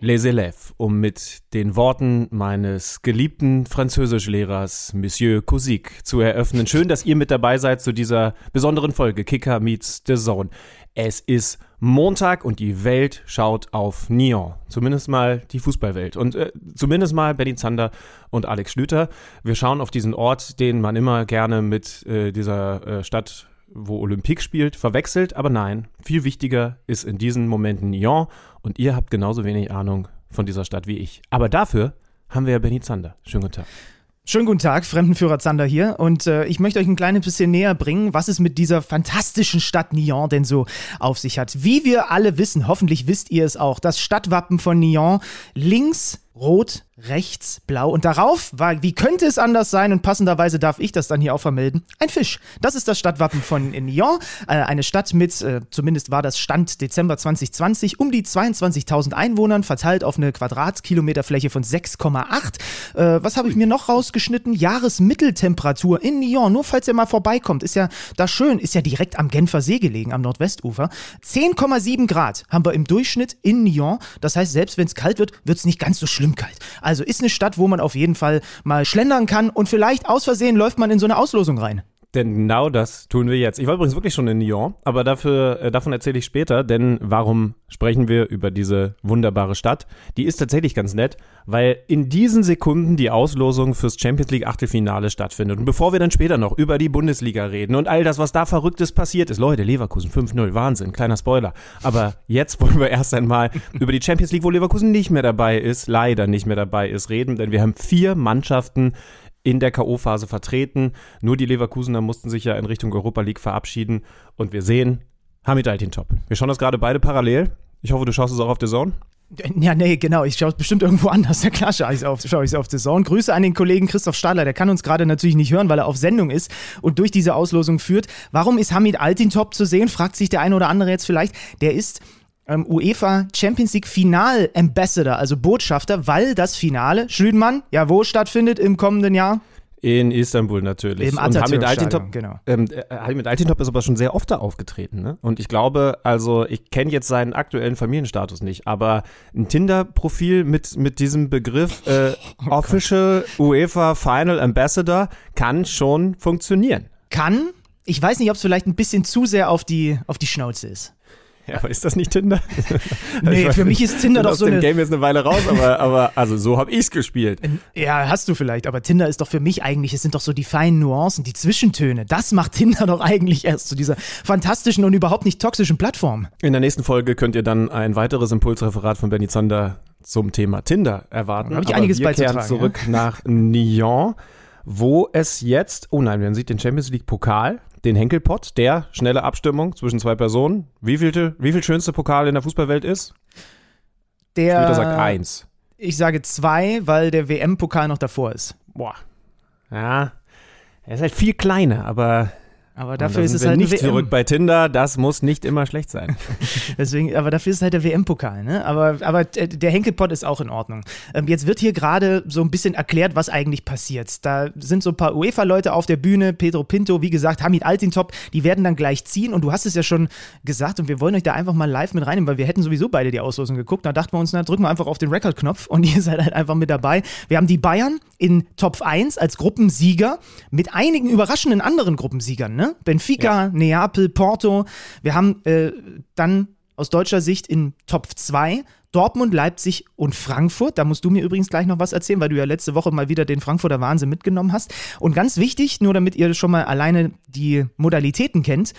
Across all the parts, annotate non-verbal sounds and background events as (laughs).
les élèves, um mit den Worten meines geliebten Französischlehrers Monsieur Cousic zu eröffnen. Schön, dass ihr mit dabei seid zu dieser besonderen Folge Kicker meets the Zone. Es ist Montag und die Welt schaut auf Nyon. Zumindest mal die Fußballwelt. Und äh, zumindest mal Benny Zander und Alex Schlüter. Wir schauen auf diesen Ort, den man immer gerne mit äh, dieser äh, Stadt wo Olympique spielt, verwechselt, aber nein, viel wichtiger ist in diesen Momenten Nyon und ihr habt genauso wenig Ahnung von dieser Stadt wie ich. Aber dafür haben wir ja Benny Zander. Schönen guten Tag. Schönen guten Tag, Fremdenführer Zander hier. Und äh, ich möchte euch ein kleines bisschen näher bringen, was es mit dieser fantastischen Stadt Nyon denn so auf sich hat. Wie wir alle wissen, hoffentlich wisst ihr es auch, das Stadtwappen von Nyon links rot, rechts blau. Und darauf war, wie könnte es anders sein? Und passenderweise darf ich das dann hier auch vermelden: ein Fisch. Das ist das Stadtwappen von Nyon. Äh, eine Stadt mit, äh, zumindest war das Stand Dezember 2020, um die 22.000 Einwohnern, verteilt auf eine Quadratkilometerfläche von 6,8. Äh, was habe ich mir noch rausgeschnitten? Jahresmitteltemperatur in Nyon. Nur falls ihr mal vorbeikommt, ist ja da schön, ist ja direkt am Genfer See gelegen, am Nordwestufer. 10,7 Grad haben wir im Durchschnitt in Nyon. Das heißt, selbst wenn es kalt wird, wird es nicht ganz so schlimm kalt. Also ist eine Stadt, wo man auf jeden Fall mal schlendern kann und vielleicht aus Versehen läuft man in so eine Auslosung rein. Denn genau das tun wir jetzt. Ich war übrigens wirklich schon in Nyon, aber dafür, äh, davon erzähle ich später, denn warum sprechen wir über diese wunderbare Stadt? Die ist tatsächlich ganz nett, weil in diesen Sekunden die Auslosung fürs Champions League Achtelfinale stattfindet. Und bevor wir dann später noch über die Bundesliga reden und all das, was da Verrücktes passiert ist, Leute, Leverkusen 5-0, Wahnsinn, kleiner Spoiler. Aber jetzt wollen wir erst einmal über die Champions League, wo Leverkusen nicht mehr dabei ist, leider nicht mehr dabei ist, reden, denn wir haben vier Mannschaften in der K.O.-Phase vertreten. Nur die Leverkusener mussten sich ja in Richtung Europa League verabschieden. Und wir sehen Hamid Altintop. Wir schauen das gerade beide parallel. Ich hoffe, du schaust es auch auf der Zone. Ja, nee, genau. Ich schaue es bestimmt irgendwo anders. (laughs) Ja klar schaue ich es auf, schau auf The Zone. Grüße an den Kollegen Christoph Stadler. Der kann uns gerade natürlich nicht hören, weil er auf Sendung ist und durch diese Auslosung führt. Warum ist Hamid Altintop zu sehen? Fragt sich der eine oder andere jetzt vielleicht. Der ist ähm, UEFA Champions League Final Ambassador, also Botschafter, weil das Finale, Schlüdenmann, ja, wo stattfindet im kommenden Jahr? In Istanbul natürlich. Im und Hamid Altintop, genau. ähm, äh, Hamid Altintop ist aber schon sehr oft da aufgetreten. Ne? Und ich glaube, also ich kenne jetzt seinen aktuellen Familienstatus nicht, aber ein Tinder-Profil mit, mit diesem Begriff äh, (laughs) oh Official UEFA Final Ambassador kann schon funktionieren. Kann? Ich weiß nicht, ob es vielleicht ein bisschen zu sehr auf die, auf die Schnauze ist. Ja, aber ist das nicht Tinder? (laughs) nee, (laughs) für nicht, mich ist Tinder doch so eine... Ich Game jetzt eine Weile raus, aber, aber also so habe ich es gespielt. Ja, hast du vielleicht, aber Tinder ist doch für mich eigentlich, es sind doch so die feinen Nuancen, die Zwischentöne. Das macht Tinder (laughs) doch eigentlich erst zu dieser fantastischen und überhaupt nicht toxischen Plattform. In der nächsten Folge könnt ihr dann ein weiteres Impulsreferat von Benny Zander zum Thema Tinder erwarten. Habe ich einiges aber wir kehren zurück ja? nach Nyon, wo es jetzt, oh nein, man sieht den Champions League Pokal den Henkelpott, der schnelle Abstimmung zwischen zwei Personen. Wie viel, wie viel schönste Pokal in der Fußballwelt ist? Der. Schlüter sagt eins. Ich sage zwei, weil der WM-Pokal noch davor ist. Boah. Ja. Er ist halt viel kleiner, aber aber dafür ist es halt nicht zurück bei Tinder, das muss nicht immer schlecht sein. (laughs) Deswegen, aber dafür ist es halt der WM-Pokal, ne? Aber, aber der Henkelpott ist auch in Ordnung. Ähm, jetzt wird hier gerade so ein bisschen erklärt, was eigentlich passiert. Da sind so ein paar UEFA-Leute auf der Bühne, Pedro Pinto, wie gesagt, Hamid Altintop, die werden dann gleich ziehen und du hast es ja schon gesagt und wir wollen euch da einfach mal live mit reinnehmen, weil wir hätten sowieso beide die Auslosung geguckt. Da dachten wir uns, na, drücken wir einfach auf den Record-Knopf und (laughs) ihr seid halt einfach mit dabei. Wir haben die Bayern in Top 1 als Gruppensieger mit einigen überraschenden anderen Gruppensiegern, ne? Benfica, ja. Neapel, Porto. Wir haben äh, dann aus deutscher Sicht in Top 2 Dortmund, Leipzig und Frankfurt. Da musst du mir übrigens gleich noch was erzählen, weil du ja letzte Woche mal wieder den Frankfurter Wahnsinn mitgenommen hast. Und ganz wichtig, nur damit ihr schon mal alleine die Modalitäten kennt.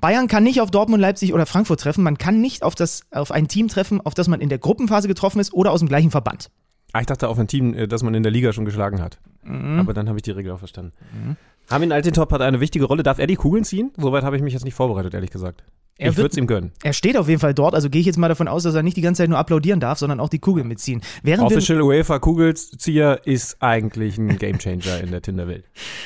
Bayern kann nicht auf Dortmund, Leipzig oder Frankfurt treffen. Man kann nicht auf, das, auf ein Team treffen, auf das man in der Gruppenphase getroffen ist oder aus dem gleichen Verband. Ah, ich dachte auf ein Team, äh, das man in der Liga schon geschlagen hat. Mhm. Aber dann habe ich die Regel auch verstanden. Mhm. Armin Altintop hat eine wichtige Rolle. Darf er die Kugeln ziehen? Soweit habe ich mich jetzt nicht vorbereitet, ehrlich gesagt. Er ich wird- würde es ihm gönnen. Er steht auf jeden Fall dort, also gehe ich jetzt mal davon aus, dass er nicht die ganze Zeit nur applaudieren darf, sondern auch die Kugel mitziehen. Während wir, Official UEFA Kugelzieher ist eigentlich ein Gamechanger in der Tinderwelt.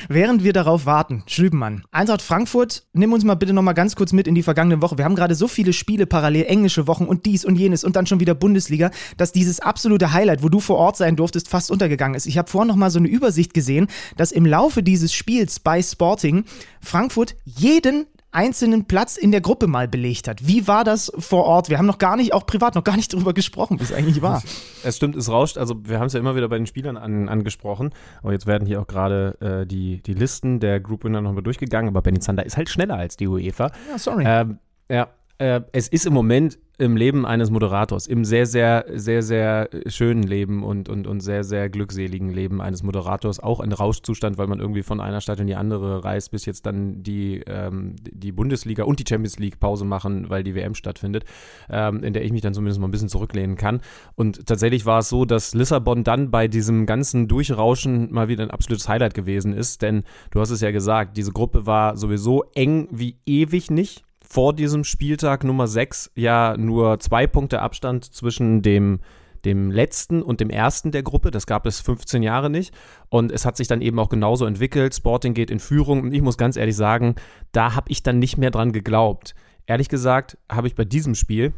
während wir darauf warten, Schlübenmann, Eintracht Frankfurt, nimm uns mal bitte nochmal ganz kurz mit in die vergangene Woche. Wir haben gerade so viele Spiele parallel, englische Wochen und dies und jenes und dann schon wieder Bundesliga, dass dieses absolute Highlight, wo du vor Ort sein durftest, fast untergegangen ist. Ich habe vorhin nochmal so eine Übersicht gesehen, dass im Laufe dieses Spiels bei Sporting Frankfurt jeden einzelnen Platz in der Gruppe mal belegt hat. Wie war das vor Ort? Wir haben noch gar nicht, auch privat, noch gar nicht darüber gesprochen, wie es eigentlich war. Es stimmt, es rauscht. Also wir haben es ja immer wieder bei den Spielern an, angesprochen. Aber jetzt werden hier auch gerade äh, die, die Listen der Group Winner nochmal durchgegangen. Aber Benny Zander ist halt schneller als die UEFA. Ja, sorry. Ähm, ja, äh, es ist im Moment im Leben eines Moderators, im sehr, sehr, sehr, sehr schönen Leben und, und, und sehr, sehr glückseligen Leben eines Moderators auch ein Rauschzustand, weil man irgendwie von einer Stadt in die andere reist, bis jetzt dann die, ähm, die Bundesliga und die Champions League Pause machen, weil die WM stattfindet, ähm, in der ich mich dann zumindest mal ein bisschen zurücklehnen kann. Und tatsächlich war es so, dass Lissabon dann bei diesem ganzen Durchrauschen mal wieder ein absolutes Highlight gewesen ist, denn du hast es ja gesagt, diese Gruppe war sowieso eng wie ewig nicht vor diesem Spieltag Nummer 6 ja nur zwei Punkte Abstand zwischen dem, dem letzten und dem ersten der Gruppe. Das gab es 15 Jahre nicht. Und es hat sich dann eben auch genauso entwickelt. Sporting geht in Führung. Und ich muss ganz ehrlich sagen, da habe ich dann nicht mehr dran geglaubt. Ehrlich gesagt habe ich bei diesem Spiel,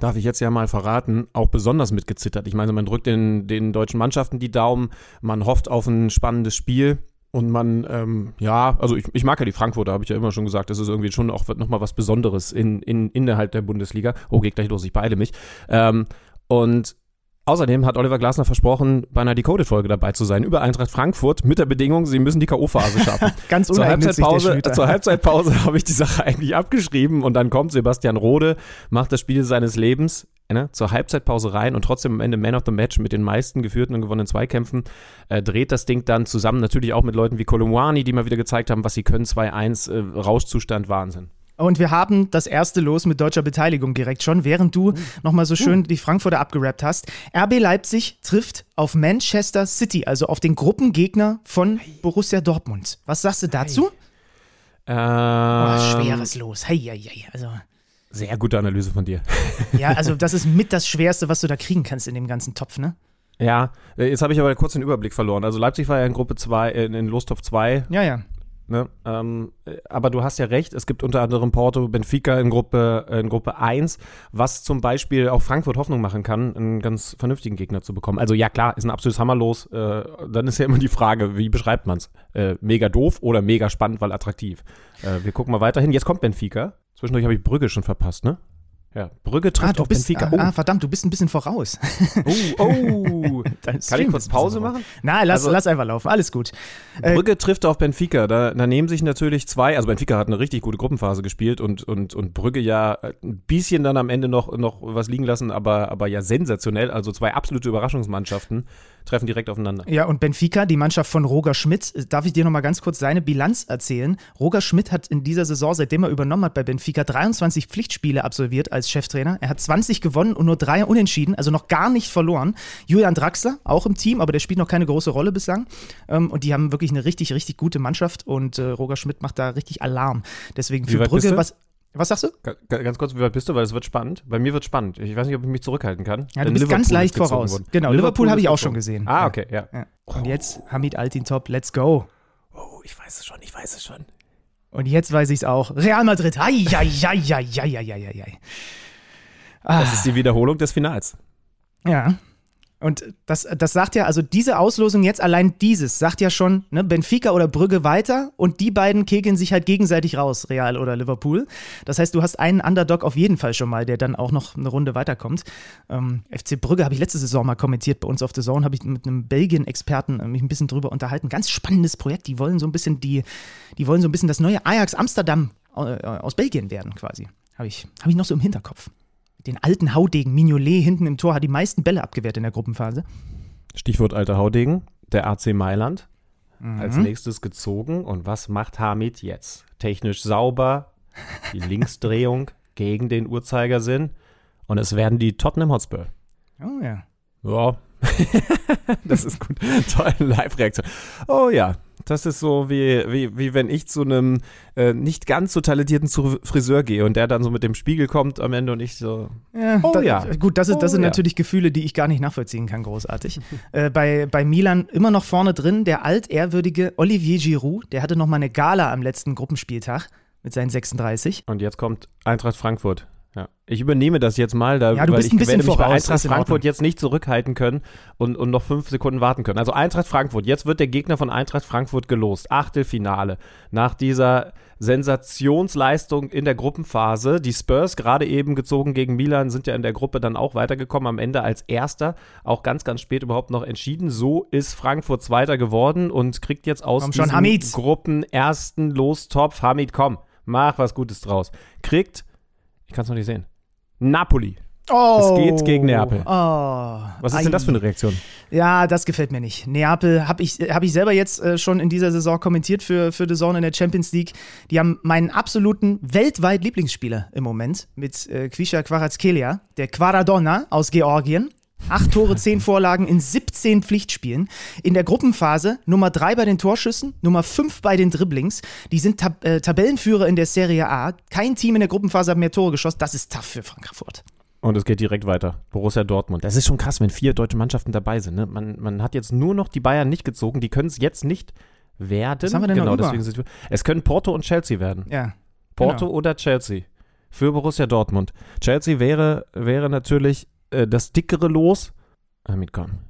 darf ich jetzt ja mal verraten, auch besonders mitgezittert. Ich meine, man drückt den, den deutschen Mannschaften die Daumen, man hofft auf ein spannendes Spiel. Und man, ähm, ja, also ich, ich mag ja die Frankfurter, habe ich ja immer schon gesagt, das ist irgendwie schon auch nochmal was Besonderes in, in, innerhalb der Bundesliga. Oh, geht gleich los, ich beeile mich. Ähm, und außerdem hat Oliver Glasner versprochen, bei einer Decoded-Folge dabei zu sein, über Eintracht Frankfurt, mit der Bedingung, sie müssen die K.O.-Phase schaffen. (laughs) Ganz zur Halbzeitpause, zur Halbzeitpause (laughs) habe ich die Sache eigentlich abgeschrieben und dann kommt Sebastian Rode, macht das Spiel seines Lebens ne, zur Halbzeitpause rein und trotzdem am Ende Man of the Match mit den meisten geführten und gewonnenen Zweikämpfen, äh, dreht das Ding dann zusammen, natürlich auch mit Leuten wie Kolumwani, die mal wieder gezeigt haben, was sie können, 2-1, äh, Rauschzustand, Wahnsinn. Und wir haben das erste Los mit deutscher Beteiligung direkt schon, während du nochmal so schön die Frankfurter abgerappt hast. RB Leipzig trifft auf Manchester City, also auf den Gruppengegner von Borussia Dortmund. Was sagst du dazu? Ähm, Oh, schweres Los. Hei, hei, hei. Also, Sehr gute Analyse von dir. (laughs) ja, also das ist mit das Schwerste, was du da kriegen kannst in dem ganzen Topf, ne? Ja, äh, jetzt habe ich aber kurz den Überblick verloren. Also Leipzig war ja in Gruppe 2, äh, in Lostopf 2 Ja, ja. Ne? Ähm, äh, aber du hast ja recht, es gibt unter anderem Porto, Benfica in Gruppe, äh, in Gruppe 1, was zum Beispiel auch Frankfurt Hoffnung machen kann, einen ganz vernünftigen Gegner zu bekommen. Also ja klar, ist ein absolutes Hammerlos. Äh, dann ist ja immer die Frage, wie beschreibt man es? Äh, mega doof oder mega spannend, weil attraktiv. Äh, wir gucken mal weiterhin. Jetzt kommt Benfica. Zwischendurch habe ich Brügge schon verpasst, ne? Ja, Brügge Ah, trifft du auf bist, Benfica. ah, ah, verdammt, du bist ein bisschen voraus. Oh, oh. (laughs) Kann ich kurz Pause machen? Na, lass, Also- lass einfach laufen, alles gut. Äh, Brügge trifft auf Benfica. Da, da nehmen sich natürlich zwei, also Benfica hat eine richtig gute Gruppenphase gespielt und, und, und Brügge ja ein bisschen dann am Ende noch, noch was liegen lassen, aber, aber ja sensationell. Also zwei absolute Überraschungsmannschaften treffen direkt aufeinander. Ja, und Benfica, die Mannschaft von Roger Schmidt, äh, darf ich dir noch mal ganz kurz seine Bilanz erzählen? Roger Schmidt hat in dieser Saison, seitdem er übernommen hat bei Benfica, 23 Pflichtspiele absolviert als Cheftrainer. Er hat 20 gewonnen und nur drei unentschieden, also noch gar nicht verloren. Julian Draxler, auch im Team, aber der spielt noch keine große Rolle bislang. Ähm, und die haben wirklich eine richtig, richtig gute Mannschaft und äh, Roger Schmidt macht da richtig Alarm. Deswegen für Brügge, was. Was sagst du? Ga- ga- Ganz kurz, wie weit bist du? Weil es wird spannend. Bei mir wird spannend. Ich weiß nicht, ob ich mich zurückhalten kann. Ja, du bist ganz Liverpool leicht ist gezogen voraus. worden. Genau, Liverpool habe ist ich auch schon gesehen. Ah, okay, ja. Ja. Und jetzt Hamid Altintop, let's go. Oh, ich weiß es schon, ich weiß es schon. Und jetzt weiß ich es auch. Real Madrid. Ai, ai, ai, ai, ai, ai, ai, ai. Das ist die Wiederholung des Finals. Ja. Und das, das sagt ja, also diese Auslosung jetzt, allein dieses, sagt ja schon, ne, Benfica oder Brügge weiter und die beiden kegeln sich halt gegenseitig raus, Real oder Liverpool. Das heißt, du hast einen Underdog auf jeden Fall schon mal, der dann auch noch eine Runde weiterkommt. Ähm, FC Brügge habe ich letzte Saison mal kommentiert bei uns auf The Zone, habe ich mit einem Belgien-Experten äh, mich ein bisschen drüber unterhalten. Ganz spannendes Projekt. Die wollen so ein bisschen die, die wollen so ein bisschen das neue Ajax Amsterdam äh, aus Belgien werden, quasi. Habe ich, hab ich noch so im Hinterkopf. Den alten Haudegen, Mignolet hinten im Tor, hat die meisten Bälle abgewehrt in der Gruppenphase. Stichwort alter Haudegen, der AC Mailand. Mhm. Als nächstes gezogen. Und was macht Hamid jetzt? Technisch sauber, die (laughs) Linksdrehung gegen den Uhrzeigersinn. Und es werden die Tottenham Hotspur. Oh ja. Ja, (laughs) das ist gut. Tolle Live-Reaktion. Oh ja, Das ist so wie, wie, wie wenn ich zu einem äh, nicht ganz so talentierten Friseur gehe und der dann so mit dem Spiegel kommt am Ende und ich so. Ja, Oh da, ja. Gut, das, ist, das Oh sind ja. natürlich Gefühle, die ich gar nicht nachvollziehen kann, großartig. (laughs) äh, bei, bei Milan immer noch vorne drin der altehrwürdige Olivier Giroud. Der hatte noch mal eine Gala am letzten Gruppenspieltag mit seinen 36. Und jetzt kommt Eintracht Frankfurt. Ja. Ich übernehme das jetzt mal, da, Ja, du weil bist ich ein bisschen werde mich bei Eintracht Frankfurt jetzt nicht zurückhalten können und, und noch fünf Sekunden warten können. Also Eintracht Frankfurt, jetzt wird der Gegner von Eintracht Frankfurt gelost. Achtelfinale. Nach dieser Sensationsleistung in der Gruppenphase. Die Spurs, gerade eben gezogen gegen Milan, sind ja in der Gruppe dann auch weitergekommen. Am Ende als Erster, auch ganz, ganz spät überhaupt noch entschieden. So ist Frankfurt Zweiter geworden und kriegt jetzt aus diesem Hamid. Gruppen ersten Lostopf. Hamid, komm, mach was Gutes draus. Kriegt, ich kann es noch nicht sehen, Napoli. Oh. geht gegen Neapel. Oh. Was ist denn das für eine Reaktion? Ja, das gefällt mir nicht. Neapel habe ich, hab ich selber jetzt äh, schon in dieser Saison kommentiert für, für The Zone in der Champions League. Die haben meinen absoluten weltweit Lieblingsspieler im Moment mit äh, Kvisha Kvaratskhelia, der Quaradonna aus Georgien. Acht Tore, zehn Vorlagen in 17 Pflichtspielen. In der Gruppenphase Nummer drei bei den Torschüssen, Nummer fünf bei den Dribblings. Die sind Tab äh, Tabellenführer in der Serie A. Kein Team in der Gruppenphase hat mehr Tore geschossen. Das ist tough für Frankfurt. Und es geht direkt weiter. Borussia Dortmund. Das ist schon krass, wenn vier deutsche Mannschaften dabei sind. Ne? Man, man hat jetzt nur noch die Bayern nicht gezogen. Die können es jetzt nicht werden. Was haben wir denn noch genau, deswegen sind wir, Es können Porto und Chelsea werden. Ja. Porto Genau. oder Chelsea. Für Borussia Dortmund. Chelsea wäre, wäre natürlich äh, das dickere Los. Damit komm.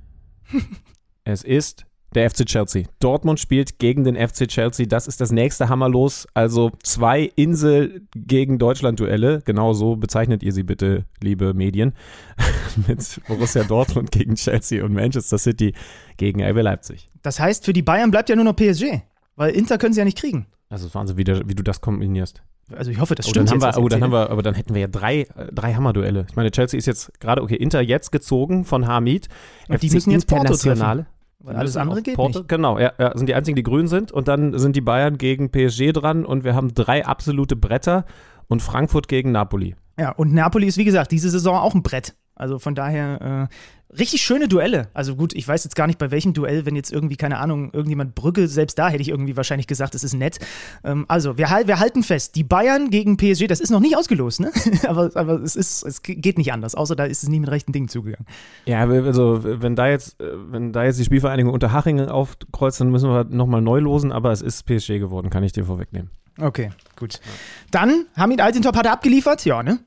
(laughs) es ist der FC Chelsea. Dortmund spielt gegen den FC Chelsea. Das ist das nächste Hammerlos. Also zwei Insel gegen Deutschland-Duelle. Genau so bezeichnet ihr sie bitte, liebe Medien. (laughs) Mit Borussia Dortmund gegen Chelsea und Manchester City gegen RB Leipzig. Das heißt, für die Bayern bleibt ja nur noch PSG. Weil Inter können sie ja nicht kriegen. Also Wahnsinn, wie, der, wie du das kombinierst. Also ich hoffe, das Oh, stimmt dann haben wir, oh, dann haben wir, aber dann hätten wir ja drei, drei Hammerduelle. Ich meine, Chelsea ist jetzt gerade, okay, Inter jetzt gezogen von Hamid. Und die müssen jetzt Internationale. Weil alles andere geht Porto, nicht. Genau, ja, ja, sind die einzigen, die grün sind. Und dann sind die Bayern gegen PSG dran und wir haben drei absolute Bretter und Frankfurt gegen Napoli. Ja, und Napoli ist, wie gesagt, diese Saison auch ein Brett. Also von daher äh, richtig schöne Duelle. Also gut, ich weiß jetzt gar nicht, bei welchem Duell, wenn jetzt irgendwie, keine Ahnung, irgendjemand Brücke, selbst da hätte ich irgendwie wahrscheinlich gesagt, es ist nett. Ähm, also, wir, wir halten fest, die Bayern gegen PSG, das ist noch nicht ausgelost, ne? (laughs) aber, aber es ist, es geht nicht anders, außer da ist es nicht mit rechten Dingen zugegangen. Ja, also wenn da jetzt, äh, wenn da jetzt die Spielvereinigung Unterhaching aufkreuzt, dann müssen wir nochmal neu losen, aber es ist PSG geworden, kann ich dir vorwegnehmen. Okay, gut. Dann, Hamid Altintop hat er abgeliefert, ja, ne?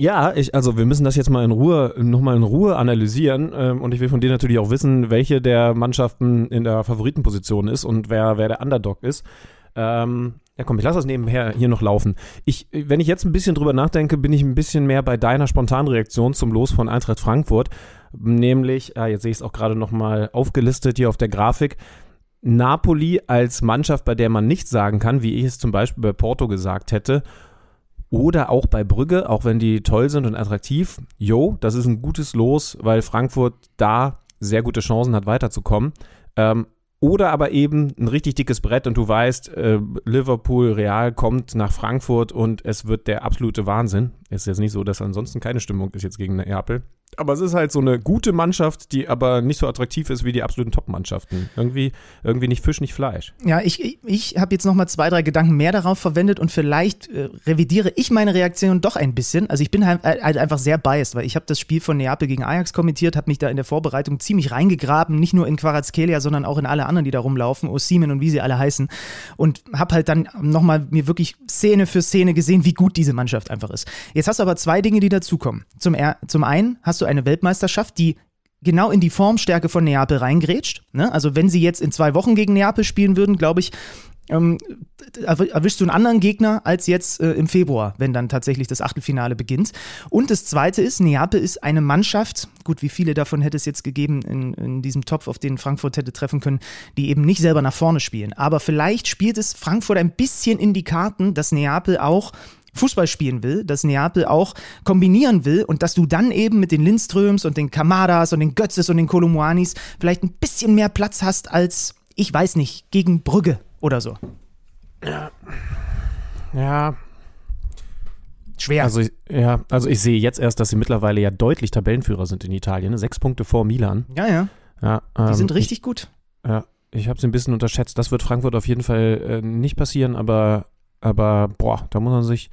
Ja, ich, also wir müssen das jetzt mal in Ruhe, nochmal in Ruhe analysieren. Ähm, und ich will von dir natürlich auch wissen, welche der Mannschaften in der Favoritenposition ist und wer, wer der Underdog ist. Ähm, ja, komm, ich lasse das nebenher hier noch laufen. Ich, wenn ich jetzt ein bisschen drüber nachdenke, bin ich ein bisschen mehr bei deiner Spontanreaktion zum Los von Eintracht Frankfurt. Nämlich, ah, jetzt sehe ich es auch gerade nochmal aufgelistet hier auf der Grafik. Napoli als Mannschaft, bei der man nicht sagen kann, wie ich es zum Beispiel bei Porto gesagt hätte, oder auch bei Brügge, auch wenn die toll sind und attraktiv. Jo, das ist ein gutes Los, weil Frankfurt da sehr gute Chancen hat, weiterzukommen. Ähm, oder aber eben ein richtig dickes Brett und du weißt, äh, Liverpool, Real kommt nach Frankfurt und es wird der absolute Wahnsinn. Ist jetzt nicht so, dass ansonsten keine Stimmung ist jetzt gegen Neapel. Aber es ist halt so eine gute Mannschaft, die aber nicht so attraktiv ist wie die absoluten Top-Mannschaften. Irgendwie, irgendwie nicht Fisch, nicht Fleisch. Ja, ich, ich, habe jetzt noch mal zwei, drei Gedanken mehr darauf verwendet und vielleicht äh, revidiere ich meine Reaktion doch ein bisschen. Also ich bin halt, halt einfach sehr biased, weil ich habe das Spiel von Neapel gegen Ajax kommentiert, habe mich da in der Vorbereitung ziemlich reingegraben, nicht nur in Quarazkelia, sondern auch in alle anderen, die da rumlaufen, Osimen und wie sie alle heißen und habe halt dann noch mal mir wirklich Szene für Szene gesehen, wie gut diese Mannschaft einfach ist. Jetzt hast du aber zwei Dinge, die dazukommen. Zum, zum einen hast du eine Weltmeisterschaft, die genau in die Formstärke von Neapel reingrätscht. Ne? Also wenn sie jetzt in zwei Wochen gegen Neapel spielen würden, glaube ich, ähm, erw- erwischst du einen anderen Gegner als jetzt äh, im Februar, wenn dann tatsächlich das Achtelfinale beginnt. Und das Zweite ist, Neapel ist eine Mannschaft, gut, wie viele davon hätte es jetzt gegeben in, in diesem Topf, auf den Frankfurt hätte treffen können, die eben nicht selber nach vorne spielen. Aber vielleicht spielt es Frankfurt ein bisschen in die Karten, dass Neapel auch Fußball spielen will, dass Neapel auch kombinieren will und dass du dann eben mit den Lindströms und den Kamadas und den Götzes und den Kolumuanis vielleicht ein bisschen mehr Platz hast als, ich weiß nicht, gegen Brügge oder so. Ja, Schwer. Also ich, ja, also ich sehe jetzt erst, dass sie mittlerweile ja deutlich Tabellenführer sind in Italien. ne? Sechs Punkte vor Milan. ja, ja, Ja, die ähm, sind richtig gut. Ich, ja, ich habe sie ein bisschen unterschätzt. Das wird Frankfurt auf jeden Fall äh, nicht passieren, aber, aber boah, da muss man sich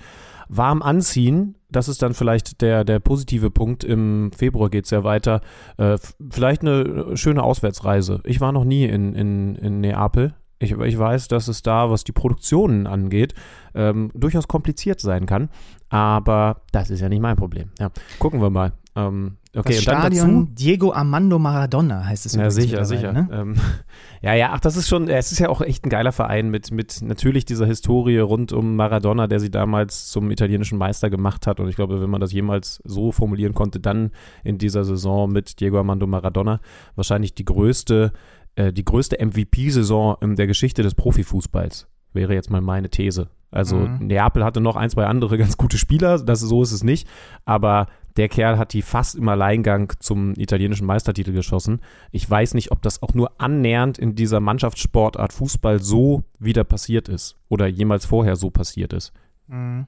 warm anziehen. Das ist dann vielleicht der, der positive Punkt. Im Februar geht es ja weiter. Äh, vielleicht eine schöne Auswärtsreise. Ich war noch nie in, in, in Neapel. Ich, ich weiß, dass es da, was die Produktionen angeht, ähm, durchaus kompliziert sein kann. Aber das ist ja nicht mein Problem. Ja, gucken wir mal. Ähm, okay, das Stadion Diego Armando Maradona heißt es Ja, sicher, sicher. Ne? Ähm, (laughs) ja, ja, ach, das ist schon, es ist ja auch echt ein geiler Verein mit, mit natürlich dieser Historie rund um Maradona, der sie damals zum italienischen Meister gemacht hat. Und ich glaube, wenn man das jemals so formulieren konnte, dann in dieser Saison mit Diego Armando Maradona wahrscheinlich die größte, äh, die größte MVP-Saison in der Geschichte des Profifußballs. Wäre jetzt mal meine These. Also mhm. Neapel hatte noch ein, zwei andere (laughs) ganz gute Spieler, das, so ist es nicht. Aber der Kerl hat die fast im Alleingang zum italienischen Meistertitel geschossen. Ich weiß nicht, ob das auch nur annähernd in dieser Mannschaftssportart Fußball so wieder passiert ist oder jemals vorher so passiert ist. Mhm.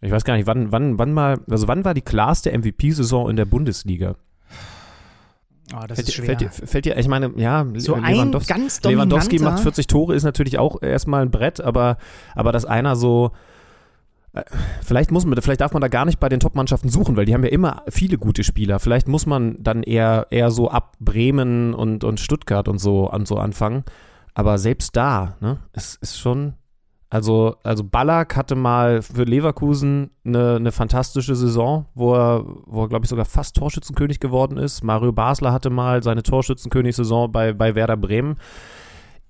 Ich weiß gar nicht, wann, wann, wann mal, also wann war die klarste MVP-Saison in der Bundesliga? Oh, das fällt, ist schwer. Fällt dir, fällt dir, ich meine, ja, so Lewandowski, Lewandowski macht 40 Tore, ist natürlich auch erstmal ein Brett, aber, aber dass einer so Vielleicht muss man, vielleicht darf man da gar nicht bei den Top-Mannschaften suchen, weil die haben ja immer viele gute Spieler. Vielleicht muss man dann eher, eher so ab Bremen und, und Stuttgart und so an so anfangen. Aber selbst da, ne, es ist schon. Also, also Ballack hatte mal für Leverkusen eine, eine fantastische Saison, wo er, wo er, glaube ich, sogar fast Torschützenkönig geworden ist. Mario Basler hatte mal seine Torschützenkönig-Saison bei, bei Werder Bremen.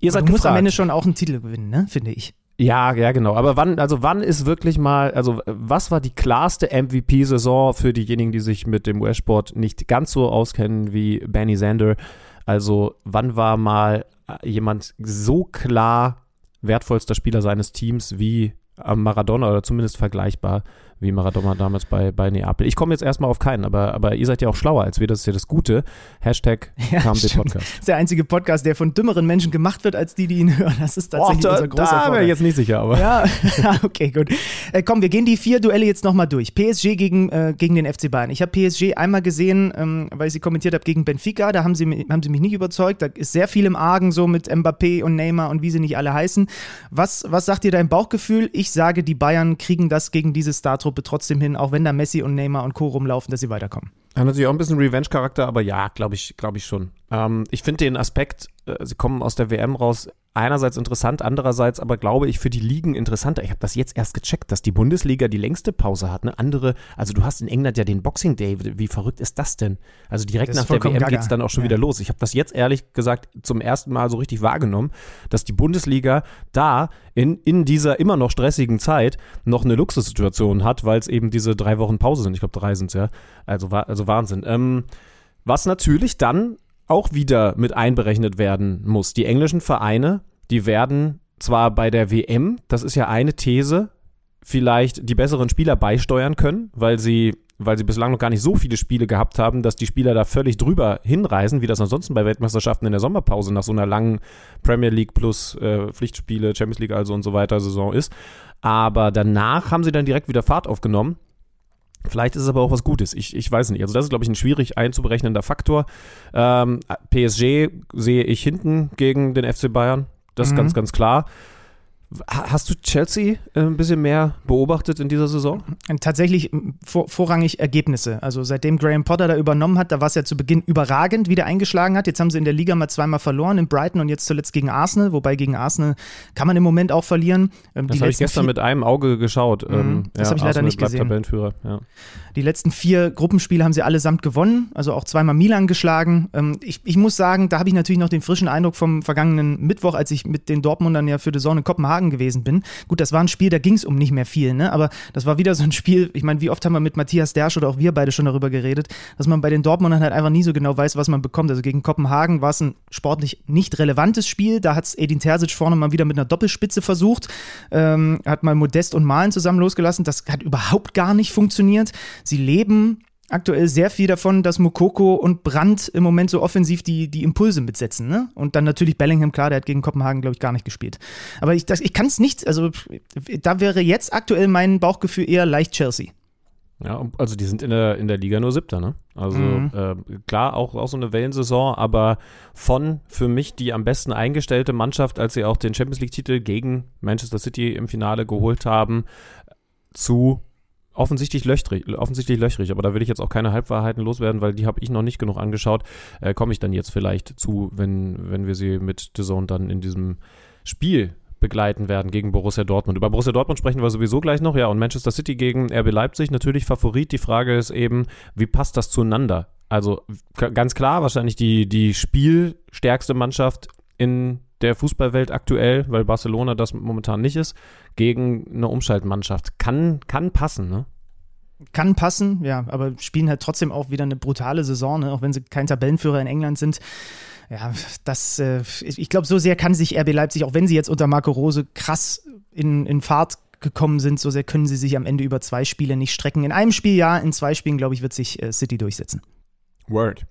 Ihr seid du musst am Ende schon auch einen Titel gewinnen, ne? finde ich. Ja, ja, genau. Aber wann, also wann ist wirklich mal, also was war die klarste MVP-Saison für diejenigen, die sich mit dem US-Sport nicht ganz so auskennen wie Benny Sander? Also wann war mal jemand so klar wertvollster Spieler seines Teams wie Maradona oder zumindest vergleichbar wie Maradona damals bei, bei Neapel. Ich komme jetzt erstmal auf keinen, aber, aber ihr seid ja auch schlauer als wir, das ist ja das Gute. Hashtag (laughs) ja, Podcast. Das ist der einzige Podcast, der von dümmeren Menschen gemacht wird, als die, die ihn hören. Das ist tatsächlich oh, da, unser großer Da wäre ich jetzt nicht sicher, aber. (laughs) Ja, okay, gut. Äh, komm, wir gehen die vier Duelle jetzt nochmal durch. PSG gegen, äh, gegen den FC Bayern. Ich habe PSG einmal gesehen, ähm, weil ich sie kommentiert habe, gegen Benfica. Da haben sie, haben sie mich nicht überzeugt. Da ist sehr viel im Argen so mit Mbappé und Neymar und wie sie nicht alle heißen. Was, was sagt dir dein Bauchgefühl? Ich sage, die Bayern kriegen das gegen diese Startruppe trotzdem hin, auch auch wenn da Messi und Neymar und Co. rumlaufen, dass sie weiterkommen. Hat natürlich auch ein bisschen Revenge-Charakter, aber ja, glaube ich, glaube ich schon. Ähm, ich finde den Aspekt, äh, sie kommen aus der WM raus, einerseits interessant, andererseits aber glaube ich für die Ligen interessanter. Ich habe das jetzt erst gecheckt, dass die Bundesliga die längste Pause hat. Ne? Andere, also du hast in England ja den Boxing Day. Wie verrückt ist das denn? Also direkt nach der WM geht es dann auch schon ja. wieder los. Ich habe das jetzt ehrlich gesagt zum ersten Mal so richtig wahrgenommen, dass die Bundesliga da in, in dieser immer noch stressigen Zeit noch eine Luxussituation hat, weil es eben diese drei Wochen Pause sind. Ich glaube, drei sind es ja. Also, also Wahnsinn. Ähm, was natürlich dann auch wieder mit einberechnet werden muss. Die englischen Vereine, die werden zwar bei der WM, das ist ja eine These, vielleicht die besseren Spieler beisteuern können, weil sie, weil sie bislang noch gar nicht so viele Spiele gehabt haben, dass die Spieler da völlig drüber hinreisen, wie das ansonsten bei Weltmeisterschaften in der Sommerpause nach so einer langen Premier League plus äh, Pflichtspiele, Champions League also und so weiter Saison ist. Aber danach haben sie dann direkt wieder Fahrt aufgenommen Vielleicht ist es aber auch was Gutes. Ich, ich weiß nicht. Also, das ist, glaube ich, ein schwierig einzuberechnender Faktor. Ähm, PSG sehe ich hinten gegen den FC Bayern. Das ist mhm. ganz, ganz klar. Hast du Chelsea äh, ein bisschen mehr beobachtet in dieser Saison? Tatsächlich vor, vorrangig Ergebnisse. Also seitdem Graham Potter da übernommen hat, da war es ja zu Beginn überragend, wie der eingeschlagen hat. Jetzt haben sie in der Liga mal zweimal verloren, in Brighton und jetzt zuletzt gegen Arsenal. Wobei gegen Arsenal kann man im Moment auch verlieren. Ähm, das habe ich gestern mit einem Auge geschaut. Mhm, ähm, das ja, habe ich leider nicht gesehen. Tabellenführer, ja. Die letzten vier Gruppenspiele haben sie allesamt gewonnen, also auch zweimal Milan geschlagen. Ähm, ich, ich muss sagen, da habe ich natürlich noch den frischen Eindruck vom vergangenen Mittwoch, als ich mit den Dortmundern ja für die Sonne in Kopenhagen gewesen bin. Gut, das war ein Spiel, da ging es um nicht mehr viel, ne? aber das war wieder so ein Spiel, ich meine, wie oft haben wir mit Matthias Dersch oder auch wir beide schon darüber geredet, dass man bei den Dortmundern halt einfach nie so genau weiß, was man bekommt. Also gegen Kopenhagen war es ein sportlich nicht relevantes Spiel. Da hat es Edin Terzic vorne mal wieder mit einer Doppelspitze versucht, ähm, hat mal Modest und Malen zusammen losgelassen. Das hat überhaupt gar nicht funktioniert. Sie leben aktuell sehr viel davon, dass Mokoko und Brandt im Moment so offensiv die, die Impulse mitsetzen. Ne? Und dann natürlich Bellingham, klar, der hat gegen Kopenhagen, glaube ich, gar nicht gespielt. Aber ich, ich kann es nicht, also da wäre jetzt aktuell mein Bauchgefühl eher leicht Chelsea. Ja, also die sind in der, in der Liga nur Siebter, ne? Also Mhm. äh, klar, auch, auch so eine Wellensaison, aber von für mich die am besten eingestellte Mannschaft, als sie auch den Champions League-Titel gegen Manchester City im Finale geholt haben, zu offensichtlich löchrig, offensichtlich löchrig, aber da will ich jetzt auch keine Halbwahrheiten loswerden, weil die habe ich noch nicht genug angeschaut. Äh, Komme ich dann jetzt vielleicht zu, wenn, wenn wir sie mit The Zone dann in diesem Spiel begleiten werden gegen Borussia Dortmund. Über Borussia Dortmund sprechen wir sowieso gleich noch, ja, und Manchester City gegen RB Leipzig natürlich Favorit. Die Frage ist eben, wie passt das zueinander? Also ganz klar, wahrscheinlich die, die spielstärkste Mannschaft in der Fußballwelt aktuell, weil Barcelona das momentan nicht ist, gegen eine Umschaltmannschaft. Kann, kann passen, ne? Kann passen, ja, aber spielen halt trotzdem auch wieder eine brutale Saison, ne? auch wenn sie kein Tabellenführer in England sind. Ja, das, äh, ich glaube, so sehr kann sich RB Leipzig, auch wenn sie jetzt unter Marco Rose krass in, in Fahrt gekommen sind, so sehr können sie sich am Ende über zwei Spiele nicht strecken. In einem Spiel ja, in zwei Spielen, glaube ich, wird sich äh, City durchsetzen. Word.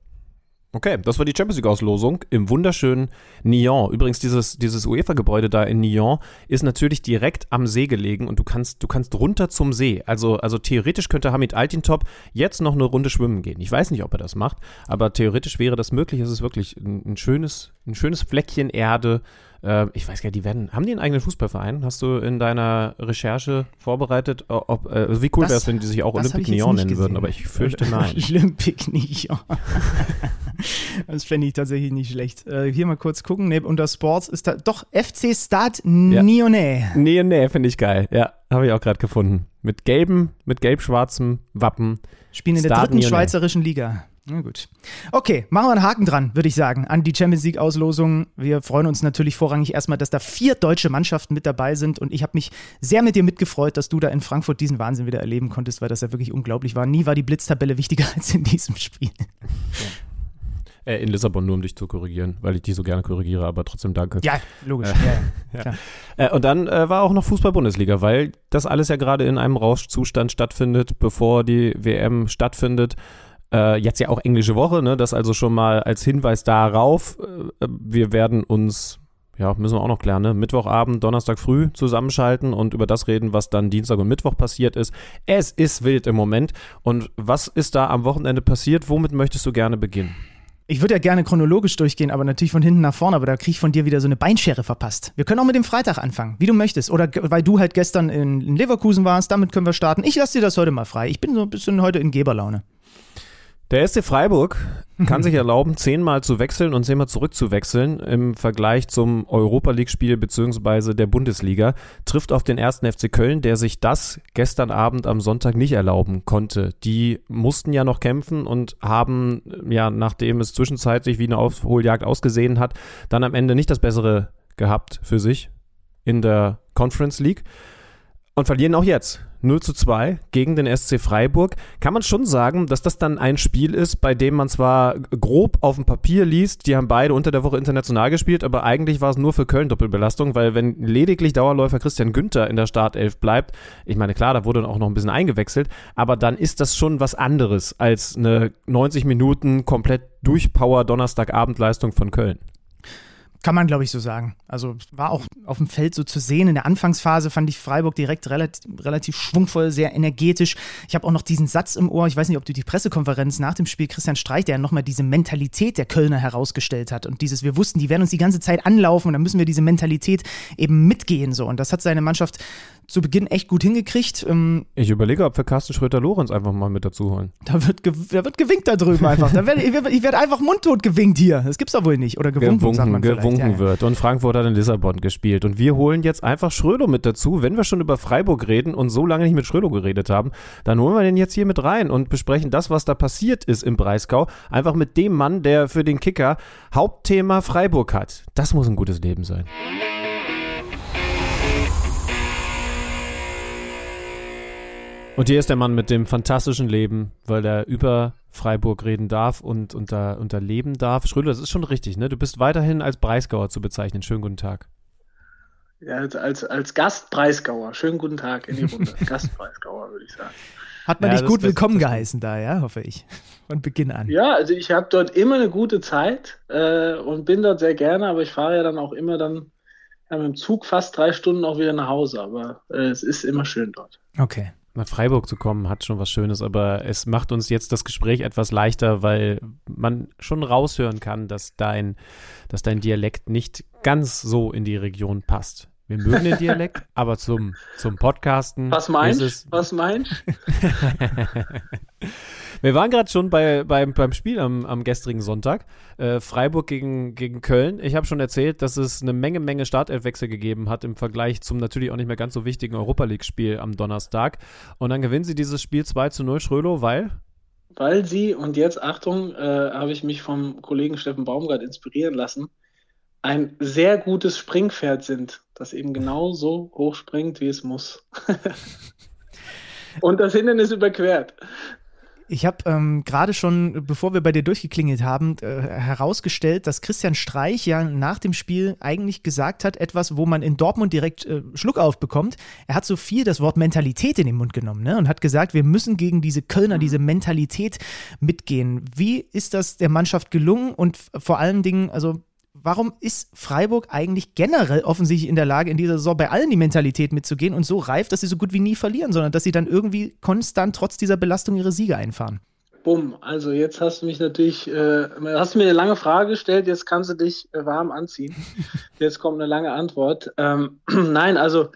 Okay, das war die Champions League-Auslosung im wunderschönen Nyon. Übrigens, dieses, dieses UEFA-Gebäude da in Nyon ist natürlich direkt am See gelegen und du kannst, du kannst runter zum See. Also, also theoretisch könnte Hamid Altintop jetzt noch eine Runde schwimmen gehen. Ich weiß nicht, ob er das macht, aber theoretisch wäre das möglich. Es ist wirklich ein, ein schönes, ein schönes Fleckchen Erde. Äh, ich weiß gar nicht, die werden, haben die einen eigenen Fußballverein? Hast du in deiner Recherche vorbereitet, ob, äh, also wie cool wäre es, wenn die sich auch Olympic nicht nennen würden, gesehen. aber ich fürchte nein. (laughs) Olympic Nyon. (laughs) das fände ich tatsächlich nicht schlecht. Äh, hier mal kurz gucken. Nee, unter Sports ist da doch FC Nyonnais. Nee, nee, finde ich geil. Ja, habe ich auch gerade gefunden. Mit gelbem, mit gelb-schwarzem Wappen. Spielen in der Stade dritten Nyonnais. schweizerischen Liga. Na gut. Okay, machen wir einen Haken dran, würde ich sagen, an die Champions League-Auslosung. Wir freuen uns natürlich vorrangig erstmal, dass da vier deutsche Mannschaften mit dabei sind. Und ich habe mich sehr mit dir mitgefreut, dass du da in Frankfurt diesen Wahnsinn wieder erleben konntest, weil das ja wirklich unglaublich war. Nie war die Blitztabelle wichtiger (laughs) als in diesem Spiel. Äh, in Lissabon, nur um dich zu korrigieren, weil ich die so gerne korrigiere, aber trotzdem danke. Ja, logisch. Ja, ja. (laughs) Äh, und dann äh, war auch noch Fußball-Bundesliga, weil das alles ja gerade in einem Rauschzustand stattfindet, bevor die WM stattfindet. Äh, jetzt ja auch englische Woche, ne? Das also schon mal als Hinweis darauf. Äh, wir werden uns, ja, müssen wir auch noch klären, ne? Mittwochabend, Donnerstag früh zusammenschalten und über das reden, was dann Dienstag und Mittwoch passiert ist. Es ist wild im Moment. Und was ist da am Wochenende passiert? Womit möchtest du gerne beginnen? Ich würde ja gerne chronologisch durchgehen, aber natürlich von hinten nach vorne, aber da kriege ich von dir wieder so eine Beinschere verpasst. Wir können auch mit dem Freitag anfangen, wie du möchtest. Oder weil du halt gestern in Leverkusen warst, damit können wir starten. Ich lasse dir das heute mal frei. Ich bin so ein bisschen heute in Geberlaune. Der SC Freiburg (laughs) kann sich erlauben, zehnmal zu wechseln und zehnmal zurückzuwechseln im Vergleich zum Europa League-Spiel beziehungsweise der Bundesliga. Trifft auf den ersten FC Köln, der sich das gestern Abend am Sonntag nicht erlauben konnte. Die mussten ja noch kämpfen und haben, ja, nachdem es zwischenzeitlich wie eine Aufholjagd ausgesehen hat, dann am Ende nicht das Bessere gehabt für sich in der Conference League und verlieren auch jetzt. 0 zu 2 gegen den SC Freiburg. Kann man schon sagen, dass das dann ein Spiel ist, bei dem man zwar grob auf dem Papier liest, die haben beide unter der Woche international gespielt, aber eigentlich war es nur für Köln Doppelbelastung, weil wenn lediglich Dauerläufer Christian Günther in der Startelf bleibt, ich meine, klar, da wurde dann auch noch ein bisschen eingewechselt, aber dann ist das schon was anderes als eine 90 Minuten komplett Durchpower Donnerstagabendleistung von Köln. Kann man, glaube ich, so sagen. Also war auch auf dem Feld so zu sehen. In der Anfangsphase fand ich Freiburg direkt relativ, relativ schwungvoll, sehr energetisch. Ich habe auch noch diesen Satz im Ohr, ich weiß nicht, ob du die Pressekonferenz nach dem Spiel Christian Streich, der nochmal diese Mentalität der Kölner herausgestellt hat. Und dieses, wir wussten, die werden uns die ganze Zeit anlaufen und dann müssen wir diese Mentalität eben mitgehen. So. Und das hat seine Mannschaft zu Beginn echt gut hingekriegt. Ähm, Ich überlege, ob wir Carsten Schröter-Lorenz einfach mal mit dazu holen. da, wird da wird gewinkt da drüben einfach. Da werd, ich werde ich werd einfach mundtot gewinkt hier. Das gibt's doch wohl nicht. Oder gewunken, sagt man gewunken Ja, ja. wird. Und Frankfurt hat in Lissabon gespielt. Und wir holen jetzt einfach Schröder mit dazu. Wenn wir schon über Freiburg reden und so lange nicht mit Schröder geredet haben, dann holen wir den jetzt hier mit rein und besprechen das, was da passiert ist im Breisgau. Einfach mit dem Mann, der für den Kicker Hauptthema Freiburg hat. Das muss ein gutes Leben sein. Und hier ist der Mann mit dem fantastischen Leben, weil er über Freiburg reden darf und unter, unter leben darf. Schröder, das ist schon richtig, ne? Du bist weiterhin als Breisgauer zu bezeichnen. Schönen guten Tag. Ja, als, als, als Gastpreisgauer. Schönen guten Tag in die (laughs) Runde. Gastpreisgauer, würde ich sagen. Hat man Ja, dich gut willkommen das- geheißen da, ja, hoffe ich. Von Beginn an. Ja, also ich habe dort immer eine gute Zeit äh, und bin dort sehr gerne, aber ich fahre ja dann auch immer dann ja, mit dem Zug fast drei Stunden auch wieder nach Hause. Aber äh, es ist immer schön dort. Okay. Nach Freiburg zu kommen, hat schon was Schönes, aber es macht uns jetzt das Gespräch etwas leichter, weil man schon raushören kann, dass dein, dass dein Dialekt nicht ganz so in die Region passt. Wir mögen den Dialekt, (laughs) aber zum, zum Podcasten. Was meinst du? Was meinst (laughs) Wir waren gerade schon bei, beim, beim Spiel am, am gestrigen Sonntag. Äh, Freiburg gegen, gegen Köln. Ich habe schon erzählt, dass es eine Menge, Menge Startelfwechsel gegeben hat im Vergleich zum natürlich auch nicht mehr ganz so wichtigen Europa League-Spiel am Donnerstag. Und dann gewinnen sie dieses Spiel 2 zu 0, Schrölo, weil? Weil sie, und jetzt Achtung, äh, habe ich mich vom Kollegen Steffen Baumgart inspirieren lassen, ein sehr gutes Springpferd sind, das eben genau so hoch springt, wie es muss. (laughs) und das Hindernis überquert. Ich habe ähm, gerade schon, bevor wir bei dir durchgeklingelt haben, äh, herausgestellt, dass Christian Streich ja nach dem Spiel eigentlich gesagt hat, etwas, wo man in Dortmund direkt äh, Schluck aufbekommt. Er hat so viel das Wort Mentalität in den Mund genommen ne? und hat gesagt, wir müssen gegen diese Kölner, mhm. diese Mentalität mitgehen. Wie ist das der Mannschaft gelungen und vor allen Dingen, also warum ist Freiburg eigentlich generell offensichtlich in der Lage, in dieser Saison bei allen die Mentalität mitzugehen und so reif, dass sie so gut wie nie verlieren, sondern dass sie dann irgendwie konstant trotz dieser Belastung ihre Siege einfahren? Bumm, also jetzt hast du mich natürlich, äh, hast du mir eine lange Frage gestellt, jetzt kannst du dich äh, warm anziehen. (laughs) Jetzt kommt eine lange Antwort. Ähm, (clears throat) nein, also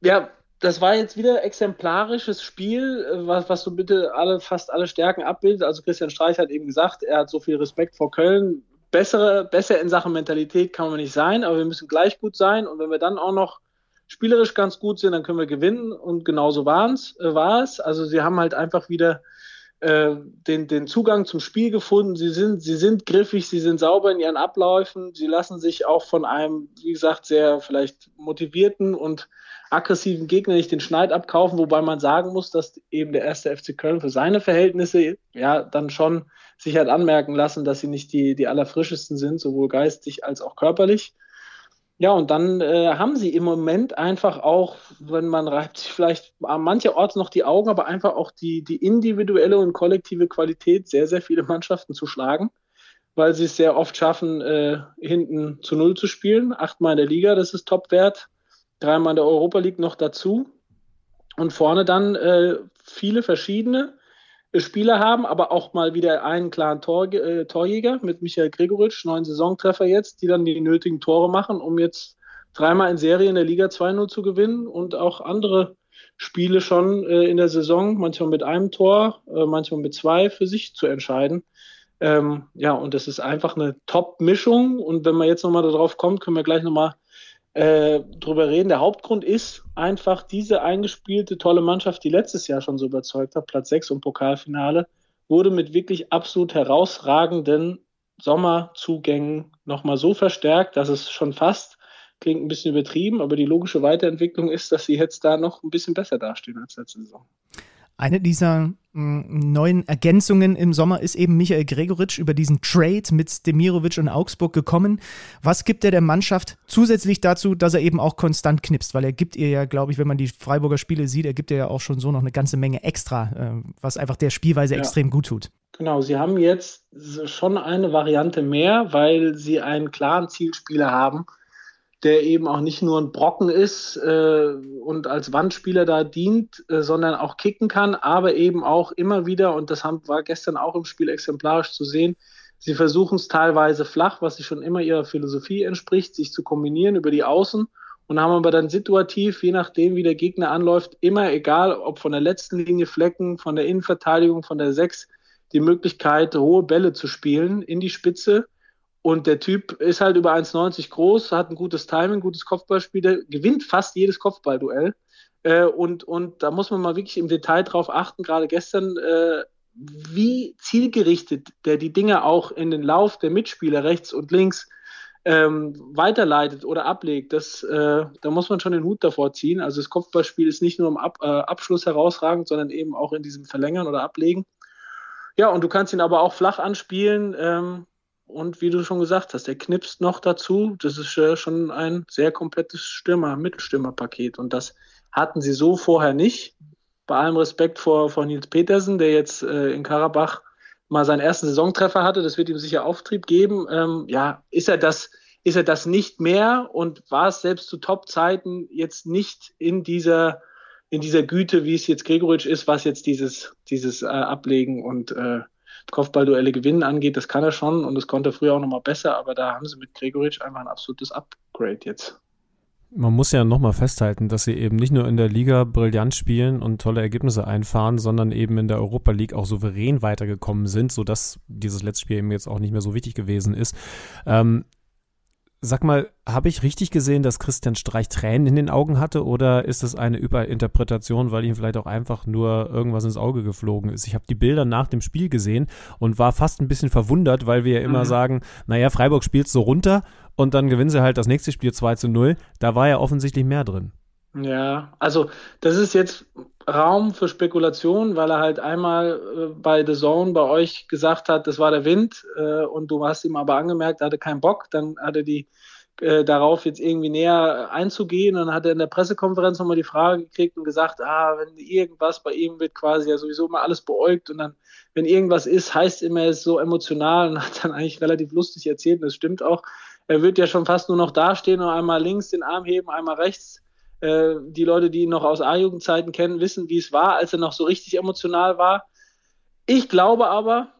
ja, das war jetzt wieder exemplarisches Spiel, äh, was, was so bitte alle, fast alle Stärken abbildet. Also Christian Streich hat eben gesagt, er hat so viel Respekt vor Köln, bessere, besser in Sachen Mentalität kann man nicht sein, aber wir müssen gleich gut sein. Und wenn wir dann auch noch spielerisch ganz gut sind, dann können wir gewinnen. Und genauso äh, war es. Also sie haben halt einfach wieder äh, den, den Zugang zum Spiel gefunden. Sie sind, sie sind griffig, sie sind sauber in ihren Abläufen. Sie lassen sich auch von einem, wie gesagt, sehr vielleicht motivierten und aggressiven Gegner nicht den Schneid abkaufen, wobei man sagen muss, dass eben der erste FC Köln für seine Verhältnisse ja dann schon sich hat anmerken lassen, dass sie nicht die, die allerfrischesten sind, sowohl geistig als auch körperlich. Ja, und dann äh, haben sie im Moment einfach auch, wenn man reibt sich vielleicht an mancherorts noch die Augen, aber einfach auch die, die individuelle und kollektive Qualität, sehr, sehr viele Mannschaften zu schlagen, weil sie es sehr oft schaffen, äh, hinten zu Null zu spielen. Achtmal in der Liga, das ist Topwert. Dreimal in der Europa League noch dazu. Und vorne dann äh, viele verschiedene Spieler haben, aber auch mal wieder einen klaren Tor, äh, Torjäger mit Michael Gregoritsch, neun Saisontreffer jetzt, die dann die nötigen Tore machen, um jetzt dreimal in Serie in der Liga 2-0 zu gewinnen und auch andere Spiele schon äh, in der Saison, manchmal mit einem Tor, äh, manchmal mit zwei, für sich zu entscheiden. Ähm, ja, und das ist einfach eine Top-Mischung. Und wenn man jetzt nochmal darauf kommt, können wir gleich nochmal äh, drüber reden. Der Hauptgrund ist einfach diese eingespielte tolle Mannschaft, die letztes Jahr schon so überzeugt hat, Platz 6 und Pokalfinale, wurde mit wirklich absolut herausragenden Sommerzugängen nochmal so verstärkt, dass es schon fast klingt ein bisschen übertrieben, aber die logische Weiterentwicklung ist, dass sie jetzt da noch ein bisschen besser dastehen als letzte Saison. Eine dieser mm, neuen Ergänzungen im Sommer ist eben Michael Gregoritsch über diesen Trade mit Demirovic und Augsburg gekommen. Was gibt er der Mannschaft zusätzlich dazu, dass er eben auch konstant knipst? Weil er gibt ihr ja, glaube ich, wenn man die Freiburger Spiele sieht, er gibt ihr ja auch schon so noch eine ganze Menge extra, äh, was einfach der Spielweise ja. extrem gut tut. Genau, sie haben jetzt schon eine Variante mehr, weil sie einen klaren Zielspieler haben der eben auch nicht nur ein Brocken ist äh, und als Wandspieler da dient, äh, sondern auch kicken kann, aber eben auch immer wieder, und das haben, war gestern auch im Spiel exemplarisch zu sehen, sie versuchen es teilweise flach, was sich schon immer ihrer Philosophie entspricht, sich zu kombinieren über die Außen und haben aber dann situativ, je nachdem, wie der Gegner anläuft, immer egal, ob von der letzten Linie Flecken, von der Innenverteidigung, von der Sechs, die Möglichkeit, hohe Bälle zu spielen in die Spitze und der Typ ist halt über 1,90 groß, hat ein gutes Timing, gutes Kopfballspiel, der gewinnt fast jedes Kopfballduell. Äh, und, und da muss man mal wirklich im Detail drauf achten, gerade gestern, äh, wie zielgerichtet der die Dinge auch in den Lauf der Mitspieler rechts und links ähm, weiterleitet oder ablegt. Das, äh, da muss man schon den Hut davor ziehen. Also das Kopfballspiel ist nicht nur im Ab, äh, Abschluss herausragend, sondern eben auch in diesem Verlängern oder Ablegen. Ja, und du kannst ihn aber auch flach anspielen. Ähm, und wie du schon gesagt hast, der knipst noch dazu. Das ist schon ein sehr komplettes Stürmer, Mittelstürmerpaket. Und das hatten sie so vorher nicht. Bei allem Respekt vor, vor Nils Petersen, der jetzt äh, in Karabach mal seinen ersten Saisontreffer hatte. Das wird ihm sicher Auftrieb geben. Ähm, ja, ist er das, ist er das nicht mehr und war es selbst zu Top-Zeiten jetzt nicht in dieser in dieser Güte, wie es jetzt Gregoritsch ist, was jetzt dieses, dieses äh, Ablegen und äh, Kopfballduelle gewinnen angeht, das kann er schon und das konnte er früher auch nochmal besser, aber da haben sie mit Gregoritsch einfach ein absolutes Upgrade jetzt. Man muss ja nochmal festhalten, dass sie eben nicht nur in der Liga brillant spielen und tolle Ergebnisse einfahren, sondern eben in der Europa League auch souverän weitergekommen sind, sodass dieses letzte Spiel eben jetzt auch nicht mehr so wichtig gewesen ist. Ähm, Sag mal, habe ich richtig gesehen, dass Christian Streich Tränen in den Augen hatte oder ist das eine Überinterpretation, weil ihm vielleicht auch einfach nur irgendwas ins Auge geflogen ist? Ich habe die Bilder nach dem Spiel gesehen und war fast ein bisschen verwundert, weil wir ja immer mhm. sagen, naja, Freiburg spielt so runter und dann gewinnen sie halt das nächste Spiel 2 zu 0. Da war ja offensichtlich mehr drin. Ja, also das ist jetzt Raum für Spekulation, weil er halt einmal äh, bei The Zone bei euch gesagt hat, das war der Wind äh, und du hast ihm aber angemerkt, er hatte keinen Bock, dann hat er die äh, darauf jetzt irgendwie näher einzugehen und dann hat er in der Pressekonferenz nochmal die Frage gekriegt und gesagt, ah, wenn irgendwas bei ihm wird quasi ja sowieso immer alles beäugt und dann, wenn irgendwas ist, heißt immer, er ist so emotional und (laughs) hat dann eigentlich relativ lustig erzählt und das stimmt auch. Er wird ja schon fast nur noch dastehen und einmal links den Arm heben, einmal rechts äh, die Leute, die ihn noch aus A-Jugendzeiten kennen, wissen, wie es war, als er noch so richtig emotional war. Ich glaube aber,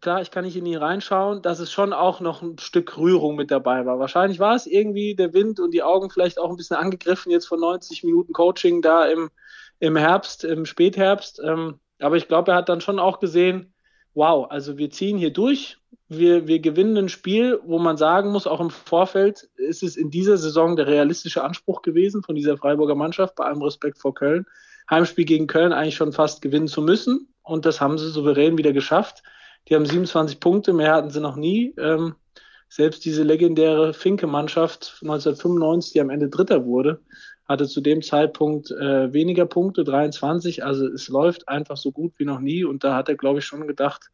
klar, ich kann nicht in ihn reinschauen, dass es schon auch noch ein Stück Rührung mit dabei war. Wahrscheinlich war es irgendwie der Wind und die Augen vielleicht auch ein bisschen angegriffen jetzt von 90 Minuten Coaching da im, im Herbst, im Spätherbst. Ähm, aber ich glaube, er hat dann schon auch gesehen, wow, also wir ziehen hier durch, wir, wir gewinnen ein Spiel, wo man sagen muss, auch im Vorfeld ist es in dieser Saison der realistische Anspruch gewesen von dieser Freiburger Mannschaft, bei allem Respekt vor Köln, Heimspiel gegen Köln eigentlich schon fast gewinnen zu müssen. Und das haben sie souverän wieder geschafft. Die haben 27 Punkte, mehr hatten sie noch nie. Ähm, selbst diese legendäre Finke-Mannschaft 1995, die am Ende Dritter wurde, hatte zu dem Zeitpunkt äh, weniger Punkte, 23. Also es läuft einfach so gut wie noch nie. Und da hat er, glaube ich, schon gedacht,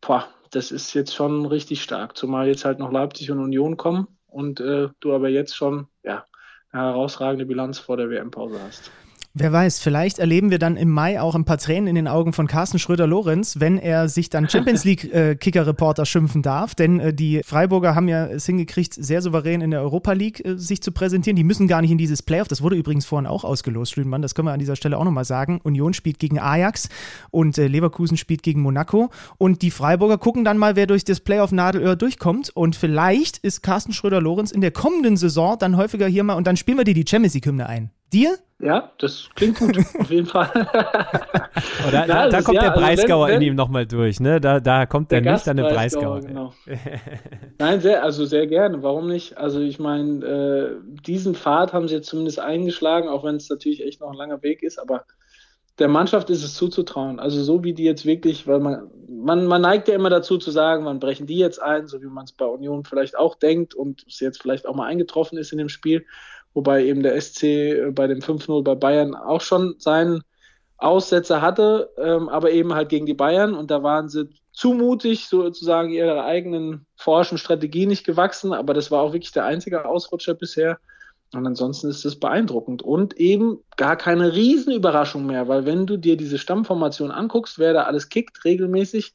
boah, das ist jetzt schon richtig stark, zumal jetzt halt noch Leipzig und Union kommen und äh, du aber jetzt schon ja, eine herausragende Bilanz vor der WM-Pause hast. Wer weiß, vielleicht erleben wir dann im Mai auch ein paar Tränen in den Augen von Carsten Schröder-Lorenz, wenn er sich dann Champions (laughs) League-Kicker-Reporter äh, schimpfen darf. Denn äh, die Freiburger haben ja es hingekriegt, sehr souverän in der Europa League äh, sich zu präsentieren. Die müssen gar nicht in dieses Playoff. Das wurde übrigens vorhin auch ausgelost, Schlümann. Das können wir an dieser Stelle auch nochmal sagen. Union spielt gegen Ajax und äh, Leverkusen spielt gegen Monaco. Und die Freiburger gucken dann mal, wer durch das Playoff-Nadelöhr durchkommt. Und vielleicht ist Carsten Schröder-Lorenz in der kommenden Saison dann häufiger hier mal und dann spielen wir dir die Champions League-Hymne ein. Dir? Ja, das klingt gut, (laughs) auf jeden Fall. oh, da, da, da kommt ja, der Breisgauer also wenn, wenn, in ihm nochmal durch, ne? Da, da kommt der, der nüchterne Breisgauer. Genau. (laughs) Nein, sehr, also sehr gerne, warum nicht? Also ich meine, äh, diesen Pfad haben sie jetzt zumindest eingeschlagen, auch wenn es natürlich echt noch ein langer Weg ist, aber der Mannschaft ist es zuzutrauen. Also so wie die jetzt wirklich, weil man, man, man neigt ja immer dazu zu sagen, man brechen die jetzt ein, so wie man es bei Union vielleicht auch denkt und es jetzt vielleicht auch mal eingetroffen ist in dem Spiel wobei eben der SC äh, bei dem 5-0 bei Bayern auch schon seinen Aussetzer hatte, ähm, aber eben halt gegen die Bayern. Und da waren sie zu mutig, sozusagen ihrer eigenen forschen Strategie nicht gewachsen, aber das war auch wirklich der einzige Ausrutscher bisher. Und ansonsten ist es beeindruckend. Und eben gar keine Riesenüberraschung mehr, weil wenn du dir diese Stammformation anguckst, wer da alles kickt regelmäßig,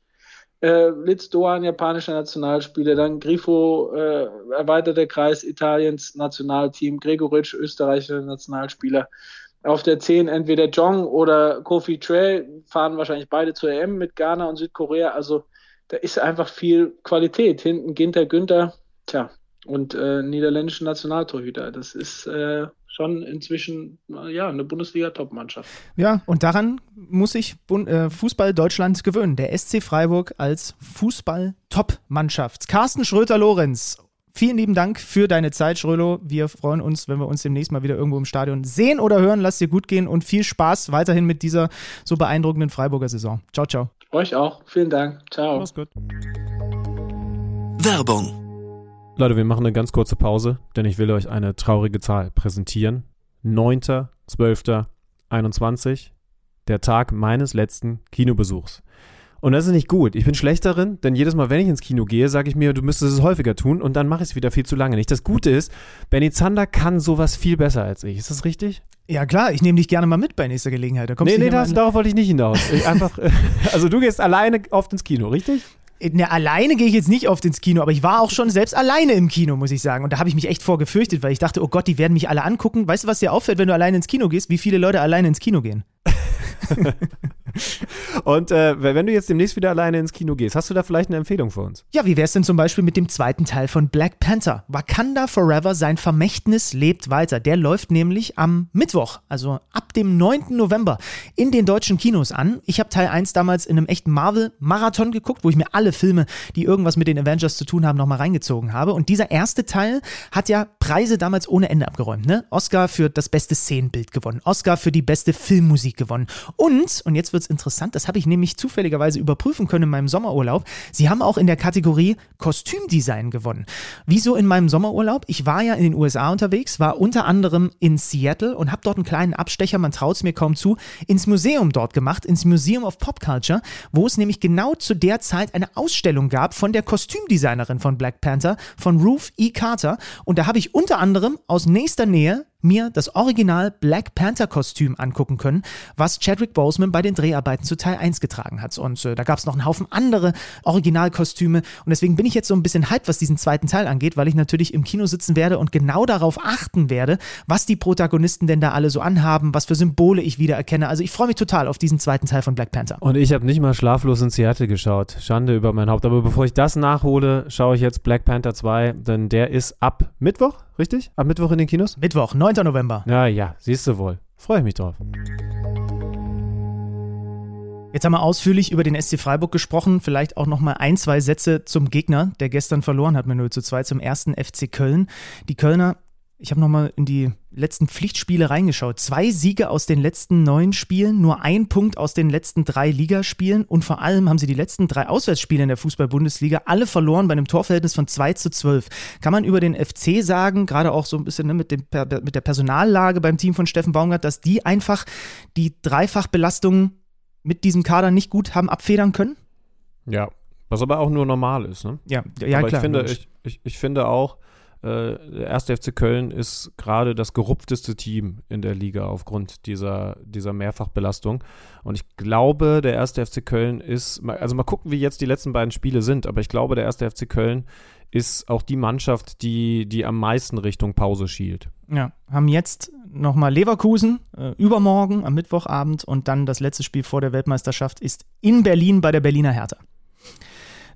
äh, Litz Doan, japanischer Nationalspieler, dann Grifo, äh, erweiterter Kreis Italiens Nationalteam, Gregoritsch, österreichischer Nationalspieler. Auf der 10 entweder Jong oder Kofi Trey fahren wahrscheinlich beide zur EM mit Ghana und Südkorea. Also da ist einfach viel Qualität. Hinten Ginter Günther, tja, und äh, niederländischen Nationaltorhüter. Das ist äh, schon inzwischen ja, eine Bundesliga-Top-Mannschaft. Ja, und daran muss sich äh, Fußball Deutschland gewöhnen. Der SC Freiburg als Fußball-Top-Mannschaft. Carsten Schröter-Lorenz, vielen lieben Dank für deine Zeit, Schrölo. Wir freuen uns, wenn wir uns demnächst mal wieder irgendwo im Stadion sehen oder hören. Lass dir gut gehen und viel Spaß weiterhin mit dieser so beeindruckenden Freiburger Saison. Ciao, ciao. Euch auch. Vielen Dank. Ciao. Mach's gut. Werbung Leute, wir machen eine ganz kurze Pause, denn ich will euch eine traurige Zahl präsentieren. 9.12.21, der Tag meines letzten Kinobesuchs. Und das ist nicht gut. Ich bin schlecht darin, denn jedes Mal, wenn ich ins Kino gehe, sage ich mir, du müsstest es häufiger tun und dann mache ich es wieder viel zu lange nicht. Das Gute ist, Benny Zander kann sowas viel besser als ich. Ist das richtig? Ja, klar, ich nehme dich gerne mal mit bei nächster Gelegenheit. Da kommst nee, nee, das, darauf wollte ich nicht hinaus. Ich (laughs) einfach, also du gehst alleine oft ins Kino, richtig? Ne, alleine gehe ich jetzt nicht oft ins Kino, aber ich war auch schon selbst alleine im Kino, muss ich sagen. Und da habe ich mich echt vorgefürchtet, weil ich dachte, oh Gott, die werden mich alle angucken. Weißt du, was dir auffällt, wenn du alleine ins Kino gehst? Wie viele Leute alleine ins Kino gehen? (laughs) Und äh, wenn du jetzt demnächst wieder alleine ins Kino gehst, hast du da vielleicht eine Empfehlung für uns? Ja, wie wär's denn zum Beispiel mit dem zweiten Teil von Black Panther? Wakanda Forever, sein Vermächtnis lebt weiter. Der läuft nämlich am Mittwoch, also ab dem 9. November, in den deutschen Kinos an. Ich habe Teil 1 damals in einem echten Marvel-Marathon geguckt, wo ich mir alle Filme, die irgendwas mit den Avengers zu tun haben, nochmal reingezogen habe. Und dieser erste Teil hat ja Preise damals ohne Ende abgeräumt. Ne? Oscar für das beste Szenenbild gewonnen, Oscar für die beste Filmmusik gewonnen. Und, und jetzt wird's interessant, das habe ich nämlich zufälligerweise überprüfen können in meinem Sommerurlaub. Sie haben auch in der Kategorie Kostümdesign gewonnen. Wieso in meinem Sommerurlaub? Ich war ja in den USA unterwegs, war unter anderem in Seattle und habe dort einen kleinen Abstecher, man traut es mir kaum zu, ins Museum dort gemacht, ins Museum of Pop Culture, wo es nämlich genau zu der Zeit eine Ausstellung gab von der Kostümdesignerin von Black Panther, von Ruth E. Carter. Und da habe ich unter anderem aus nächster Nähe mir das Original Black Panther Kostüm angucken können, was Chadwick Boseman bei den Dreharbeiten zu Teil 1 getragen hat. Und äh, da gab es noch einen Haufen andere Originalkostüme. Und deswegen bin ich jetzt so ein bisschen hyped, was diesen zweiten Teil angeht, weil ich natürlich im Kino sitzen werde und genau darauf achten werde, was die Protagonisten denn da alle so anhaben, was für Symbole ich wiedererkenne. Also ich freue mich total auf diesen zweiten Teil von Black Panther. Und ich habe nicht mal schlaflos in Seattle geschaut. Schande über mein Haupt. Aber bevor ich das nachhole, schaue ich jetzt Black Panther 2, denn der ist ab Mittwoch, richtig? Ab Mittwoch in den Kinos? Mittwoch, 9. November. Ja, ja, siehst du wohl. Freue ich mich drauf. Jetzt haben wir ausführlich über den SC Freiburg gesprochen. Vielleicht auch noch mal ein, zwei Sätze zum Gegner, der gestern verloren hat mit 0 zu 2 zum ersten FC Köln. Die Kölner ich habe nochmal in die letzten Pflichtspiele reingeschaut. Zwei Siege aus den letzten neun Spielen, nur ein Punkt aus den letzten drei Ligaspielen und vor allem haben sie die letzten drei Auswärtsspiele in der Fußball-Bundesliga alle verloren bei einem Torverhältnis von 2 zu 12. Kann man über den FC sagen, gerade auch so ein bisschen ne, mit, dem, mit der Personallage beim Team von Steffen Baumgart, dass die einfach die Dreifachbelastung mit diesem Kader nicht gut haben abfedern können? Ja, was aber auch nur normal ist. Ne? Ja, ja, aber klar. Ich finde, ich, ich, ich finde auch, äh, der erste FC Köln ist gerade das gerupfteste Team in der Liga aufgrund dieser, dieser Mehrfachbelastung. Und ich glaube, der erste FC Köln ist, also mal gucken, wie jetzt die letzten beiden Spiele sind, aber ich glaube, der erste FC Köln ist auch die Mannschaft, die, die am meisten Richtung Pause schielt. Ja, haben jetzt nochmal Leverkusen äh, übermorgen am Mittwochabend und dann das letzte Spiel vor der Weltmeisterschaft ist in Berlin bei der Berliner Hertha.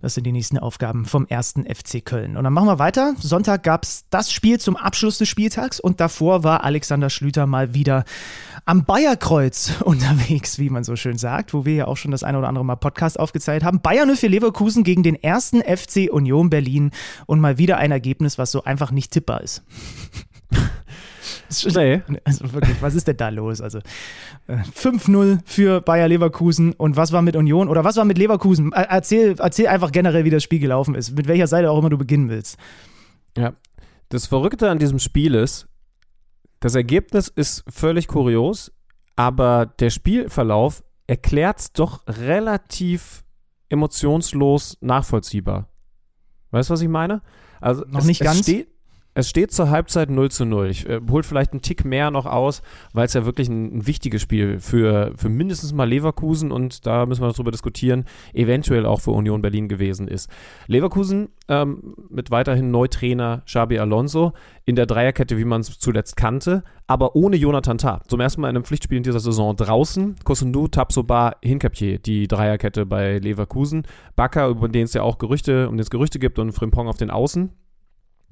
Das sind die nächsten Aufgaben vom ersten FC Köln. Und dann machen wir weiter. Sonntag gab es das Spiel zum Abschluss des Spieltags und davor war Alexander Schlüter mal wieder am Bayerkreuz (laughs) unterwegs, wie man so schön sagt, wo wir ja auch schon das eine oder andere Mal Podcast aufgezeigt haben. Bayern für Leverkusen gegen den ersten FC Union Berlin und mal wieder ein Ergebnis, was so einfach nicht tippbar ist. (laughs) Nee. Also wirklich, was ist denn da los? Also äh, 5-0 für Bayer Leverkusen und was war mit Union oder was war mit Leverkusen? Erzähl, erzähl einfach generell, wie das Spiel gelaufen ist, mit welcher Seite auch immer du beginnen willst. Ja, das Verrückte an diesem Spiel ist, das Ergebnis ist völlig kurios, aber der Spielverlauf erklärt es doch relativ emotionslos nachvollziehbar. Weißt du, was ich meine? Also noch nicht ganz. Steht, es steht zur Halbzeit 0 zu 0. Ich äh, hole vielleicht einen Tick mehr noch aus, weil es ja wirklich ein, ein, wichtiges Spiel für, für mindestens mal Leverkusen und da müssen wir noch drüber diskutieren, eventuell auch für Union Berlin gewesen ist. Leverkusen ähm, mit weiterhin Neutrainer Xabi Alonso in der Dreierkette, wie man es zuletzt kannte, aber ohne Jonathan Tah. Zum ersten Mal in einem Pflichtspiel in dieser Saison draußen. Kosundu, Tapsoba, Hinkapier, die Dreierkette bei Leverkusen. Bakker, über den es ja auch Gerüchte, um den es Gerüchte gibt und Frimpong auf den Außen.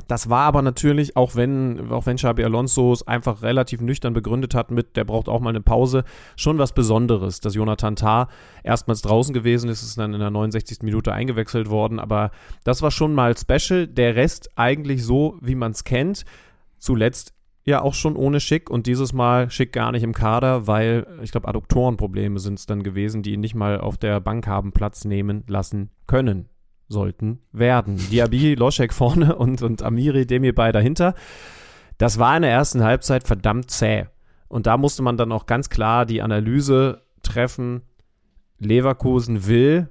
Das war aber natürlich, auch wenn, auch wenn Xabi Alonso es einfach relativ nüchtern begründet hat mit, der braucht auch mal eine Pause, schon was Besonderes, dass Jonathan Tah erstmals draußen gewesen ist, ist dann in der 69. Minute eingewechselt worden, aber das war schon mal special. Der Rest eigentlich so, wie man es kennt. Zuletzt ja auch schon ohne Schick und dieses Mal Schick gar nicht im Kader, weil ich glaube, Adduktorenprobleme sind es dann gewesen, die ihn nicht mal auf der Bank haben Platz nehmen lassen können sollten werden. Diaby, (laughs) Loschek vorne und, und Amiri Demirbay dahinter. Das war in der ersten Halbzeit verdammt zäh. Und da musste man dann auch ganz klar die Analyse treffen, Leverkusen will,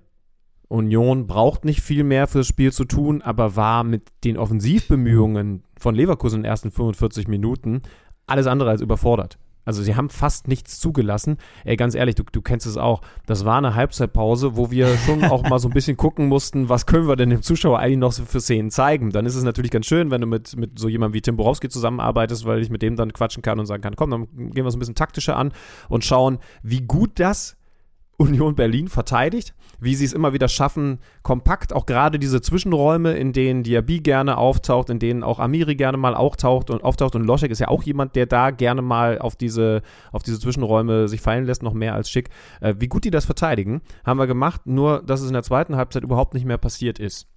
Union braucht nicht viel mehr fürs Spiel zu tun, aber war mit den Offensivbemühungen von Leverkusen in den ersten 45 Minuten alles andere als überfordert. Also sie haben fast nichts zugelassen. Ey, ganz ehrlich, du, du kennst es auch. Das war eine Halbzeitpause, wo wir (laughs) schon auch mal so ein bisschen gucken mussten, was können wir denn dem Zuschauer eigentlich noch für Szenen zeigen. Dann ist es natürlich ganz schön, wenn du mit, mit so jemandem wie Tim Borowski zusammenarbeitest, weil ich mit dem dann quatschen kann und sagen kann, komm, dann gehen wir es ein bisschen taktischer an und schauen, wie gut das Union Berlin verteidigt, wie sie es immer wieder schaffen, kompakt, auch gerade diese Zwischenräume, in denen Diaby gerne auftaucht, in denen auch Amiri gerne mal auftaucht und auftaucht und Loschek ist ja auch jemand, der da gerne mal auf diese, auf diese Zwischenräume sich fallen lässt, noch mehr als schick. Äh, wie gut die das verteidigen, haben wir gemacht, nur dass es in der zweiten Halbzeit überhaupt nicht mehr passiert ist.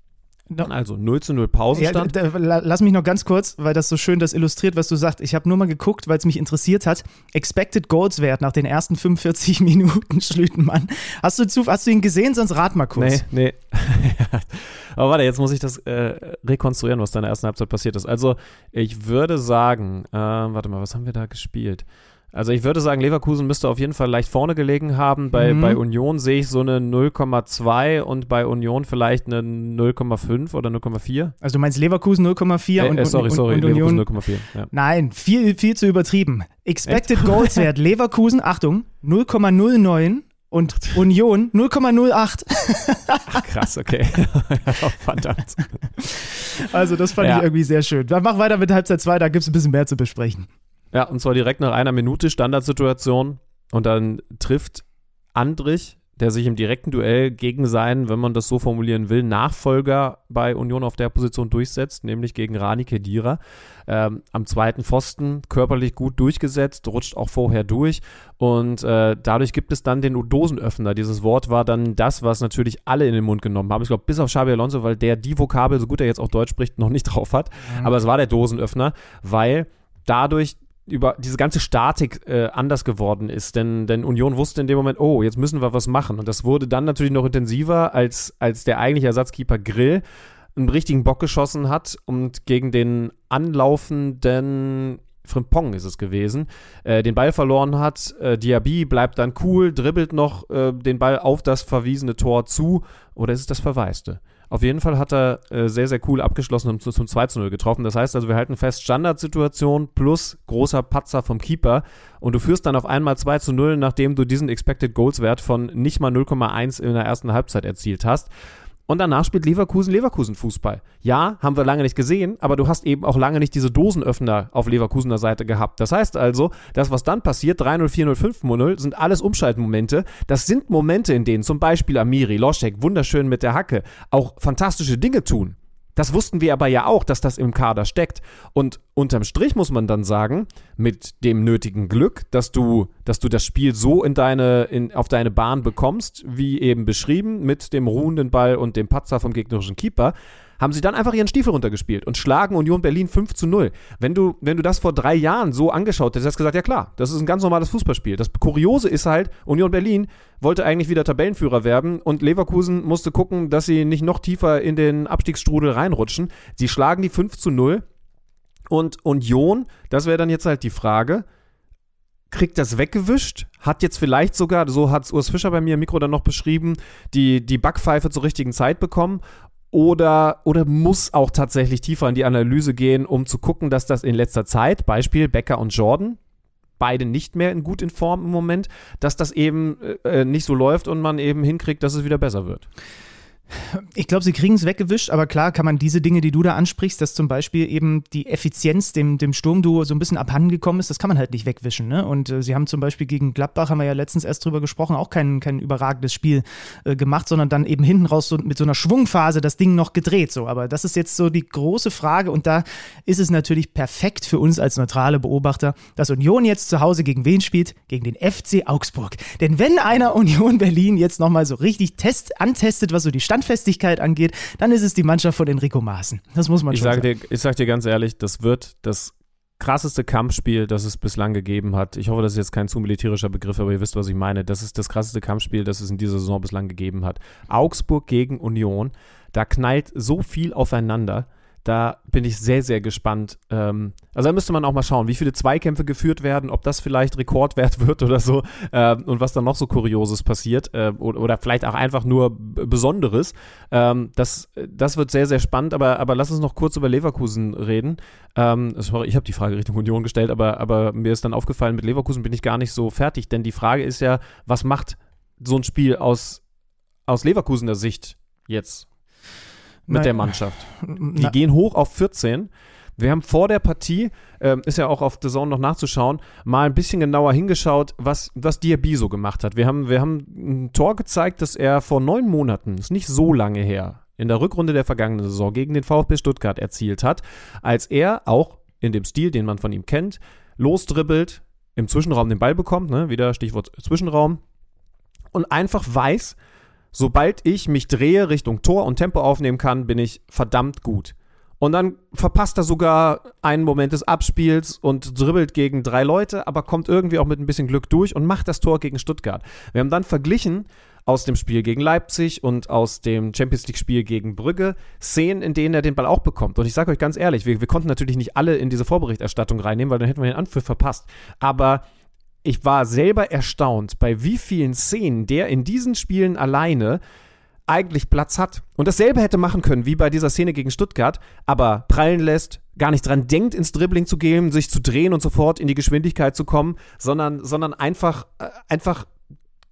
Also 0 zu 0 Pausenstand. Ja, lass mich noch ganz kurz, weil das so schön das illustriert, was du sagst. Ich habe nur mal geguckt, weil es mich interessiert hat. Expected Goals Wert nach den ersten 45 (laughs) Minuten Schlütenmann. Hast du, zu, hast du ihn gesehen? Sonst rat mal kurz. Nee, nee. (laughs) Aber warte, jetzt muss ich das äh, rekonstruieren, was da in der ersten Halbzeit passiert ist. Also, ich würde sagen, äh, warte mal, was haben wir da gespielt? Also ich würde sagen, Leverkusen müsste auf jeden Fall leicht vorne gelegen haben. Bei, mhm. bei Union sehe ich so eine 0,2 und bei Union vielleicht eine 0,5 oder 0,4. Also du meinst Leverkusen 0,4 äh, und, äh, sorry, und, sorry, und Union 0,4. Ja. Nein, viel, viel zu übertrieben. Expected Goals Wert (laughs) Leverkusen, Achtung, 0,09 und Union 0,08. Ach, krass, okay. (laughs) Verdammt. Also das fand ja. ich irgendwie sehr schön. Dann mach weiter mit Halbzeit 2, da gibt es ein bisschen mehr zu besprechen. Ja, und zwar direkt nach einer Minute Standardsituation und dann trifft Andrich, der sich im direkten Duell gegen seinen, wenn man das so formulieren will, Nachfolger bei Union auf der Position durchsetzt, nämlich gegen Rani Kedira. Ähm, am zweiten Pfosten körperlich gut durchgesetzt, rutscht auch vorher durch und äh, dadurch gibt es dann den Dosenöffner. Dieses Wort war dann das, was natürlich alle in den Mund genommen haben. Ich glaube, bis auf Xabi Alonso, weil der die Vokabel, so gut er jetzt auch Deutsch spricht, noch nicht drauf hat. Mhm. Aber es war der Dosenöffner, weil dadurch über diese ganze Statik äh, anders geworden ist. Denn, denn Union wusste in dem Moment, oh, jetzt müssen wir was machen. Und das wurde dann natürlich noch intensiver, als, als der eigentliche Ersatzkeeper Grill einen richtigen Bock geschossen hat und gegen den anlaufenden Frimpong ist es gewesen, äh, den Ball verloren hat. Äh, Diaby bleibt dann cool, dribbelt noch äh, den Ball auf das verwiesene Tor zu. Oder ist es das Verwaiste? Auf jeden Fall hat er äh, sehr, sehr cool abgeschlossen und zum, zum 2 zu 0 getroffen. Das heißt also, wir halten fest, Standardsituation plus großer Patzer vom Keeper und du führst dann auf einmal 2 zu 0, nachdem du diesen Expected Goals Wert von nicht mal 0,1 in der ersten Halbzeit erzielt hast. Und danach spielt Leverkusen Leverkusen Fußball. Ja, haben wir lange nicht gesehen, aber du hast eben auch lange nicht diese Dosenöffner auf Leverkusener Seite gehabt. Das heißt also, das, was dann passiert, 3-0, 4-0, 5-0, sind alles Umschaltmomente. Das sind Momente, in denen zum Beispiel Amiri, Loschek, wunderschön mit der Hacke, auch fantastische Dinge tun. Das wussten wir aber ja auch, dass das im Kader steckt. Und unterm Strich muss man dann sagen, mit dem nötigen Glück, dass du, dass du das Spiel so in deine, in, auf deine Bahn bekommst, wie eben beschrieben, mit dem ruhenden Ball und dem Patzer vom gegnerischen Keeper, haben sie dann einfach ihren Stiefel runtergespielt und schlagen Union Berlin 5 zu 0. Wenn du, wenn du das vor drei Jahren so angeschaut hättest, hast du gesagt, ja klar, das ist ein ganz normales Fußballspiel. Das Kuriose ist halt, Union Berlin wollte eigentlich wieder Tabellenführer werden und Leverkusen musste gucken, dass sie nicht noch tiefer in den Abstiegsstrudel reinrutschen. Sie schlagen die 5 zu 0 und Union, das wäre dann jetzt halt die Frage, kriegt das weggewischt, hat jetzt vielleicht sogar, so hat es Urs Fischer bei mir im Mikro dann noch beschrieben, die, die Backpfeife zur richtigen Zeit bekommen? Oder, oder muss auch tatsächlich tiefer in die Analyse gehen, um zu gucken, dass das in letzter Zeit, Beispiel Becker und Jordan, beide nicht mehr in gut in Form im Moment, dass das eben äh, nicht so läuft und man eben hinkriegt, dass es wieder besser wird. Ich glaube, sie kriegen es weggewischt, aber klar kann man diese Dinge, die du da ansprichst, dass zum Beispiel eben die Effizienz dem, dem Sturmduo so ein bisschen abhandengekommen ist, das kann man halt nicht wegwischen. Ne? Und äh, sie haben zum Beispiel gegen Gladbach, haben wir ja letztens erst drüber gesprochen, auch kein, kein überragendes Spiel äh, gemacht, sondern dann eben hinten raus so mit so einer Schwungphase das Ding noch gedreht. So. Aber das ist jetzt so die große Frage und da ist es natürlich perfekt für uns als neutrale Beobachter, dass Union jetzt zu Hause gegen wen spielt? Gegen den FC Augsburg. Denn wenn einer Union Berlin jetzt nochmal so richtig test, antestet, was so die Stand Standfestigkeit angeht, dann ist es die Mannschaft von Enrico Maaßen. Das muss man ich schon sage sagen. Dir, ich sage dir ganz ehrlich, das wird das krasseste Kampfspiel, das es bislang gegeben hat. Ich hoffe, das ist jetzt kein zu militärischer Begriff, aber ihr wisst, was ich meine. Das ist das krasseste Kampfspiel, das es in dieser Saison bislang gegeben hat. Augsburg gegen Union, da knallt so viel aufeinander Da bin ich sehr, sehr gespannt. Ähm, also da müsste man auch mal schauen, wie viele Zweikämpfe geführt werden, ob das vielleicht Rekordwert (laughs) wird oder so ähm, und was dann noch so Kurioses passiert äh, oder, oder, vielleicht auch einfach nur Besonderes. Ähm, das, das wird sehr, sehr spannend, aber, aber lass uns noch kurz über Leverkusen reden. Ähm, sorry, ich habe die Frage Richtung Union gestellt, aber, aber mir ist dann aufgefallen, mit Leverkusen bin ich gar nicht so fertig, denn die Frage ist ja, was macht so ein Spiel aus, aus Leverkusener Sicht jetzt mit Nein. der Mannschaft. Die Na. gehen hoch auf 14. Wir haben vor der Partie, äh, ist ja auch auf The Zone noch nachzuschauen, mal ein bisschen genauer hingeschaut, was, was Diaby so gemacht hat. Wir haben, wir haben ein Tor gezeigt, das er vor neun Monaten, ist nicht so lange her, in der Rückrunde der vergangenen Saison gegen den VfB Stuttgart erzielt hat, als er auch in dem Stil, den man von ihm kennt, losdribbelt, im Zwischenraum den Ball bekommt, ne, wieder Stichwort Zwischenraum, und einfach weiß, sobald ich mich drehe Richtung Tor und Tempo aufnehmen kann, bin ich verdammt gut. Und dann verpasst er sogar einen Moment des Abspiels und dribbelt gegen drei Leute, aber kommt irgendwie auch mit ein bisschen Glück durch und macht das Tor gegen Stuttgart. Wir haben dann verglichen aus dem Spiel gegen Leipzig und aus dem Champions League-Spiel gegen Brügge Szenen, in denen er den Ball auch bekommt. Und ich sage euch ganz ehrlich, wir, wir konnten natürlich nicht alle in diese Vorberichterstattung reinnehmen, weil dann hätten wir den Anpfiff verpasst. Aber ich war selber erstaunt, bei wie vielen Szenen der in diesen Spielen alleine eigentlich Platz hat. Und dasselbe hätte machen können wie bei dieser Szene gegen Stuttgart, aber prallen lässt, gar nicht dran denkt, ins Dribbling zu gehen, sich zu drehen und sofort in die Geschwindigkeit zu kommen, sondern, sondern einfach, äh, einfach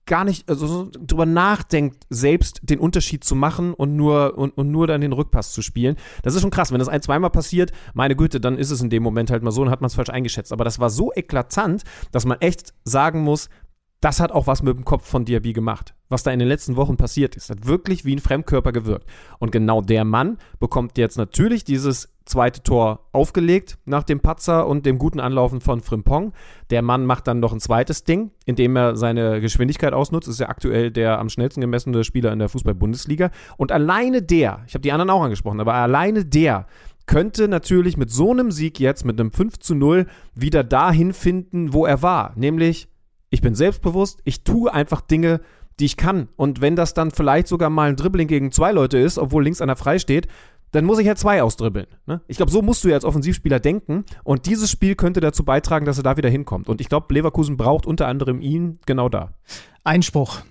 gar nicht also so drüber nachdenkt, selbst den Unterschied zu machen und nur, und, und nur dann den Rückpass zu spielen. Das ist schon krass. Wenn das ein, zweimal passiert, meine Güte, dann ist es in dem Moment halt mal so und hat man es falsch eingeschätzt. Aber das war so eklatant, dass man echt sagen muss, das hat auch was mit dem Kopf von Diaby gemacht. Was da in den letzten Wochen passiert ist, hat wirklich wie ein Fremdkörper gewirkt. Und genau der Mann bekommt jetzt natürlich dieses zweite Tor aufgelegt nach dem Patzer und dem guten Anlaufen von Frimpong. Der Mann macht dann noch ein zweites Ding, indem er seine Geschwindigkeit ausnutzt. Ist ja aktuell der am schnellsten gemessene Spieler in der Fußball-Bundesliga. Und alleine der, ich habe die anderen auch angesprochen, aber alleine der könnte natürlich mit so einem Sieg jetzt, mit einem 5 zu 0, wieder dahin finden, wo er war. Nämlich ich bin selbstbewusst, ich tue einfach Dinge, die ich kann. Und wenn das dann vielleicht sogar mal ein Dribbling gegen zwei Leute ist, obwohl links einer frei steht, dann muss ich ja zwei ausdribbeln. Ne? Ich glaube, so musst du ja als Offensivspieler denken. Und dieses Spiel könnte dazu beitragen, dass er da wieder hinkommt. Und ich glaube, Leverkusen braucht unter anderem ihn genau da. Einspruch.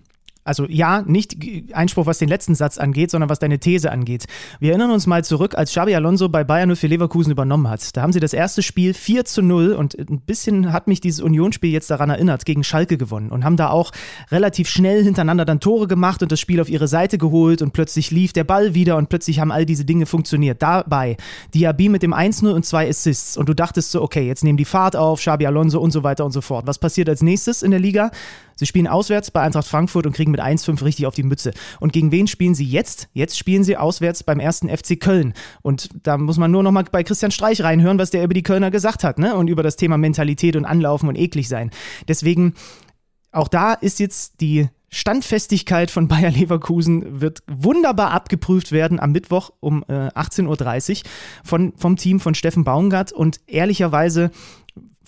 Also ja, nicht Einspruch, was den letzten Satz angeht, sondern was deine These angeht. Wir erinnern uns mal zurück, als Xabi Alonso bei Bayern für Leverkusen übernommen hat. Da haben sie das erste Spiel 4 zu 0 und ein bisschen hat mich dieses Unionsspiel jetzt daran erinnert, gegen Schalke gewonnen und haben da auch relativ schnell hintereinander dann Tore gemacht und das Spiel auf ihre Seite geholt und plötzlich lief der Ball wieder und plötzlich haben all diese Dinge funktioniert. Dabei Diaby mit dem 1-0 und zwei Assists und du dachtest so, okay, jetzt nehmen die Fahrt auf, Xabi Alonso und so weiter und so fort. Was passiert als nächstes in der Liga? Sie spielen auswärts bei Eintracht Frankfurt und kriegen mit 1-5 richtig auf die Mütze. Und gegen wen spielen sie jetzt? Jetzt spielen sie auswärts beim ersten FC Köln. Und da muss man nur noch mal bei Christian Streich reinhören, was der über die Kölner gesagt hat, ne? Und über das Thema Mentalität und Anlaufen und eklig sein. Deswegen, auch da ist jetzt die Standfestigkeit von Bayer Leverkusen wird wunderbar abgeprüft werden am Mittwoch um äh, 18.30 Uhr von, vom Team von Steffen Baumgart. Und ehrlicherweise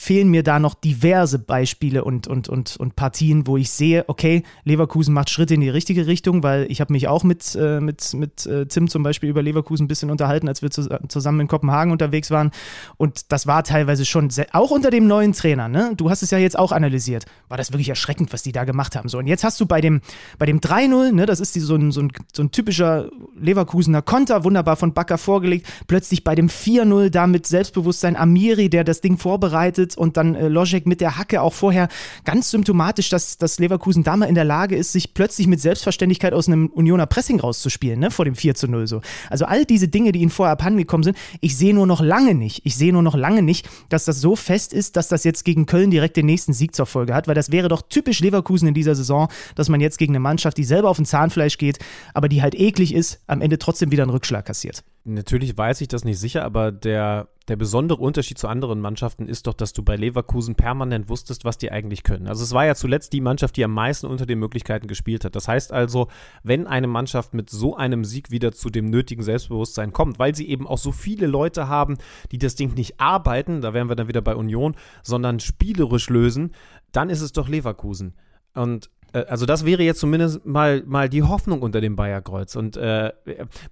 fehlen mir da noch diverse Beispiele und, und, und, und Partien, wo ich sehe, okay, Leverkusen macht Schritte in die richtige Richtung, weil ich habe mich auch mit, äh, mit, mit äh, Tim zum Beispiel über Leverkusen ein bisschen unterhalten, als wir zu, zusammen in Kopenhagen unterwegs waren. Und das war teilweise schon, sehr, auch unter dem neuen Trainer, ne? du hast es ja jetzt auch analysiert, war das wirklich erschreckend, was die da gemacht haben. So, und jetzt hast du bei dem, bei dem 3-0, ne, das ist die, so, ein, so, ein, so ein typischer Leverkusener Konter, wunderbar von Bakker vorgelegt, plötzlich bei dem 4-0 da mit Selbstbewusstsein Amiri, der das Ding vorbereitet, Ballbesitz und dann äh, Logic mit der Hacke auch vorher ganz symptomatisch, dass, dass Leverkusen da mal in der Lage ist, sich plötzlich mit Selbstverständlichkeit aus einem Unioner Pressing rauszuspielen, ne, vor dem 4 zu 0 so. Also all diese Dinge, die ihnen vorher abhandengekommen sind, ich sehe nur noch lange nicht, ich sehe nur noch lange nicht, dass das so fest ist, dass das jetzt gegen Köln direkt den nächsten Sieg zur Folge hat, weil das wäre doch typisch Leverkusen in dieser Saison, dass man jetzt gegen eine Mannschaft, die selber auf den Zahnfleisch geht, aber die halt eklig ist, am Ende trotzdem wieder einen Rückschlag kassiert. Natürlich weiß ich das nicht sicher, aber der, der besondere Unterschied zu anderen Mannschaften ist doch, dass du bei Leverkusen permanent wusstest, was die eigentlich können. Also es war ja zuletzt die Mannschaft, die am meisten unter den Möglichkeiten gespielt hat. Das heißt also, wenn eine Mannschaft mit so einem Sieg wieder zu dem nötigen Selbstbewusstsein kommt, weil sie eben auch so viele Leute haben, die das Ding nicht arbeiten, da wären wir dann wieder bei Union, sondern spielerisch lösen, dann ist es doch Leverkusen. Und also das wäre jetzt zumindest mal, mal die Hoffnung unter dem Bayerkreuz. Und äh,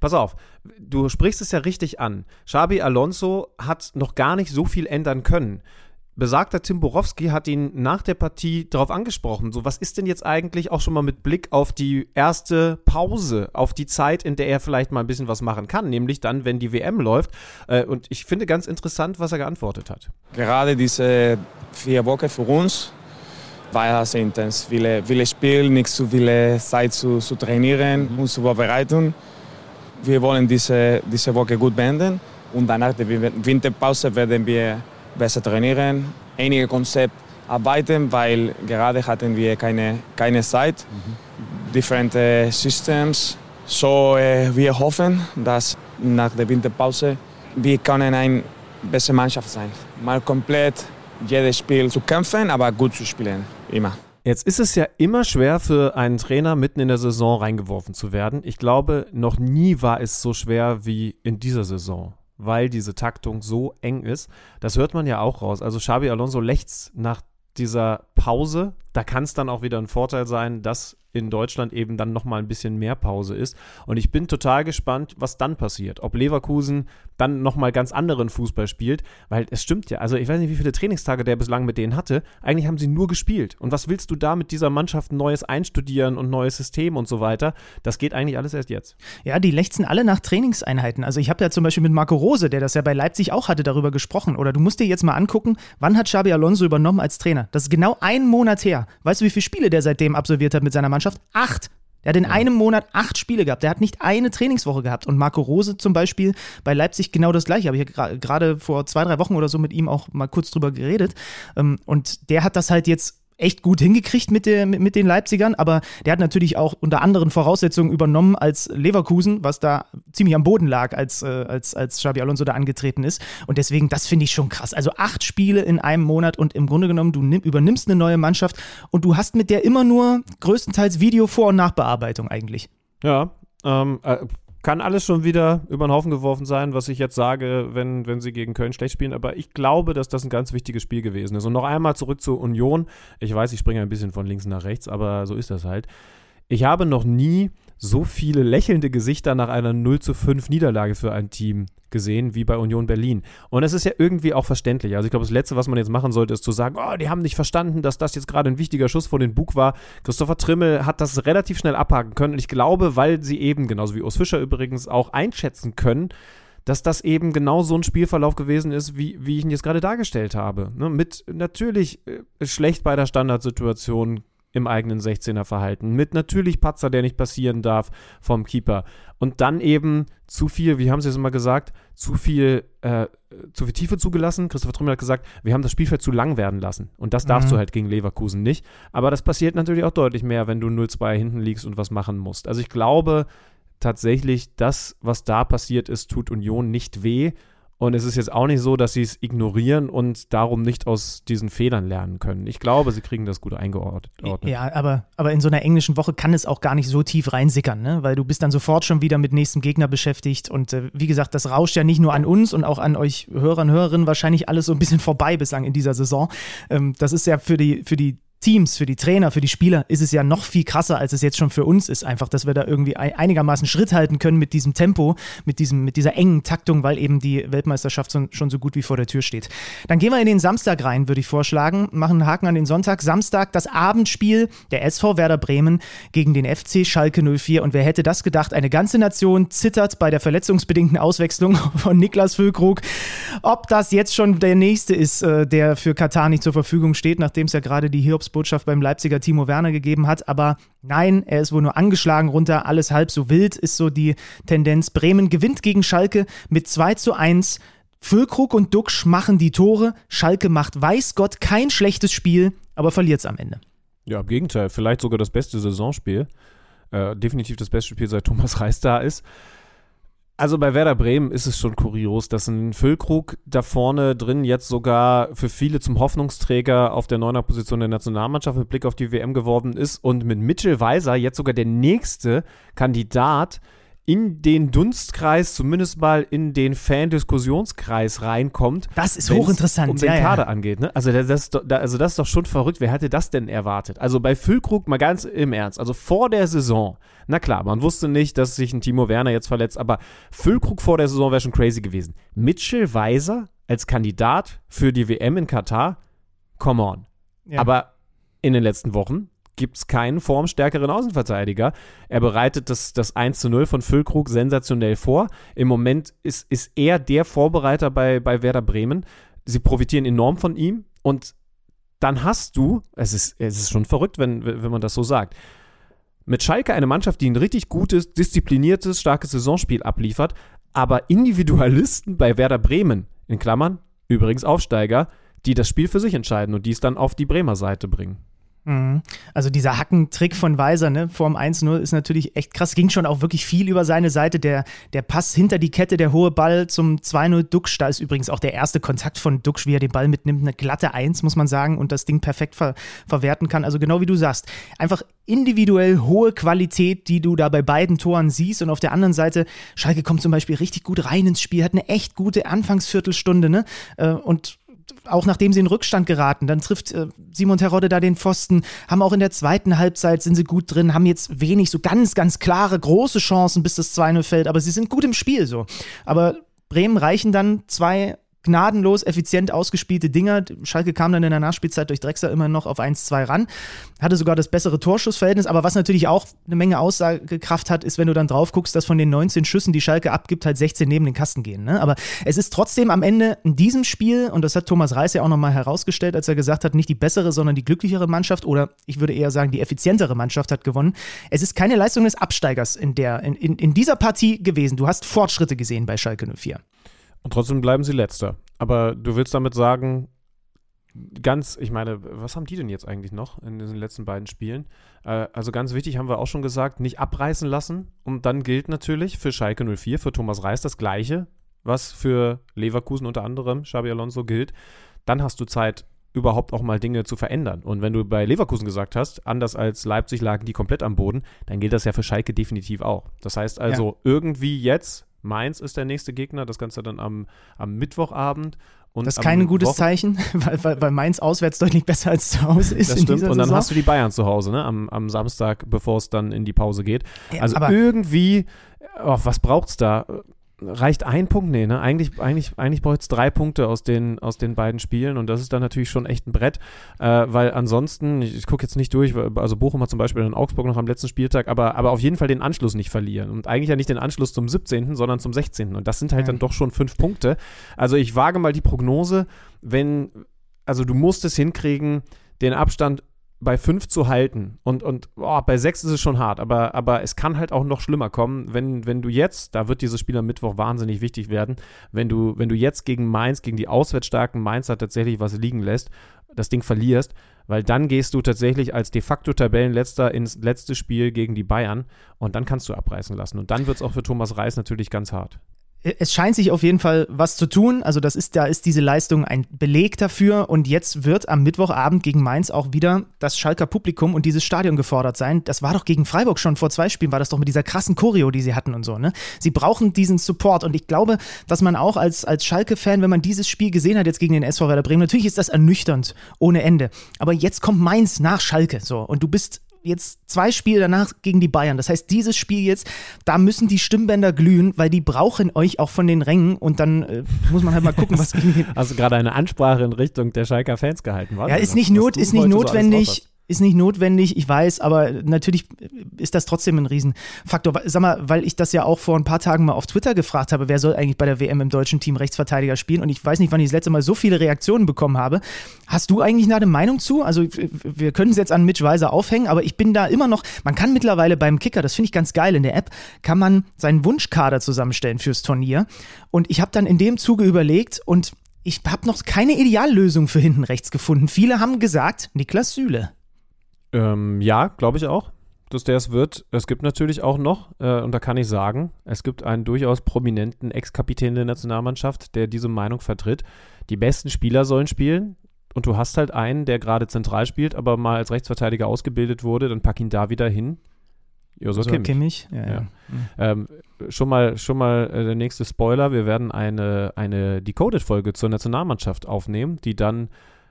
pass auf, du sprichst es ja richtig an. Xabi Alonso hat noch gar nicht so viel ändern können. Besagter Tim Borowski hat ihn nach der Partie darauf angesprochen. So, was ist denn jetzt eigentlich auch schon mal mit Blick auf die erste Pause, auf die Zeit, in der er vielleicht mal ein bisschen was machen kann, nämlich dann, wenn die WM läuft. Äh, und ich finde ganz interessant, was er geantwortet hat. Gerade diese vier Wochen für uns war sehr intens. Viele, viele Spiele, nicht so viele Zeit zu, zu trainieren mhm. und zu vorbereiten. Wir wollen diese, diese Woche gut beenden und danach der Winterpause werden wir besser trainieren, einige Konzepte arbeiten, weil gerade hatten wir keine, keine Zeit, mhm. differente Systems. So äh, wir hoffen, dass nach der Winterpause wir können eine bessere Mannschaft sein. Mal komplett jedes Spiel zu kämpfen, aber gut zu spielen, immer. Jetzt ist es ja immer schwer für einen Trainer mitten in der Saison reingeworfen zu werden. Ich glaube, noch nie war es so schwer wie in dieser Saison weil diese Taktung so eng ist. Das hört man ja auch raus. Also Xabi Alonso lächzt nach dieser Pause. Da kann es dann auch wieder ein Vorteil sein, dass in Deutschland eben dann nochmal ein bisschen mehr Pause ist. Und ich bin total gespannt, was dann passiert. Ob Leverkusen dann nochmal ganz anderen Fußball spielt, weil es stimmt ja. Also ich weiß nicht, wie viele Trainingstage der bislang mit denen hatte. Eigentlich haben sie nur gespielt. Und was willst du da mit dieser Mannschaft Neues einstudieren und neues System und so weiter? Das geht eigentlich alles erst jetzt. Ja, die lechzen alle nach Trainingseinheiten. Also ich habe ja zum Beispiel mit Marco Rose, der das ja bei Leipzig auch hatte, darüber gesprochen. Oder du musst dir jetzt mal angucken, wann hat Xabi Alonso übernommen als Trainer? Das ist genau ein Monat her. Weißt du, wie viele Spiele der seitdem absolviert hat mit seiner Mannschaft? Acht. Er hat in ja. einem Monat acht Spiele gehabt. Der hat nicht eine Trainingswoche gehabt. Und Marco Rose zum Beispiel bei Leipzig genau das gleiche. Habe ich gerade vor zwei, drei Wochen oder so mit ihm auch mal kurz drüber geredet. Ähm, und der hat das halt jetzt echt gut hingekriegt mit, der, mit, den Leipzigern, aber der hat natürlich auch unter anderen Voraussetzungen übernommen als Leverkusen, was da ziemlich am Boden lag, als, äh, als, als Xabi Alonso da angetreten ist. Und deswegen, das finde ich schon krass. Also acht Spiele in einem Monat und im Grunde genommen, du nimm, übernimmst eine neue Mannschaft und du hast mit der immer nur größtenteils Video Vor- und Nachbearbeitung eigentlich. Ja, ähm, äh, kann alles schon wieder über den Haufen geworfen sein, was ich jetzt sage, wenn, wenn sie gegen Köln schlecht spielen. Aber ich glaube, dass das ein ganz wichtiges Spiel gewesen ist. Und noch einmal zurück zur Union. Ich weiß, ich springe ein bisschen von links nach rechts, aber so ist das halt. Ich habe noch nie so viele lächelnde Gesichter nach einer 0 zu 5 Niederlage für ein Team gesehen wie bei Union Berlin. Und es ist ja irgendwie auch verständlich. Also ich glaube, das Letzte, was man jetzt machen sollte, ist zu sagen, oh, die haben nicht verstanden, dass das jetzt gerade ein wichtiger Schuss vor den Bug war. Christopher Trimmel hat das relativ schnell abhaken können. Und ich glaube, weil sie eben, genauso wie Urs Fischer übrigens, auch einschätzen können, dass das eben genau so ein Spielverlauf gewesen ist, wie, wie ich ihn jetzt gerade dargestellt habe. Ne? Mit natürlich äh, schlecht bei der Standardsituation im eigenen 16er verhalten. Mit natürlich Patzer, der nicht passieren darf vom Keeper. Und dann eben zu viel, wie haben sie es immer gesagt, zu viel, äh, zu viel Tiefe zugelassen. Christopher Trümmel hat gesagt, wir haben das Spielfeld zu lang werden lassen. Und das darfst mhm. du halt gegen Leverkusen nicht. Aber das passiert natürlich auch deutlich mehr, wenn du 0-2 hinten liegst und was machen musst. Also ich glaube tatsächlich, das, was da passiert ist, tut Union nicht weh. Und es ist jetzt auch nicht so, dass sie es ignorieren und darum nicht aus diesen Fehlern lernen können. Ich glaube, sie kriegen das gut eingeordnet. Ja, aber, aber in so einer englischen Woche kann es auch gar nicht so tief reinsickern, ne? weil du bist dann sofort schon wieder mit nächstem Gegner beschäftigt. Und äh, wie gesagt, das rauscht ja nicht nur an uns und auch an euch Hörern, Hörerinnen wahrscheinlich alles so ein bisschen vorbei bislang in dieser Saison. Ähm, das ist ja für die, für die Teams, für die Trainer, für die Spieler ist es ja noch viel krasser, als es jetzt schon für uns ist. Einfach, dass wir da irgendwie einigermaßen Schritt halten können mit diesem Tempo, mit, diesem, mit dieser engen Taktung, weil eben die Weltmeisterschaft schon so gut wie vor der Tür steht. Dann gehen wir in den Samstag rein, würde ich vorschlagen. Machen einen Haken an den Sonntag. Samstag das Abendspiel der SV Werder Bremen gegen den FC Schalke 04. Und wer hätte das gedacht? Eine ganze Nation zittert bei der verletzungsbedingten Auswechslung (laughs) von Niklas Füllkrug. Ob das jetzt schon der nächste ist, äh, der für Katar nicht zur Verfügung steht, nachdem es ja gerade die Hiobs Hiobsbotschaft beim Leipziger Timo Werner gegeben hat. Aber nein, er ist wohl nur angeschlagen runter. Alles halb so wild ist so die Tendenz. Bremen gewinnt gegen Schalke mit 2 zu 1. Füllkrug und Duxch machen die Tore. Schalke macht weiß Gott kein schlechtes Spiel, aber verliert es am Ende. Ja, im Gegenteil. Vielleicht sogar das beste Saisonspiel. Äh, definitiv das beste Spiel, seit Thomas Reis da ist. Also bei Werder Bremen ist es schon kurios, dass ein Füllkrug da vorne drin jetzt sogar für viele zum Hoffnungsträger auf der neuner Position der Nationalmannschaft mit Blick auf die WM geworden ist. Und mit Mitchell Weiser jetzt sogar der nächste Kandidat in den Dunstkreis, zumindest mal in den Fan-Diskussionskreis reinkommt. Das ist hochinteressant, Um den ja, ja. Kader angeht. Ne? Also, das, ist doch- also das ist doch schon verrückt. Wer hätte das denn erwartet? Also bei Füllkrug mal ganz im Ernst. Also vor der Saison, na klar, man wusste nicht, dass sich ein Timo Werner jetzt verletzt, aber Füllkrug vor der Saison wäre schon crazy gewesen. Mitchell Weiser als Kandidat für die WM in Katar, come on. Ja. Aber in den letzten Wochen gibt es keinen formstärkeren Außenverteidiger. Er bereitet das, das 1 zu 0 von Füllkrug sensationell vor. Im Moment ist, ist er der Vorbereiter bei, bei Werder Bremen. Sie profitieren enorm von ihm und dann hast du, es ist, es ist schon verrückt, wenn, wenn man das so sagt, mit Schalke eine Mannschaft, die ein richtig gutes, diszipliniertes, starkes Saisonspiel abliefert, aber Individualisten bei Werder Bremen, in Klammern, übrigens Aufsteiger, die das Spiel für sich entscheiden und die es dann auf die Bremer Seite bringen. Mhm. Also dieser Hackentrick von Weiser ne, vorm 1-0 ist natürlich echt krass. Ging schon auch wirklich viel über seine Seite. Der, der Pass hinter die Kette, der hohe Ball zum 2-0 Duxch. Da ist übrigens auch der erste Kontakt von Duxch, wie er den Ball mitnimmt. Eine glatte 1, muss man sagen, und das Ding perfekt ver verwerten kann. Also genau wie du sagst. Einfach individuell hohe Qualität, die du da bei beiden Toren siehst. Und auf der anderen Seite, Schalke kommt zum Beispiel richtig gut rein ins Spiel, hat eine echt gute Anfangsviertelstunde. Ne? Äh, Und auch nachdem sie in Rückstand geraten, dann trifft äh, Simon Terodde da den Pfosten, haben auch in der zweiten Halbzeit sind sie gut drin, haben jetzt wenig so ganz, ganz klare, große Chancen, bis das 2-0 fällt, aber sie sind gut im Spiel so. Aber Bremen reichen dann zwei gnadenlos effizient ausgespielte Dinger. Schalke kam dann in der Nachspielzeit durch Drexler immer noch auf 1-2 ran, hatte sogar das bessere Torschussverhältnis, aber was natürlich auch eine Menge Aussagekraft hat, ist, wenn du dann drauf guckst, dass von den 19 Schüssen, die Schalke abgibt, halt 16 neben den Kasten gehen. Ne? Aber es ist trotzdem am Ende in diesem Spiel, und das hat Thomas Reis ja auch nochmal herausgestellt, als er gesagt hat, nicht die bessere, sondern die glücklichere Mannschaft oder ich würde eher sagen, die effizientere Mannschaft hat gewonnen. Es ist keine Leistung des Absteigers in, der, in, in, in dieser Partie gewesen. Du hast Fortschritte gesehen bei Schalke 04. Und trotzdem bleiben sie letzter. Aber du willst damit sagen, ganz, ich meine, was haben die denn jetzt eigentlich noch in diesen letzten beiden Spielen? Äh, also ganz wichtig, haben wir auch schon gesagt, nicht abreißen lassen. Und dann gilt natürlich für Schalke 04, für Thomas Reis das Gleiche, was für Leverkusen unter anderem, Xabi Alonso gilt. Dann hast du Zeit, überhaupt auch mal Dinge zu verändern. Und wenn du bei Leverkusen gesagt hast, anders als Leipzig lagen die komplett am Boden, dann gilt das ja für Schalke definitiv auch. Das heißt also, irgendwie jetzt, Mainz ist der nächste Gegner, das Ganze dann am, am Mittwochabend. Und Das ist kein gutes Wochen- Zeichen, (laughs) weil, weil, weil Mainz auswärts deutlich besser als zu Hause ist. Das stimmt. Und dann Saison. hast du die Bayern zu Hause, ne? Am, am Samstag, bevor es dann in die Pause geht. Ja, Also aber- irgendwie, oh, was braucht's da? Reicht ein Punkt? Nee, ne? Eigentlich, eigentlich, eigentlich braucht es drei Punkte aus den, aus den beiden Spielen und das ist dann natürlich schon echt ein Brett, äh, weil ansonsten, ich, ich gucke jetzt nicht durch, also Bochum hat zum Beispiel in Augsburg noch am letzten Spieltag, aber, aber auf jeden Fall den Anschluss nicht verlieren und eigentlich ja nicht den Anschluss zum 17., sondern zum 16. und das sind halt Ja. dann doch schon fünf Punkte. Also ich wage mal die Prognose, wenn, also du musst es hinkriegen, den Abstand bei fünf zu halten und, und oh, bei sechs ist es schon hart, aber, aber es kann halt auch noch schlimmer kommen, wenn, wenn du jetzt, da wird dieses Spiel am Mittwoch wahnsinnig wichtig werden, wenn du, wenn du jetzt gegen Mainz, gegen die auswärtsstarken Mainzer tatsächlich was liegen lässt, das Ding verlierst, weil dann gehst du tatsächlich als de facto Tabellenletzter ins letzte Spiel gegen die Bayern und dann kannst du abreißen lassen und dann wird es auch für Thomas Reis natürlich ganz hart. Es scheint sich auf jeden Fall was zu tun. Also das ist, da ist diese Leistung ein Beleg dafür. Und jetzt wird am Mittwochabend gegen Mainz auch wieder das Schalker Publikum und dieses Stadion gefordert sein. Das war doch gegen Freiburg schon vor zwei Spielen, war das doch mit dieser krassen Choreo, die sie hatten und so. Ne? Sie brauchen diesen Support. Und ich glaube, dass man auch als, als Schalke-Fan, wenn man dieses Spiel gesehen hat jetzt gegen den SV Werder Bremen, natürlich ist das ernüchternd ohne Ende. Aber jetzt kommt Mainz nach Schalke. So. Und du bist jetzt zwei Spiele danach gegen die Bayern. Das heißt, dieses Spiel jetzt, da müssen die Stimmbänder glühen, weil die brauchen euch auch von den Rängen und dann äh, muss man halt mal gucken, was (laughs) gegen den. Du gerade eine Ansprache in Richtung der Schalker Fans gehalten, was? Ja, ist nicht, not, ist nicht notwendig. Ist nicht notwendig, ich weiß, aber natürlich ist das trotzdem ein Riesenfaktor. Sag mal, weil ich das ja auch vor ein paar Tagen mal auf Twitter gefragt habe, wer soll eigentlich bei der WM im deutschen Team Rechtsverteidiger spielen? Und ich weiß nicht, wann ich das letzte Mal so viele Reaktionen bekommen habe. Hast du eigentlich eine Meinung zu? Also, wir können es jetzt an Mitch Weiser aufhängen, aber ich bin da immer noch. Man kann mittlerweile beim Kicker, das finde ich ganz geil in der App, kann man seinen Wunschkader zusammenstellen fürs Turnier. Und ich habe dann in dem Zuge überlegt und ich habe noch keine Ideallösung für hinten rechts gefunden. Viele haben gesagt, Niklas Süle. Ähm, ja, glaube ich auch, dass der es wird. Es gibt natürlich auch noch, äh, und da kann ich sagen, es gibt einen durchaus prominenten Ex-Kapitän der Nationalmannschaft, der diese Meinung vertritt. Die besten Spieler sollen spielen. Und du hast halt einen, der gerade zentral spielt, aber mal als Rechtsverteidiger ausgebildet wurde, dann pack ihn da wieder hin. Josua So, Kimmich. Kimmich. Ja, ja. Ja. Mhm. Ähm, schon mal, schon mal äh, der nächste Spoiler. Wir werden eine, eine Decoded-Folge zur Nationalmannschaft aufnehmen, die dann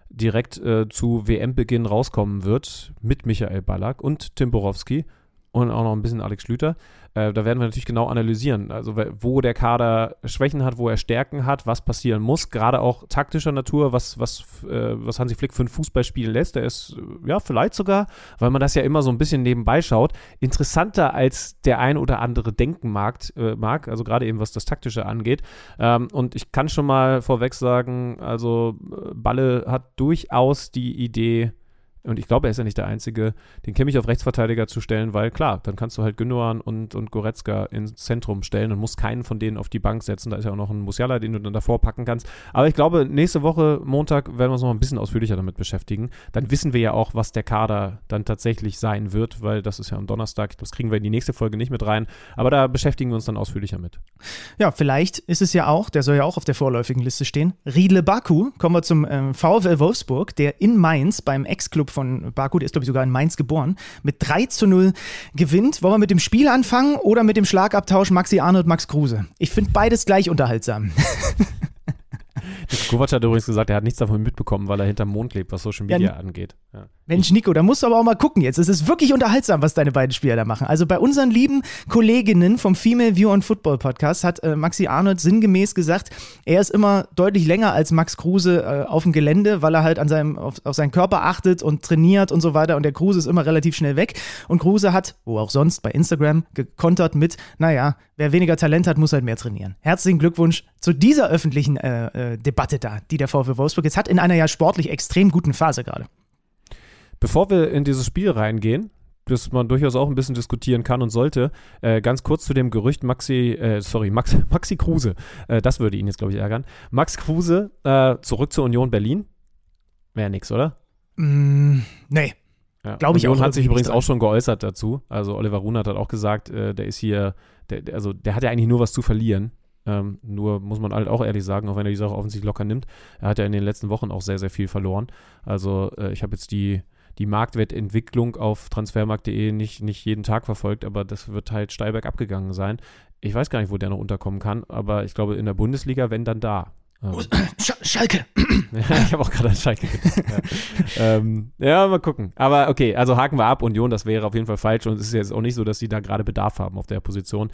direkt äh, zu WM-Beginn rauskommen wird mit Michael Ballack und Tim Borowski und auch noch ein bisschen Alex Schlüter. Äh, da werden wir natürlich genau analysieren, also wo der Kader Schwächen hat, wo er Stärken hat, was passieren muss, gerade auch taktischer Natur, was, was, äh, was Hansi Flick für ein Fußball spielen lässt. Der ist, ja, vielleicht sogar, weil man das ja immer so ein bisschen nebenbei schaut, interessanter als der ein oder andere denken mag, äh, mag also gerade eben was das Taktische angeht. Ähm, und ich kann schon mal vorweg sagen, also äh, Balle hat durchaus die Idee, und ich glaube, er ist ja nicht der Einzige, den Kimmich auf Rechtsverteidiger zu stellen, weil klar, dann kannst du halt Gündogan und, und Goretzka ins Zentrum stellen und musst keinen von denen auf die Bank setzen. Da ist ja auch noch ein Musiala, den du dann davor packen kannst. Aber ich glaube, nächste Woche, Montag, werden wir uns noch ein bisschen ausführlicher damit beschäftigen. Dann wissen wir ja auch, was der Kader dann tatsächlich sein wird, weil das ist ja am Donnerstag. Das kriegen wir in die nächste Folge nicht mit rein. Aber da beschäftigen wir uns dann ausführlicher mit. Ja, vielleicht ist es ja auch, der soll ja auch auf der vorläufigen Liste stehen. Riedle Baku, kommen wir zum ähm, VfL Wolfsburg, der in Mainz beim Ex-Club von Baku, der ist glaube ich sogar in Mainz geboren, mit 3 zu 0 gewinnt. Wollen wir mit dem Spiel anfangen oder mit dem Schlagabtausch Maxi Arnold, Max Kruse? Ich finde beides gleich unterhaltsam. (laughs) Kovac hat übrigens gesagt, er hat nichts davon mitbekommen, weil er hinterm Mond lebt, was Social Ja, Media angeht. Ja. Mensch, Nico, da musst du aber auch mal gucken jetzt. Es ist wirklich unterhaltsam, was deine beiden Spieler da machen. Also bei unseren lieben Kolleginnen vom Female View on Football Podcast hat äh, Maxi Arnold sinngemäß gesagt, er ist immer deutlich länger als Max Kruse äh, auf dem Gelände, weil er halt an seinem, auf, auf seinen Körper achtet und trainiert und so weiter. Und der Kruse ist immer relativ schnell weg. Und Kruse hat, wo auch sonst, bei Instagram gekontert mit, naja, wer weniger Talent hat, muss halt mehr trainieren. Herzlichen Glückwunsch zu dieser öffentlichen äh, äh, Debatte da, die der VfL Wolfsburg jetzt hat, in einer ja sportlich extrem guten Phase gerade. Bevor wir in dieses Spiel reingehen, das man durchaus auch ein bisschen diskutieren kann und sollte, äh, ganz kurz zu dem Gerücht Maxi, äh, sorry, Max, (laughs) Maxi Kruse, äh, das würde ihn jetzt, glaube ich, ärgern. Max Kruse äh, zurück zur Union Berlin. Wäre nix, oder? Mm, nee. Ja. Glaub ich Union auch hat sich übrigens auch schon geäußert dazu. Also Oliver Runert hat auch gesagt, äh, der ist hier, der, der, also der hat ja eigentlich nur was zu verlieren. Ähm, nur muss man halt auch ehrlich sagen, auch wenn er die Sache offensichtlich locker nimmt, er hat ja in den letzten Wochen auch sehr, sehr viel verloren. Also äh, ich habe jetzt die, die Marktwertentwicklung auf transfermarkt.de nicht, nicht jeden Tag verfolgt, aber das wird halt steil bergab gegangen sein. Ich weiß gar nicht, wo der noch unterkommen kann, aber ich glaube in der Bundesliga, wenn dann da. Ähm, Sch Schalke. (clears throat) ja, ich habe auch gerade an Schalke gedacht. Ja. (laughs) ähm, ja, mal gucken. Aber okay, also haken wir ab. Union, das wäre auf jeden Fall falsch. Und es ist jetzt auch nicht so, dass sie da gerade Bedarf haben auf der Position.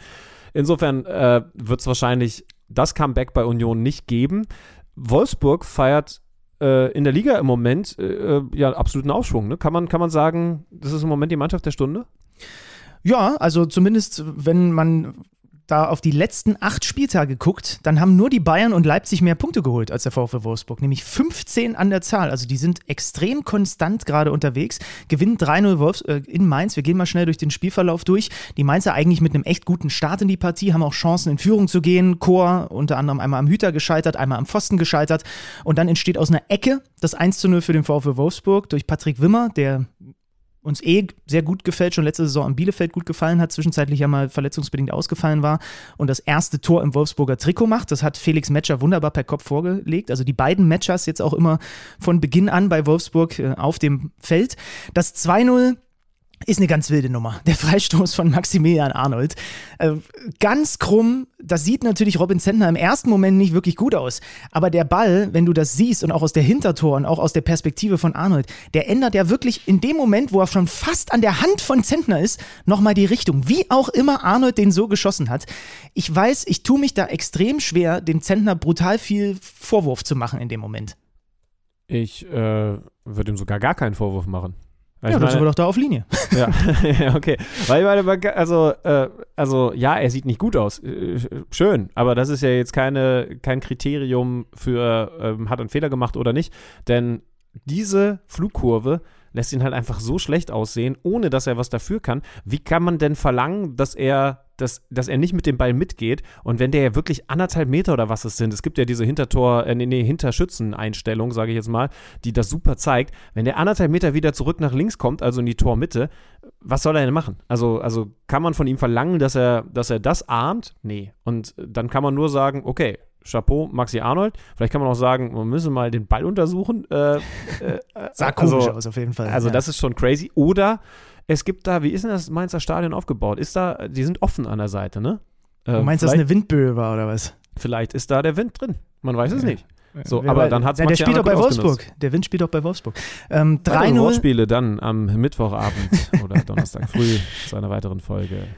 Insofern äh, wird es wahrscheinlich das Comeback bei Union nicht geben. Wolfsburg feiert äh, in der Liga im Moment äh, ja absoluten Aufschwung. Ne? Kann, man, kann man sagen, das ist im Moment die Mannschaft der Stunde? Ja, also zumindest, wenn man da auf die letzten acht Spieltage guckt, dann haben nur die Bayern und Leipzig mehr Punkte geholt als der VfL Wolfsburg, nämlich 15 an der Zahl. Also die sind extrem konstant gerade unterwegs, gewinnen 3-0 Wolfs äh, in Mainz. Wir gehen mal schnell durch den Spielverlauf durch. Die Mainzer eigentlich mit einem echt guten Start in die Partie, haben auch Chancen in Führung zu gehen. Chor unter anderem einmal am Hüter gescheitert, einmal am Pfosten gescheitert. Und dann entsteht aus einer Ecke das 1-0 für den VfL Wolfsburg durch Patrick Wimmer, der uns eh sehr gut gefällt, schon letzte Saison am Bielefeld gut gefallen hat, zwischenzeitlich ja mal verletzungsbedingt ausgefallen war und das erste Tor im Wolfsburger Trikot macht. Das hat Felix Metscher wunderbar per Kopf vorgelegt. Also die beiden Matchers jetzt auch immer von Beginn an bei Wolfsburg äh, auf dem Feld. Das 2-0 ist eine ganz wilde Nummer. Der Freistoß von Maximilian Arnold. Äh, ganz krumm, das sieht natürlich Robin Zentner im ersten Moment nicht wirklich gut aus. Aber der Ball, wenn du das siehst und auch aus der Hintertor und auch aus der Perspektive von Arnold, der ändert ja wirklich in dem Moment, wo er schon fast an der Hand von Zentner ist, nochmal die Richtung. Wie auch immer Arnold den so geschossen hat. Ich weiß, ich tue mich da extrem schwer, dem Zentner brutal viel Vorwurf zu machen in dem Moment. Ich äh, würde ihm sogar gar keinen Vorwurf machen. Weil Ja, dann sind wir doch da auf Linie. (laughs) (laughs) Ja, okay. Weil ich meine, also, äh, also ja, er sieht nicht gut aus. Äh, schön, aber das ist ja jetzt keine, kein Kriterium für, ähm, hat er einen Fehler gemacht oder nicht. Denn diese Flugkurve lässt ihn halt einfach so schlecht aussehen, ohne dass er was dafür kann. Wie kann man denn verlangen, dass er, dass, dass er nicht mit dem Ball mitgeht? Und wenn der ja wirklich anderthalb Meter oder was es sind, es gibt ja diese Hintertor, äh, nee, nee, Hinterschützen-Einstellung, sage ich jetzt mal, die das super zeigt. Wenn der anderthalb Meter wieder zurück nach links kommt, also in die Tormitte, was soll er denn machen? Also, also kann man von ihm verlangen, dass er, dass er das ahmt? Nee. Und dann kann man nur sagen, okay, Chapeau, Maxi Arnold. Vielleicht kann man auch sagen, wir müssen mal den Ball untersuchen. Äh, äh, (laughs) Sah also- komisch aus auf jeden Fall. also ja. das ist schon crazy. Oder es gibt da, wie ist denn das Mainzer Stadion aufgebaut? Ist da, die sind offen an der Seite, ne? Du meinst, dass eine Windböe war oder was? vielleicht ist da der Wind drin. Man weiß es Ja. nicht. So, Wer aber weiß- dann hat's Ja, Der spielt doch bei. Wolfsburg. Der Wind spielt doch bei Wolfsburg. Ähm, Weitere 3-0. Wortspiele dann am Mittwochabend (laughs) oder Donnerstag früh zu einer weiteren Folge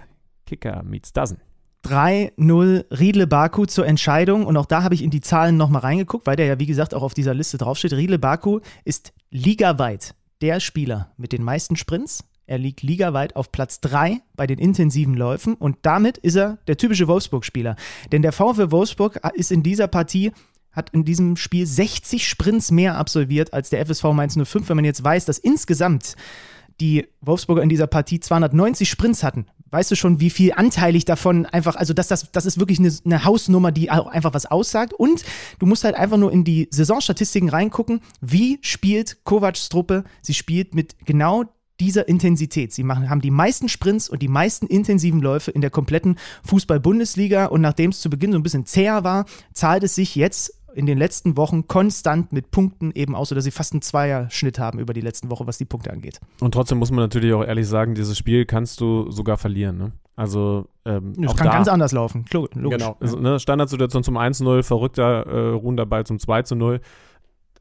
Kicker meets Dozen. 3-0 Riedle Baku zur Entscheidung. Und auch da habe ich in die Zahlen nochmal reingeguckt, weil der ja, wie gesagt, auch auf dieser Liste draufsteht. Riedle Baku ist ligaweit der Spieler mit den meisten Sprints. Er liegt ligaweit auf Platz 3 bei den intensiven Läufen und damit ist er der typische Wolfsburg-Spieler. Denn der VfL Wolfsburg ist in dieser Partie hat in diesem Spiel 60 Sprints mehr absolviert als der FSV Mainz 05. Wenn man jetzt weiß, dass insgesamt die Wolfsburger in dieser Partie 290 Sprints hatten. Weißt du schon, wie viel anteilig davon einfach, also das, das, das ist wirklich eine, eine Hausnummer, die auch einfach was aussagt. Und du musst halt einfach nur in die Saisonstatistiken reingucken. Wie spielt Kovacs Truppe? Sie spielt mit genau dieser Intensität. Sie machen, haben die meisten Sprints und die meisten intensiven Läufe in der kompletten Fußball-Bundesliga. Und nachdem es zu Beginn so ein bisschen zäher war, zahlt es sich jetzt in den letzten Wochen konstant mit Punkten eben aus, sodass sie fast einen Zweierschnitt haben über die letzten Woche, was die Punkte angeht. Und trotzdem muss man natürlich auch ehrlich sagen, dieses Spiel kannst du sogar verlieren. Ne? Also ähm, Das auch kann da, ganz anders laufen. Logisch. Genau. Also, ne, Standardsituation zum 1-0, verrückter äh, ruhender Ball zum 2-0.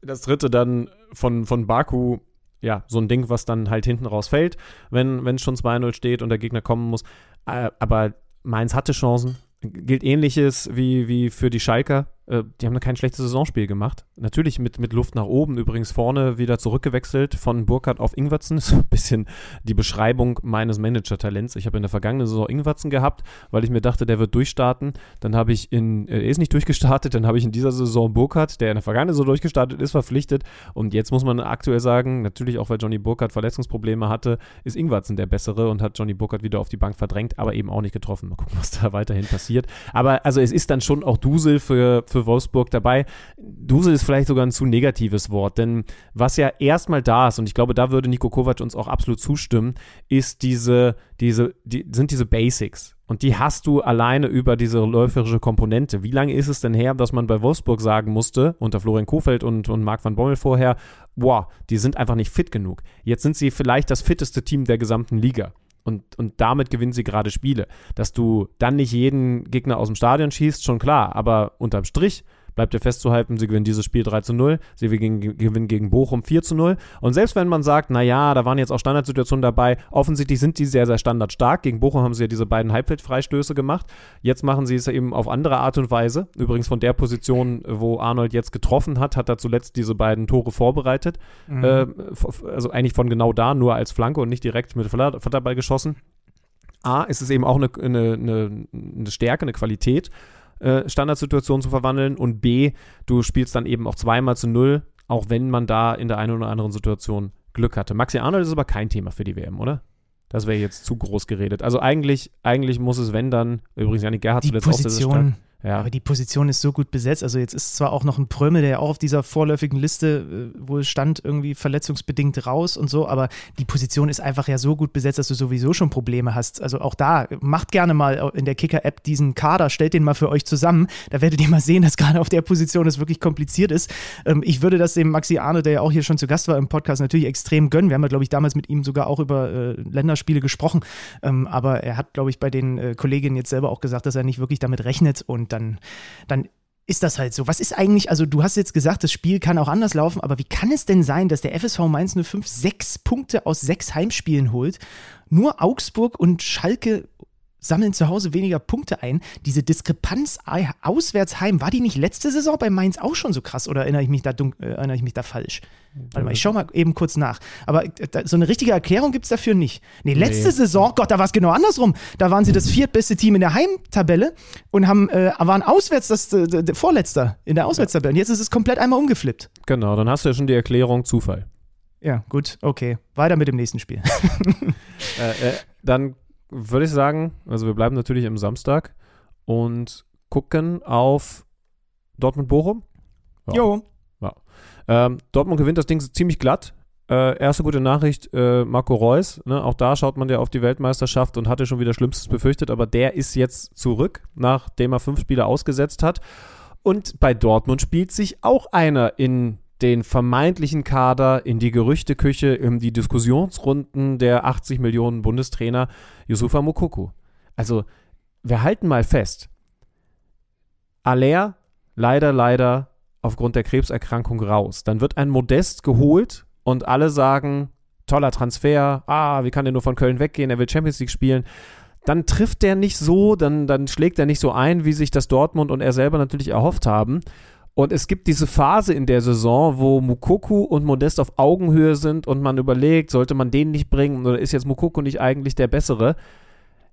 Das dritte dann von, von Baku, ja, so ein Ding, was dann halt hinten raus fällt, wenn es schon 2-0 steht und der Gegner kommen muss. Äh, aber Mainz hatte Chancen. Gilt ähnliches wie, wie für die Schalker. Äh, die haben da kein schlechtes Saisonspiel gemacht. Natürlich mit, mit Luft nach oben. Übrigens vorne wieder zurückgewechselt von Burkhardt auf Ingwertsen. (laughs) Ist so ein bisschen die Beschreibung meines Manager-Talents. Ich habe in der vergangenen Saison Ingwertsen gehabt, weil ich mir dachte, der wird durchstarten. Dann habe ich in, äh, er ist nicht durchgestartet, dann habe ich in dieser Saison Burkhardt, der in der vergangenen Saison durchgestartet ist, verpflichtet. Und jetzt muss man aktuell sagen, natürlich auch weil Johnny Burkhardt Verletzungsprobleme hatte, ist Ingwertsen der bessere und hat Johnny Burkhardt wieder auf die Bank verdrängt, aber eben auch nicht getroffen. Mal gucken, was da weiterhin passiert. Aber also es ist dann schon auch Dusel für, für Wolfsburg dabei. Dusel ist vielleicht sogar ein zu negatives Wort, denn was ja erstmal da ist, und ich glaube, da würde Nico Kovac uns auch absolut zustimmen, ist diese, diese, die, sind diese Basics. Und die hast du alleine über diese läuferische Komponente. Wie lange ist es denn her, dass man bei Wolfsburg sagen musste, unter Florian Kofeld und, und Marc van Bommel vorher, boah, die sind einfach nicht fit genug. Jetzt sind sie vielleicht das fitteste Team der gesamten Liga. Und, und damit gewinnen sie gerade Spiele. Dass du dann nicht jeden Gegner aus dem Stadion schießt, schon klar. Aber unterm Strich bleibt ja festzuhalten, sie gewinnen dieses Spiel 3 zu 0, sie gewinnen gegen Bochum 4 zu 0. Und selbst wenn man sagt, naja, da waren jetzt auch Standardsituationen dabei, offensichtlich sind die sehr, sehr standardstark. Gegen Bochum haben sie ja diese beiden Halbfeldfreistöße gemacht. Jetzt machen sie es eben auf andere Art und Weise. Übrigens von der Position, wo Arnold jetzt getroffen hat, hat er zuletzt diese beiden Tore vorbereitet. Mhm. Äh, also eigentlich von genau da, nur als Flanke und nicht direkt mit Vater- Vaterball geschossen. A, ist es eben auch eine, eine, eine, eine Stärke, eine Qualität, äh, Standardsituationen zu verwandeln. Und B, du spielst dann eben auch zweimal zu null, auch wenn man da in der einen oder anderen Situation Glück hatte. Maxi Arnold ist aber kein Thema für die WM, oder? Das wäre jetzt zu groß geredet. Also eigentlich, eigentlich muss es, wenn dann, übrigens Janik Gerhardt die zuletzt auch sehr stark. Ja. aber die Position ist so gut besetzt. Also jetzt ist zwar auch noch ein Prömel, der ja auch auf dieser vorläufigen Liste äh, wohl stand, irgendwie verletzungsbedingt raus und so, aber die Position ist einfach ja so gut besetzt, dass du sowieso schon Probleme hast. Also auch da, macht gerne mal in der Kicker-App diesen Kader, stellt den mal für euch zusammen. Da werdet ihr mal sehen, dass gerade auf der Position es wirklich kompliziert ist. Ähm, ich würde das dem Maxi Arne, der ja auch hier schon zu Gast war im Podcast, natürlich extrem gönnen. Wir haben ja, glaube ich, damals mit ihm sogar auch über äh, Länderspiele gesprochen. Ähm, aber er hat, glaube ich, bei den äh, Kolleginnen jetzt selber auch gesagt, dass er nicht wirklich damit rechnet und dann, dann ist das halt so. Was ist eigentlich, also du hast jetzt gesagt, das Spiel kann auch anders laufen, aber wie kann es denn sein, dass der FSV Mainz 05 sechs Punkte aus sechs Heimspielen holt? Nur Augsburg und Schalke sammeln zu Hause weniger Punkte ein. Diese Diskrepanz auswärts heim, war die nicht letzte Saison bei Mainz auch schon so krass oder erinnere ich mich da, äh, erinnere ich mich da falsch? Warte mal, ich schau mal eben kurz nach. Aber äh, so eine richtige Erklärung gibt es dafür nicht. Nee, letzte Nee. Saison, Gott, da war es genau andersrum. Da waren sie das viertbeste Team in der Heimtabelle und haben, äh, waren auswärts das äh, Vorletzter in der Auswärtstabelle. Und jetzt ist es komplett einmal umgeflippt. Genau, dann hast du ja schon die Erklärung Zufall. Ja, gut, okay. Weiter mit dem nächsten Spiel. (laughs) Äh, äh, dann würde ich sagen, also wir bleiben natürlich am Samstag und gucken auf Dortmund-Bochum. Ja. Jo. Ähm, Dortmund gewinnt das Ding ziemlich glatt. Äh, erste gute Nachricht, äh, Marco Reus, ne, auch da schaut man ja auf die Weltmeisterschaft und hatte schon wieder Schlimmstes befürchtet, aber der ist jetzt zurück, nachdem er fünf Spiele ausgesetzt hat. Und bei Dortmund spielt sich auch einer in den vermeintlichen Kader in die Gerüchteküche, in die Diskussionsrunden der 80 Millionen Bundestrainer Yusufa Mukoko. Also, wir halten mal fest. Aller leider, leider aufgrund der Krebserkrankung raus. Dann wird ein Modest geholt und alle sagen, toller Transfer, ah, wie kann der nur von Köln weggehen, er will Champions League spielen. Dann trifft der nicht so, dann, dann schlägt er nicht so ein, wie sich das Dortmund und er selber natürlich erhofft haben. Und es gibt diese Phase in der Saison, wo Mukoku und Modest auf Augenhöhe sind und man überlegt, sollte man den nicht bringen oder ist jetzt Mukoku nicht eigentlich der Bessere?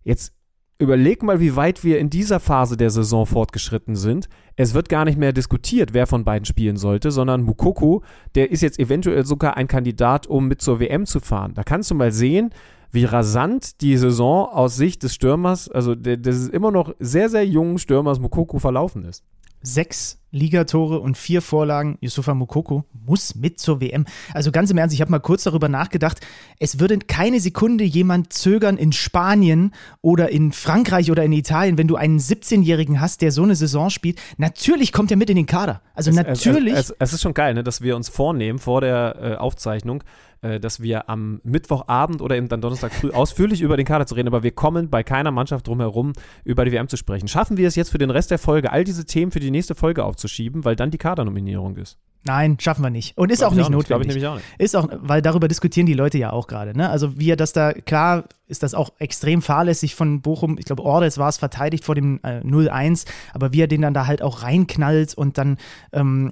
Jetzt überleg mal, wie weit wir in dieser Phase der Saison fortgeschritten sind. Es wird gar nicht mehr diskutiert, wer von beiden spielen sollte, sondern Mukoko, der ist jetzt eventuell sogar ein Kandidat, um mit zur WM zu fahren. Da kannst du mal sehen, wie rasant die Saison aus Sicht des Stürmers, also des immer noch sehr, sehr jungen Stürmers Mukoko verlaufen ist sechs Ligatore und vier Vorlagen. Yusufa Mukoko muss mit zur WM. Also ganz im Ernst, ich habe mal kurz darüber nachgedacht. Es würde keine Sekunde jemand zögern in Spanien oder in Frankreich oder in Italien, wenn du einen 17-Jährigen hast, der so eine Saison spielt. Natürlich kommt er mit in den Kader. Also es, natürlich. Es, es, es, ist schon geil, ne, dass wir uns vornehmen vor der äh, Aufzeichnung, äh, dass wir am Mittwochabend oder eben dann Donnerstag früh (laughs) ausführlich über den Kader zu reden, aber wir kommen bei keiner Mannschaft drum herum, über die WM zu sprechen. Schaffen wir es jetzt für den Rest der Folge, all diese Themen für die nächste Folge aufzuschieben, weil dann die Kadernominierung ist? Nein, schaffen wir nicht. Und ist auch nicht auch nicht, notwendig. Ich auch nicht. Ist auch, weil darüber diskutieren die Leute ja auch gerade. Ne? Also wie er das da, klar ist das auch extrem fahrlässig von Bochum, ich glaube Ordes war es verteidigt vor dem äh, 0-1, aber wie er den dann da halt auch reinknallt und dann ähm,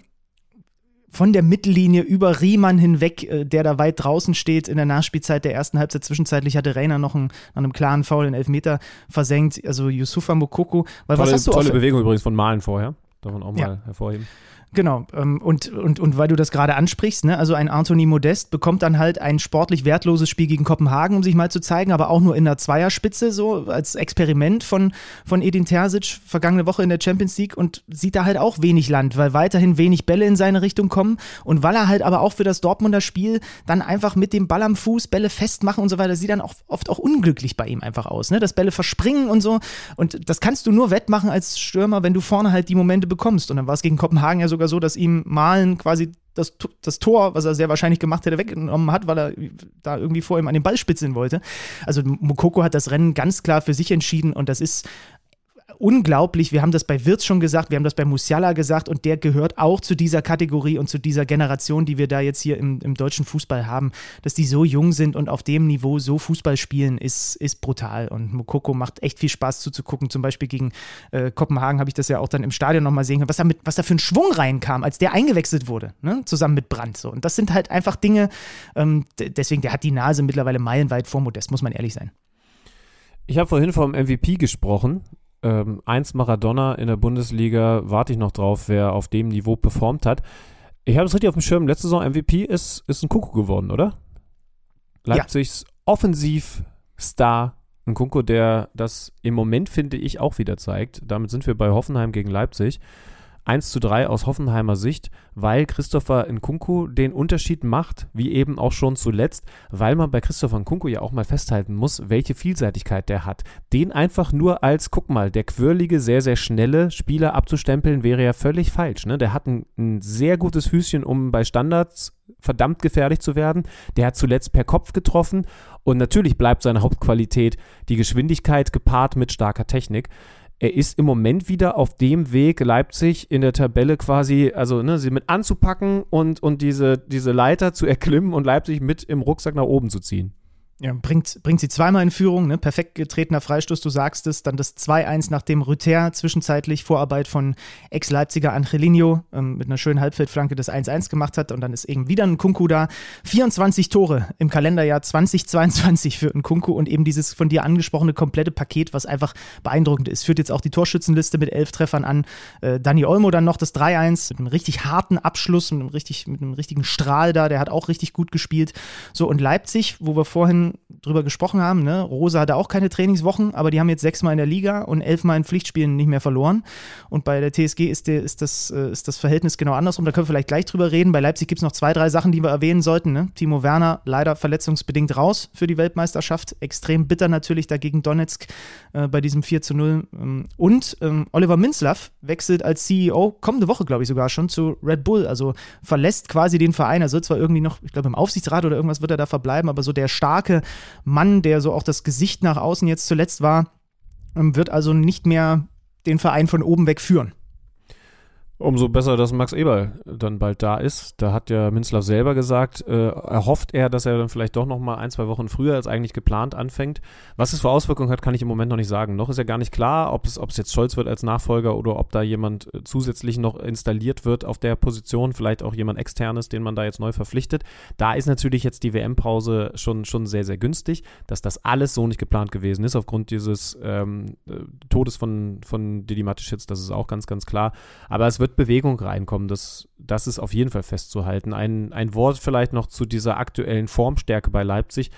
von der Mittellinie über Riemann hinweg, äh, der da weit draußen steht in der Nachspielzeit der ersten Halbzeit. Zwischenzeitlich hatte Rainer noch einen, an einem klaren Foul in Elfmeter versenkt. Also Yusufa Mokoko. Weil tolle, was hast du tolle Bewegung übrigens von Malen vorher. Darf man auch mal ja. hervorheben. Genau, ähm, und, und, und weil du das gerade ansprichst, ne, also ein Anthony Modest bekommt dann halt ein sportlich wertloses Spiel gegen Kopenhagen, um sich mal zu zeigen, aber auch nur in der Zweierspitze, so als Experiment von, von Edin Terzic vergangene Woche in der Champions League und sieht da halt auch wenig Land, weil weiterhin wenig Bälle in seine Richtung kommen und weil er halt aber auch für das Dortmunder Spiel dann einfach mit dem Ball am Fuß Bälle festmachen und so weiter, sieht dann auch oft auch unglücklich bei ihm einfach aus, ne, dass Bälle verspringen und so und das kannst du nur wettmachen als Stürmer, wenn du vorne halt die Momente bekommst und dann war es gegen Kopenhagen ja sogar sogar so, dass ihm Malen quasi das, das Tor, was er sehr wahrscheinlich gemacht hätte, weggenommen hat, weil er da irgendwie vor ihm an den Ball spitzeln wollte. Also Mokoko hat das Rennen ganz klar für sich entschieden und das ist unglaublich. Wir haben das bei Wirtz schon gesagt, wir haben das bei Musiala gesagt und der gehört auch zu dieser Kategorie und zu dieser Generation, die wir da jetzt hier im, im deutschen Fußball haben. Dass die so jung sind und auf dem Niveau so Fußball spielen, ist, ist brutal. Und Mokoko macht echt viel Spaß zuzugucken. Zum Beispiel gegen äh, Kopenhagen habe ich das ja auch dann im Stadion nochmal sehen können, was da, mit, was da für ein Schwung reinkam, als der eingewechselt wurde, ne? zusammen mit Brandt. So. Und das sind halt einfach Dinge, ähm, deswegen, der hat die Nase mittlerweile meilenweit vor Modest, muss man ehrlich sein. Ich habe vorhin vom MVP gesprochen ähm, eins Maradona in der Bundesliga, warte ich noch drauf, wer auf dem Niveau performt hat. Ich habe es richtig auf dem Schirm, letzte Saison MVP ist, ist ein Kuckuck geworden, oder? Leipzigs ja. Offensivstar, ein Kunko, der das im Moment, finde ich, auch wieder zeigt. Damit sind wir bei Hoffenheim gegen Leipzig. 1 zu 3 aus Hoffenheimer Sicht, weil Christopher Nkunku den Unterschied macht, wie eben auch schon zuletzt, weil man bei Christopher Nkunku ja auch mal festhalten muss, welche Vielseitigkeit der hat. Den einfach nur als, guck mal, der quirlige, sehr, sehr schnelle Spieler abzustempeln, wäre ja völlig falsch. Ne? Der hat ein, ein sehr gutes Füßchen, um bei Standards verdammt gefährlich zu werden. Der hat zuletzt per Kopf getroffen und natürlich bleibt seine Hauptqualität die Geschwindigkeit gepaart mit starker Technik er ist im Moment wieder auf dem Weg, Leipzig in der Tabelle quasi, also ne, sie mit anzupacken und, und diese, diese Leiter zu erklimmen und Leipzig mit im Rucksack nach oben zu ziehen. Ja, bringt, bringt sie zweimal in Führung, ne? perfekt getretener Freistoß, du sagst es, dann das 2-1, nachdem Rüther zwischenzeitlich Vorarbeit von Ex-Leipziger Angelino ähm, mit einer schönen Halbfeldflanke das 1-1 gemacht hat und dann ist eben wieder ein Kunku da. 24 Tore im Kalenderjahr 2022 für ein Kunku und eben dieses von dir angesprochene komplette Paket, was einfach beeindruckend ist. Führt jetzt auch die Torschützenliste mit elf Treffern an. Äh, Dani Olmo dann noch das 3-1 mit einem richtig harten Abschluss, mit einem, richtig, mit einem richtigen Strahl da, der hat auch richtig gut gespielt. So und Leipzig, wo wir vorhin drüber gesprochen haben. Ne? Rosa hatte auch keine Trainingswochen, aber die haben jetzt sechsmal in der Liga und elfmal in Pflichtspielen nicht mehr verloren. Und bei der TSG ist, der, ist, das, äh, ist das Verhältnis genau andersrum. Da können wir vielleicht gleich drüber reden. Bei Leipzig gibt es noch zwei, drei Sachen, die wir erwähnen sollten. Ne? Timo Werner leider verletzungsbedingt raus für die Weltmeisterschaft. Extrem bitter natürlich dagegen Donetsk äh, bei diesem 4 zu 0. Ähm, und ähm, Oliver Minzlaff wechselt als CEO kommende Woche, glaube ich, sogar schon zu Red Bull. Also verlässt quasi den Verein. Er soll zwar irgendwie noch, ich glaube, im Aufsichtsrat oder irgendwas wird er da verbleiben, aber so der starke Mann, der so auch das Gesicht nach außen jetzt zuletzt war, ähm, wird also nicht mehr den Verein von oben weg führen. Umso besser, dass Max Eberl dann bald da ist. Da hat ja Minzlaff selber gesagt, äh, erhofft er, dass er dann vielleicht doch noch mal ein, zwei Wochen früher als eigentlich geplant anfängt. Was es für Auswirkungen hat, kann ich im Moment noch nicht sagen. Noch ist ja gar nicht klar, ob es, ob es jetzt Scholz wird als Nachfolger oder ob da jemand äh, zusätzlich noch installiert wird auf der Position, vielleicht auch jemand externes, den man da jetzt neu verpflichtet. Da ist natürlich jetzt die WM-Pause schon, schon sehr, sehr günstig, dass das alles so nicht geplant gewesen ist, aufgrund dieses ähm, äh, Todes von, von Didi Mateschitz, das ist auch ganz, ganz klar. Aber es wird wird Bewegung reinkommen. Das, das ist auf jeden Fall festzuhalten. Ein, ein Wort vielleicht noch zu dieser aktuellen Formstärke bei Leipzig.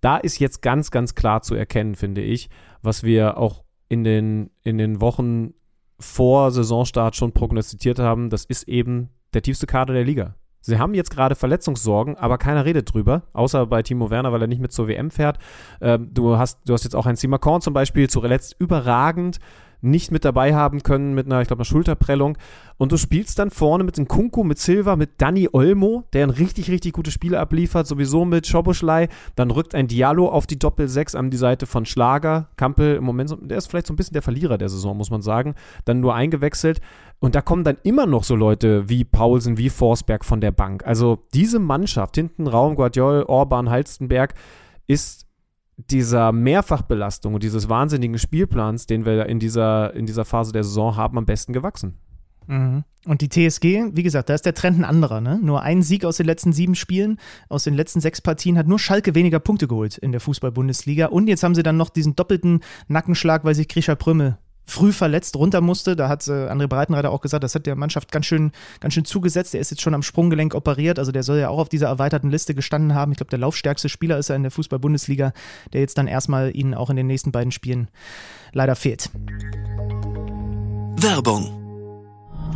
Da ist jetzt ganz, ganz klar zu erkennen, finde ich, was wir auch in den, in den Wochen vor Saisonstart schon prognostiziert haben. Das ist eben der tiefste Kader der Liga. Sie haben jetzt gerade Verletzungssorgen, aber keiner redet drüber, außer bei Timo Werner, weil er nicht mit zur WM fährt. Ähm, du, hast, du hast jetzt auch einen Simakon zum Beispiel, zuletzt überragend nicht mit dabei haben können mit einer, ich glaube, einer Schulterprellung. Und du spielst dann vorne mit dem Kunku, mit Silva, mit Danny Olmo, der ein richtig, richtig gutes Spiel abliefert, sowieso mit Schoboschlei. Dann rückt ein Diallo auf die Doppel-6 an die Seite von Schlager. Kampel im Moment, der ist vielleicht so ein bisschen der Verlierer der Saison, muss man sagen. Dann nur eingewechselt. Und da kommen dann immer noch so Leute wie Paulsen, wie Forsberg von der Bank. Also diese Mannschaft, hinten Raum, Guardiol, Orban, Halstenberg, ist dieser Mehrfachbelastung und dieses wahnsinnigen Spielplans, den wir in dieser, in dieser Phase der Saison haben, am besten gewachsen. Mhm. Und die TSG, wie gesagt, da ist der Trend ein anderer. Ne? Nur ein Sieg aus den letzten sieben Spielen, aus den letzten sechs Partien hat nur Schalke weniger Punkte geholt in der Fußball-Bundesliga. Und jetzt haben sie dann noch diesen doppelten Nackenschlag, weil sich Grisha Prümmel früh verletzt runter musste. Da hat äh, André Breitenreiter auch gesagt, das hat der Mannschaft ganz schön, ganz schön zugesetzt. Der ist jetzt schon am Sprunggelenk operiert. Also der soll ja auch auf dieser erweiterten Liste gestanden haben. Ich glaube, der laufstärkste Spieler ist er in der Fußball-Bundesliga, der jetzt dann erstmal ihnen auch in den nächsten beiden Spielen leider fehlt. Werbung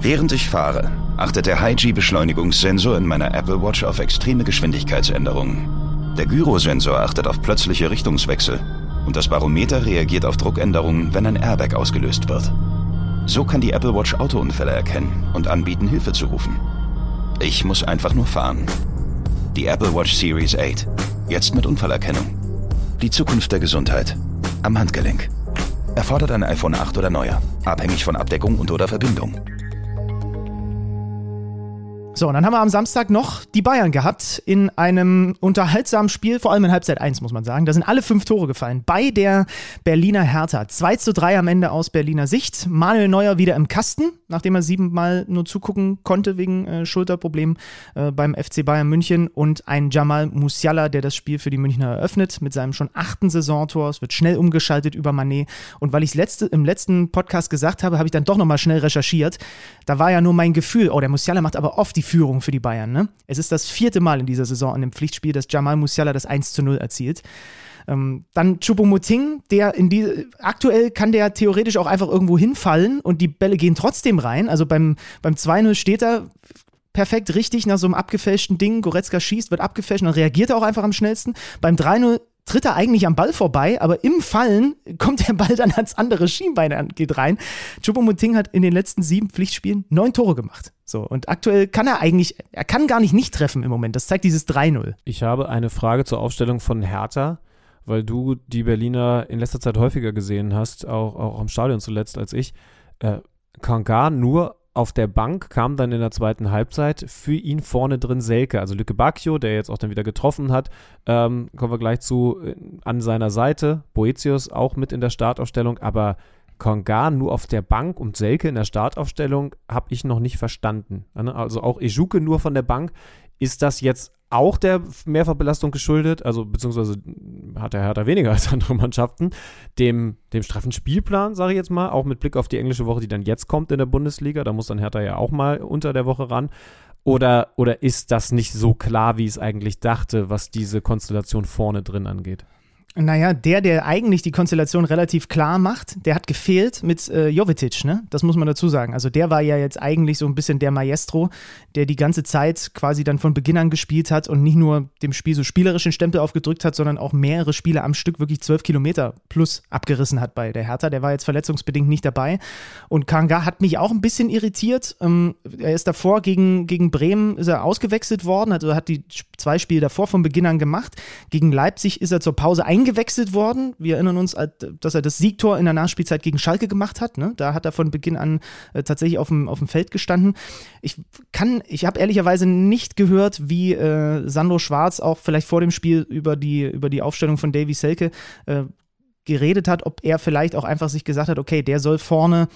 Während ich fahre, achtet der High-G-Beschleunigungssensor in meiner Apple Watch auf extreme Geschwindigkeitsänderungen. Der Gyrosensor achtet auf plötzliche Richtungswechsel und das Barometer reagiert auf Druckänderungen, wenn ein Airbag ausgelöst wird. So kann die Apple Watch Autounfälle erkennen und anbieten, Hilfe zu rufen. Ich muss einfach nur fahren. Die Apple Watch Series 8. Jetzt mit Unfallerkennung. Die Zukunft der Gesundheit. Am Handgelenk. Erfordert ein iPhone 8 oder neuer. Abhängig von Abdeckung und oder Verbindung. So, und dann haben wir am Samstag noch die Bayern gehabt in einem unterhaltsamen Spiel, vor allem in Halbzeit 1, muss man sagen. Da sind alle fünf Tore gefallen bei der Berliner Hertha. 2 zu 3 am Ende aus Berliner Sicht. Manuel Neuer wieder im Kasten, nachdem er siebenmal nur zugucken konnte wegen äh, Schulterproblemen äh, beim FC Bayern München. Und ein Jamal Musiala, der das Spiel für die Münchner eröffnet mit seinem schon achten Saisontor. Es wird schnell umgeschaltet über Manet. Und weil ich letzte, im letzten Podcast gesagt habe, habe ich dann doch nochmal schnell recherchiert. Da war ja nur mein Gefühl, oh, der Musiala macht aber oft die Führung für die Bayern. Ne? Es ist das vierte Mal in dieser Saison an dem Pflichtspiel, dass Jamal Musiala das 1 zu 0 erzielt. Ähm, dann Choupo-Moting, der in die, aktuell kann der theoretisch auch einfach irgendwo hinfallen und die Bälle gehen trotzdem rein. Also beim, beim 2-0 steht er perfekt richtig nach so einem abgefälschten Ding. Goretzka schießt, wird abgefälscht und reagiert er auch einfach am schnellsten. Beim 3-0 tritt er eigentlich am Ball vorbei, aber im Fallen kommt der Ball dann ans andere Schienbein und geht rein. Choupo-Moting hat in den letzten sieben Pflichtspielen neun Tore gemacht. So, und aktuell kann er eigentlich, er kann gar nicht nicht treffen im Moment. Das zeigt dieses 3-0. Ich habe eine Frage zur Aufstellung von Hertha, weil du die Berliner in letzter Zeit häufiger gesehen hast, auch, auch am Stadion zuletzt als ich. Äh, Kanga nur auf der Bank kam dann in der zweiten Halbzeit für ihn vorne drin Selke, also Lücke Bacchio, der jetzt auch dann wieder getroffen hat, ähm, kommen wir gleich zu, äh, an seiner Seite. Boetius auch mit in der Startaufstellung, aber Konga nur auf der Bank und Selke in der Startaufstellung habe ich noch nicht verstanden. Ne? Also auch Ejuke nur von der Bank. Ist das jetzt auch der Mehrfachbelastung geschuldet, also beziehungsweise hat er härter weniger (laughs) als andere Mannschaften, dem, dem straffen Spielplan, sage ich jetzt mal, auch mit Blick auf die englische Woche, die dann jetzt kommt in der Bundesliga, da muss dann Hertha ja auch mal unter der Woche ran. Oder, oder ist das nicht so klar, wie es eigentlich dachte, was diese Konstellation vorne drin angeht? Naja, der, der eigentlich die Konstellation relativ klar macht, der hat gefehlt mit äh, Jovetic, ne? Das muss man dazu sagen. Also der war ja jetzt eigentlich so ein bisschen der Maestro, der die ganze Zeit quasi dann von Beginn an gespielt hat und nicht nur dem Spiel so spielerischen Stempel aufgedrückt hat, sondern auch mehrere Spiele am Stück wirklich zwölf Kilometer plus abgerissen hat bei der Hertha. Der war jetzt verletzungsbedingt nicht dabei. Und Kanga hat mich auch ein bisschen irritiert. Ähm, er ist davor gegen, gegen Bremen ist er ausgewechselt worden, also hat die zwei Spiele davor von Beginn an gemacht. Gegen Leipzig ist er zur Pause eingegangen eingewechselt worden. Wir erinnern uns, dass er das Siegtor in der Nachspielzeit gegen Schalke gemacht hat. Ne? Da hat er von Beginn an äh, tatsächlich auf dem, auf dem Feld gestanden. Ich kann, ich habe ehrlicherweise nicht gehört, wie äh, Sandro Schwarz auch vielleicht vor dem Spiel über die, über die Aufstellung von Davy Selke äh, geredet hat, ob er vielleicht auch einfach sich gesagt hat, okay, der soll vorne,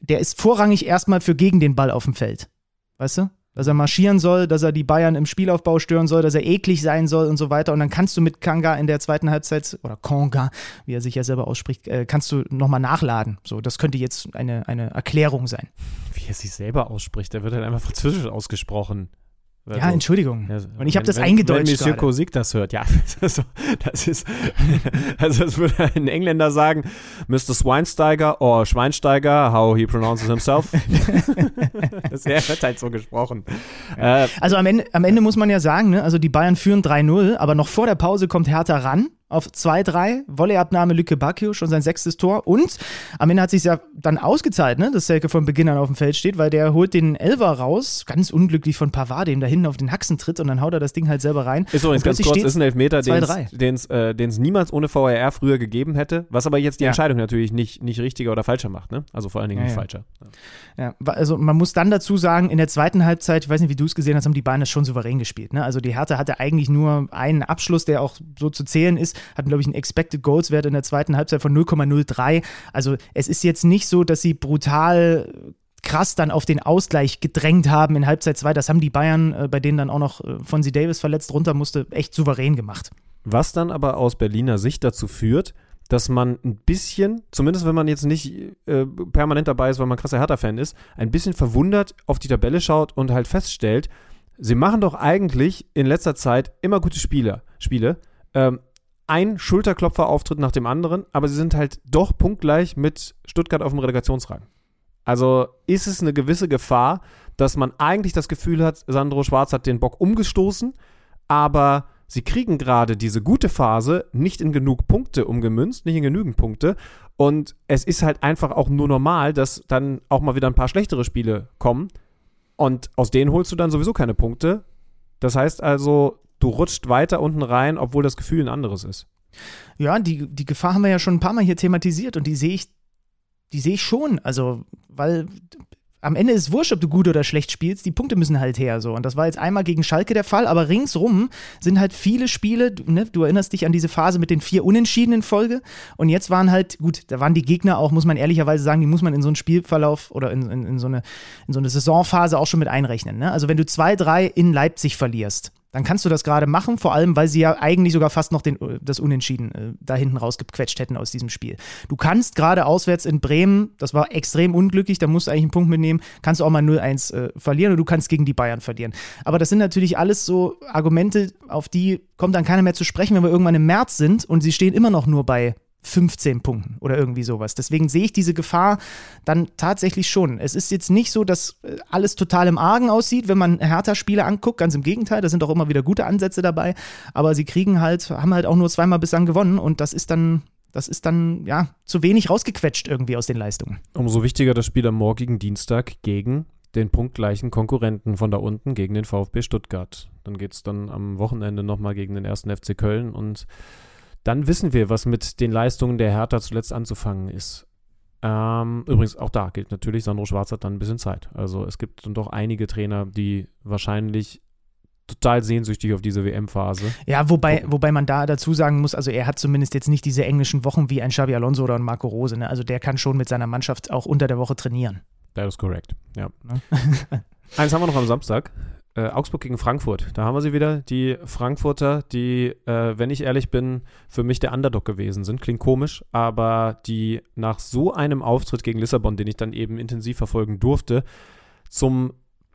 der ist vorrangig erstmal für gegen den Ball auf dem Feld. Weißt du? Dass er marschieren soll, dass er die Bayern im Spielaufbau stören soll, dass er eklig sein soll und so weiter. Und dann kannst du mit Kanga in der zweiten Halbzeit, oder Kanga, wie er sich ja selber ausspricht, äh, kannst du nochmal nachladen. So, das könnte jetzt eine, eine Erklärung sein. Wie er sich selber ausspricht, der wird halt einfach französisch ausgesprochen. Ja, Entschuldigung. Ja, und ich habe das eingedeutscht. Wenn Monsieur Kosik das hört, ja, (laughs) das ist, (laughs) also es würde ein Engländer sagen, Mr. Schweinsteiger or Schweinsteiger, how he pronounces himself. (laughs) das wird halt so gesprochen. Ja. Äh, also am Ende, am Ende muss man ja sagen, ne, also die Bayern führen 3-0, aber noch vor der Pause kommt Hertha ran auf 2-3. Volleyabnahme Lücke Bacchio, schon sein sechstes Tor. Und am Ende hat sich ja dann ausgezahlt, ne, dass Selke von Beginn an auf dem Feld steht, weil der holt den Elver raus, ganz unglücklich von Pavard, dem da hinten auf den Haxen tritt und dann haut er das Ding halt selber rein. Ist übrigens ganz kurz, ist ein Elfmeter, den es äh, niemals ohne VRR früher gegeben hätte, was aber jetzt die ja. Entscheidung natürlich nicht, nicht richtiger oder falscher macht, ne? Also vor allen Dingen ja, nicht ja. falscher. Ja. also man muss dann dazu sagen, in der zweiten Halbzeit, ich weiß nicht, wie du es gesehen hast, haben die Bayern das schon souverän gespielt. Ne? Also die Hertha hatte eigentlich nur einen Abschluss, der auch so zu zählen ist hatten, glaube ich, einen Expected Goals Wert in der zweiten Halbzeit von 0,03. Also es ist jetzt nicht so, dass sie brutal krass dann auf den Ausgleich gedrängt haben in Halbzeit 2. Das haben die Bayern, äh, bei denen dann auch noch äh, Fonzie Davis verletzt runter musste, echt souverän gemacht. Was dann aber aus Berliner Sicht dazu führt, dass man ein bisschen, zumindest wenn man jetzt nicht äh, permanent dabei ist, weil man krasser Hertha-Fan ist, ein bisschen verwundert auf die Tabelle schaut und halt feststellt, sie machen doch eigentlich in letzter Zeit immer gute Spiele. Spiele. Ähm, ein Schulterklopfer-Auftritt nach dem anderen, aber sie sind halt doch punktgleich mit Stuttgart auf dem Relegationsrang. Also ist es eine gewisse Gefahr, dass man eigentlich das Gefühl hat, Sandro Schwarz hat den Bock umgestoßen, aber sie kriegen gerade diese gute Phase nicht in genug Punkte umgemünzt, nicht in genügend Punkte. Und es ist halt einfach auch nur normal, dass dann auch mal wieder ein paar schlechtere Spiele kommen. Und aus denen holst du dann sowieso keine Punkte. Das heißt also, du rutscht weiter unten rein, obwohl das Gefühl ein anderes ist. Ja, die, die Gefahr haben wir ja schon ein paar Mal hier thematisiert und die sehe ich, die sehe ich schon. Also, weil am Ende ist es wurscht, ob du gut oder schlecht spielst, die Punkte müssen halt her so. Und das war jetzt einmal gegen Schalke der Fall, aber ringsrum sind halt viele Spiele, ne? du erinnerst dich an diese Phase mit den vier Unentschieden in Folge. Und jetzt waren halt, gut, da waren die Gegner auch, muss man ehrlicherweise sagen, die muss man in so einen Spielverlauf oder in, in, in so, eine, in so eine Saisonphase auch schon mit einrechnen. Ne? Also wenn du zwei, drei in Leipzig verlierst, dann kannst du das gerade machen, vor allem, weil sie ja eigentlich sogar fast noch den, das Unentschieden äh, da hinten rausgequetscht hätten aus diesem Spiel. Du kannst gerade auswärts in Bremen, das war extrem unglücklich, da musst du eigentlich einen Punkt mitnehmen, kannst du auch mal 0-1 äh, verlieren und du kannst gegen die Bayern verlieren. Aber das sind natürlich alles so Argumente, auf die kommt dann keiner mehr zu sprechen, wenn wir irgendwann im März sind und sie stehen immer noch nur bei 15 Punkten oder irgendwie sowas. Deswegen sehe ich diese Gefahr dann tatsächlich schon. Es ist jetzt nicht so, dass äh, alles total im Argen aussieht, wenn man Hertha-Spiele anguckt. Ganz im Gegenteil, da sind auch immer wieder gute Ansätze dabei. Aber sie kriegen halt, haben halt auch nur zweimal bislang gewonnen und das ist dann das ist dann ja zu wenig rausgequetscht irgendwie aus den Leistungen. Umso wichtiger das Spiel am morgigen Dienstag gegen den punktgleichen Konkurrenten von da unten, gegen den VfB Stuttgart. Dann geht es dann am Wochenende nochmal gegen den ersten FC Köln und dann wissen wir, was mit den Leistungen der Hertha zuletzt anzufangen ist. Ähm, übrigens, auch da gilt natürlich, Sandro Schwarz hat dann ein bisschen Zeit. Also es gibt dann doch einige Trainer, die wahrscheinlich total sehnsüchtig auf diese WM-Phase. Ja, wobei, wobei man da dazu sagen muss, also er hat zumindest jetzt nicht diese englischen Wochen wie ein Xabi Alonso oder ein Marco Rose. Ne? Also der kann schon mit seiner Mannschaft auch unter der Woche trainieren. Das ist korrekt, ja. Ne? (laughs) Eins haben wir noch am Samstag äh, Augsburg gegen Frankfurt. Da haben wir sie wieder, die Frankfurter, die, äh, wenn ich ehrlich bin, für mich der Underdog gewesen sind. Klingt komisch, aber die nach so einem Auftritt gegen Lissabon, den ich dann eben intensiv verfolgen durfte, zum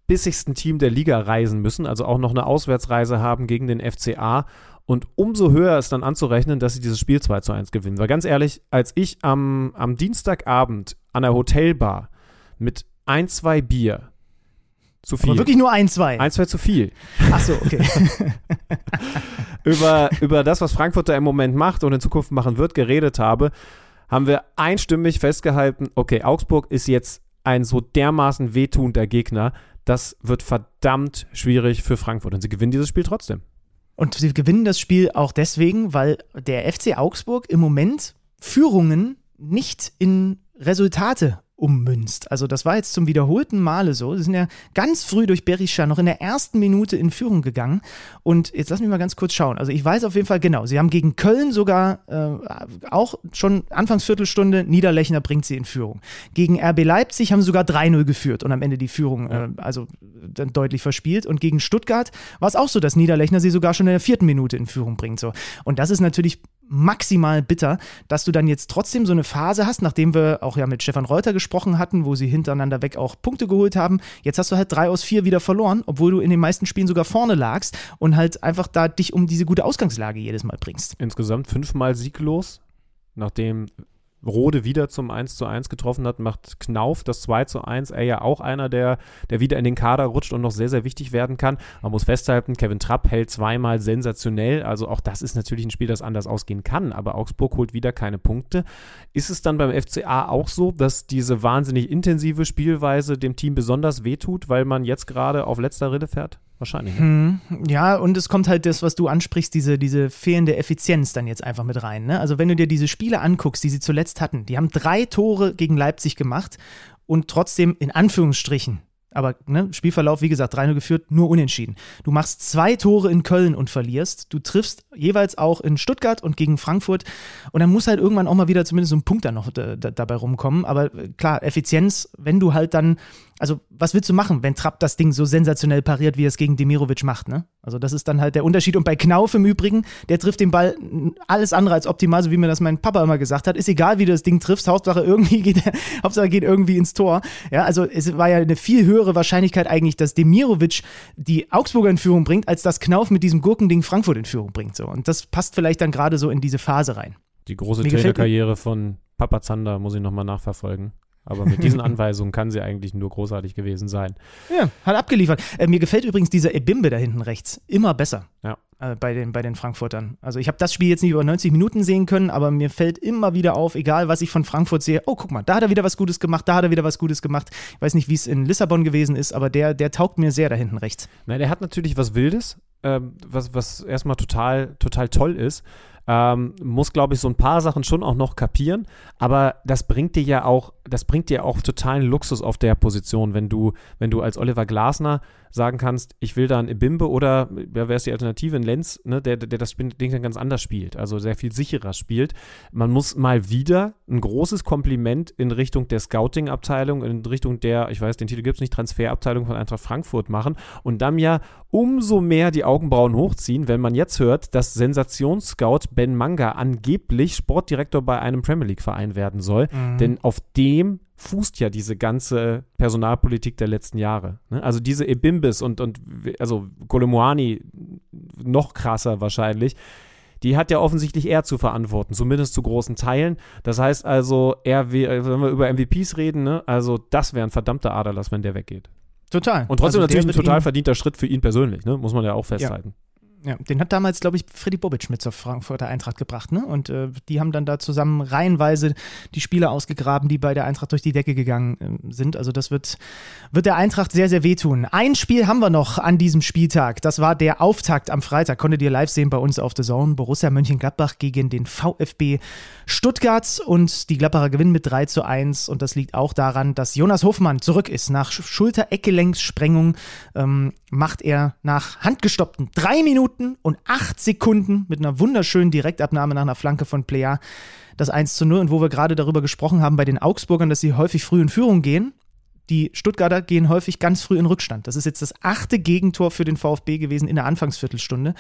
bissigsten Team der Liga reisen müssen, also auch noch eine Auswärtsreise haben gegen den FCA. Und umso höher ist dann anzurechnen, dass sie dieses Spiel 2 zu 1 gewinnen. Weil ganz ehrlich, als ich am, am Dienstagabend an der Hotelbar mit ein, zwei Bier zu viel. Aber wirklich nur ein, zwei. Ein, zwei zu viel. Ach so, okay. (laughs) über, über das, was Frankfurt da im Moment macht und in Zukunft machen wird, geredet habe, haben wir einstimmig festgehalten, okay, Augsburg ist jetzt ein so dermaßen wehtuender Gegner, das wird verdammt schwierig für Frankfurt und sie gewinnen dieses Spiel trotzdem. Und sie gewinnen das Spiel auch deswegen, weil der FC Augsburg im Moment Führungen nicht in Resultate ummünzt. Also das war jetzt zum wiederholten Male so. Sie sind ja ganz früh durch Berisha noch in der ersten Minute in Führung gegangen. Und jetzt lass mich mal ganz kurz schauen. Also ich weiß auf jeden Fall genau, sie haben gegen Köln sogar äh, auch schon Anfangsviertelstunde, Niederlechner bringt sie in Führung. Gegen RB Leipzig haben sie sogar 3-0 geführt und am Ende die Führung äh, also dann deutlich verspielt. Und gegen Stuttgart war es auch so, dass Niederlechner sie sogar schon in der vierten Minute in Führung bringt. So. Und das ist natürlich maximal bitter, dass du dann jetzt trotzdem so eine Phase hast, nachdem wir auch ja mit Stefan Reuter gesprochen hatten, wo sie hintereinander weg auch Punkte geholt haben. Jetzt hast du halt drei aus vier wieder verloren, obwohl du in den meisten Spielen sogar vorne lagst und halt einfach da dich um diese gute Ausgangslage jedes Mal bringst. Insgesamt fünfmal sieglos, nachdem Rode wieder zum 1 zu 1 getroffen hat, macht Knauf das 2 zu 1. Er ja auch einer, der, der wieder in den Kader rutscht und noch sehr, sehr wichtig werden kann. Man muss festhalten, Kevin Trapp hält zweimal sensationell. Also auch das ist natürlich ein Spiel, das anders ausgehen kann. Aber Augsburg holt wieder keine Punkte. Ist es dann beim FCA auch so, dass diese wahnsinnig intensive Spielweise dem Team besonders wehtut, weil man jetzt gerade auf letzter Rille fährt? Wahrscheinlich. Ne? Hm, ja, und es kommt halt das, was du ansprichst, diese, diese fehlende Effizienz dann jetzt einfach mit rein. Ne? Also wenn du dir diese Spiele anguckst, die sie zuletzt hatten, die haben drei Tore gegen Leipzig gemacht und trotzdem in Anführungsstrichen aber ne, Spielverlauf, wie gesagt, 3-0 geführt, nur unentschieden. Du machst zwei Tore in Köln und verlierst. Du triffst jeweils auch in Stuttgart und gegen Frankfurt. Und dann muss halt irgendwann auch mal wieder zumindest so ein Punkt dann noch da, da, dabei rumkommen. Aber äh, klar, Effizienz, wenn du halt dann also was willst du machen, wenn Trapp das Ding so sensationell pariert, wie er es gegen Demirovic macht, ne? Also das ist dann halt der Unterschied. Und bei Knauf im Übrigen, der trifft den Ball alles andere als optimal, so wie mir das mein Papa immer gesagt hat. Ist egal, wie du das Ding triffst, Hauptsache irgendwie (laughs) geht, Hauptsache geht irgendwie ins Tor. Ja, also es war ja eine viel höhere Wahrscheinlichkeit eigentlich, dass Demirovic die Augsburger in Führung bringt, als dass Knauf mit diesem Gurkending Frankfurt in Führung bringt. So. Und das passt vielleicht dann gerade so in diese Phase rein. Die große Trainerkarriere von Papa Zander muss ich nochmal nachverfolgen. Aber mit diesen Anweisungen kann sie eigentlich nur großartig gewesen sein. Ja, hat abgeliefert. Äh, mir gefällt übrigens dieser Ebimbe da hinten rechts immer besser. Ja. Äh, bei, den, bei den Frankfurtern. Also ich habe das Spiel jetzt nicht über 90 Minuten sehen können, aber mir fällt immer wieder auf, egal was ich von Frankfurt sehe, oh, guck mal, da hat er wieder was Gutes gemacht, da hat er wieder was Gutes gemacht. Ich weiß nicht, wie es in Lissabon gewesen ist, aber der, der taugt mir sehr da hinten rechts. Nein, der hat natürlich was Wildes, äh, was, was erstmal total, total toll ist. Ähm, muss, glaube ich, so ein paar Sachen schon auch noch kapieren, aber das bringt dir ja auch, das bringt dir auch totalen Luxus auf der Position, wenn du, wenn du als Oliver Glasner sagen kannst, ich will da einen Ibimbe oder ja, wäre es die Alternative, ein Lenz, ne, der, der das Ding dann ganz anders spielt, also sehr viel sicherer spielt. Man muss mal wieder ein großes Kompliment in Richtung der Scouting-Abteilung, in Richtung der, ich weiß, den Titel gibt es nicht, Transferabteilung von Eintracht Frankfurt machen und dann ja umso mehr die Augenbrauen hochziehen, wenn man jetzt hört, dass Sensationsscout Ben Manga angeblich Sportdirektor bei einem Premier League-Verein werden soll. Mhm. Denn auf dem fußt ja diese ganze Personalpolitik der letzten Jahre. Ne? Also diese Ebimbis und, und also Kolomoani noch krasser wahrscheinlich, die hat ja offensichtlich er zu verantworten, zumindest zu großen Teilen. Das heißt also, er, wenn wir über MVPs reden, ne, also das wäre ein verdammter Aderlass, wenn der weggeht. Total. Und trotzdem also natürlich ein total verdienter Schritt für ihn persönlich, ne? muss man ja auch festhalten. Ja. Ja, den hat damals, glaube ich, Freddy Bobic mit zur Frankfurter Eintracht gebracht, ne? Und äh, die haben dann da zusammen reihenweise die Spieler ausgegraben, die bei der Eintracht durch die Decke gegangen äh, sind. Also das wird, wird der Eintracht sehr, sehr wehtun. Ein Spiel haben wir noch an diesem Spieltag. Das war der Auftakt am Freitag. Konntet ihr live sehen bei uns auf The Zone. Borussia Mönchengladbach gegen den VfB Stuttgart und die Gladbacher gewinnen mit 3 zu 1. Und das liegt auch daran, dass Jonas Hofmann zurück ist. Nach Schulter-Eckgelenkssprengung ähm, macht er nach handgestoppten drei Minuten Minuten und 8 Sekunden mit einer wunderschönen Direktabnahme nach einer Flanke von Plea das 1 zu 0. Und wo wir gerade darüber gesprochen haben bei den Augsburgern, dass sie häufig früh in Führung gehen, die Stuttgarter gehen häufig ganz früh in Rückstand. Das ist jetzt das achte Gegentor für den VfB gewesen in der Anfangsviertelstunde.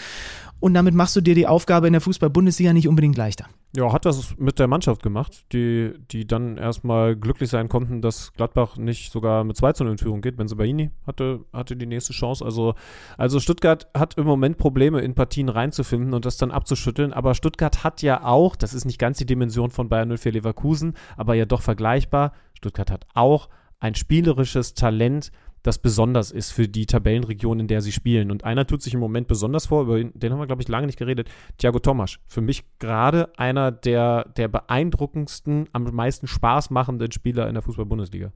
Und damit machst du dir die Aufgabe in der Fußball-Bundesliga nicht unbedingt leichter. Ja, hat das mit der Mannschaft gemacht, die, die dann erstmal glücklich sein konnten, dass Gladbach nicht sogar mit 2 zu 0 in Führung geht. Benzebaini hatte, hatte die nächste Chance. Also, also Stuttgart hat im Moment Probleme, in Partien reinzufinden und das dann abzuschütteln. Aber Stuttgart hat ja auch, das ist nicht ganz die Dimension von Bayern 04 Leverkusen, aber ja doch vergleichbar. Stuttgart hat auch ein spielerisches Talent, das besonders ist für die Tabellenregion, in der sie spielen. Und einer tut sich im Moment besonders vor, über den haben wir, glaube ich, lange nicht geredet, Thiago Tomasch. Für mich gerade einer der, der beeindruckendsten, am meisten Spaß machenden Spieler in der Fußball-Bundesliga.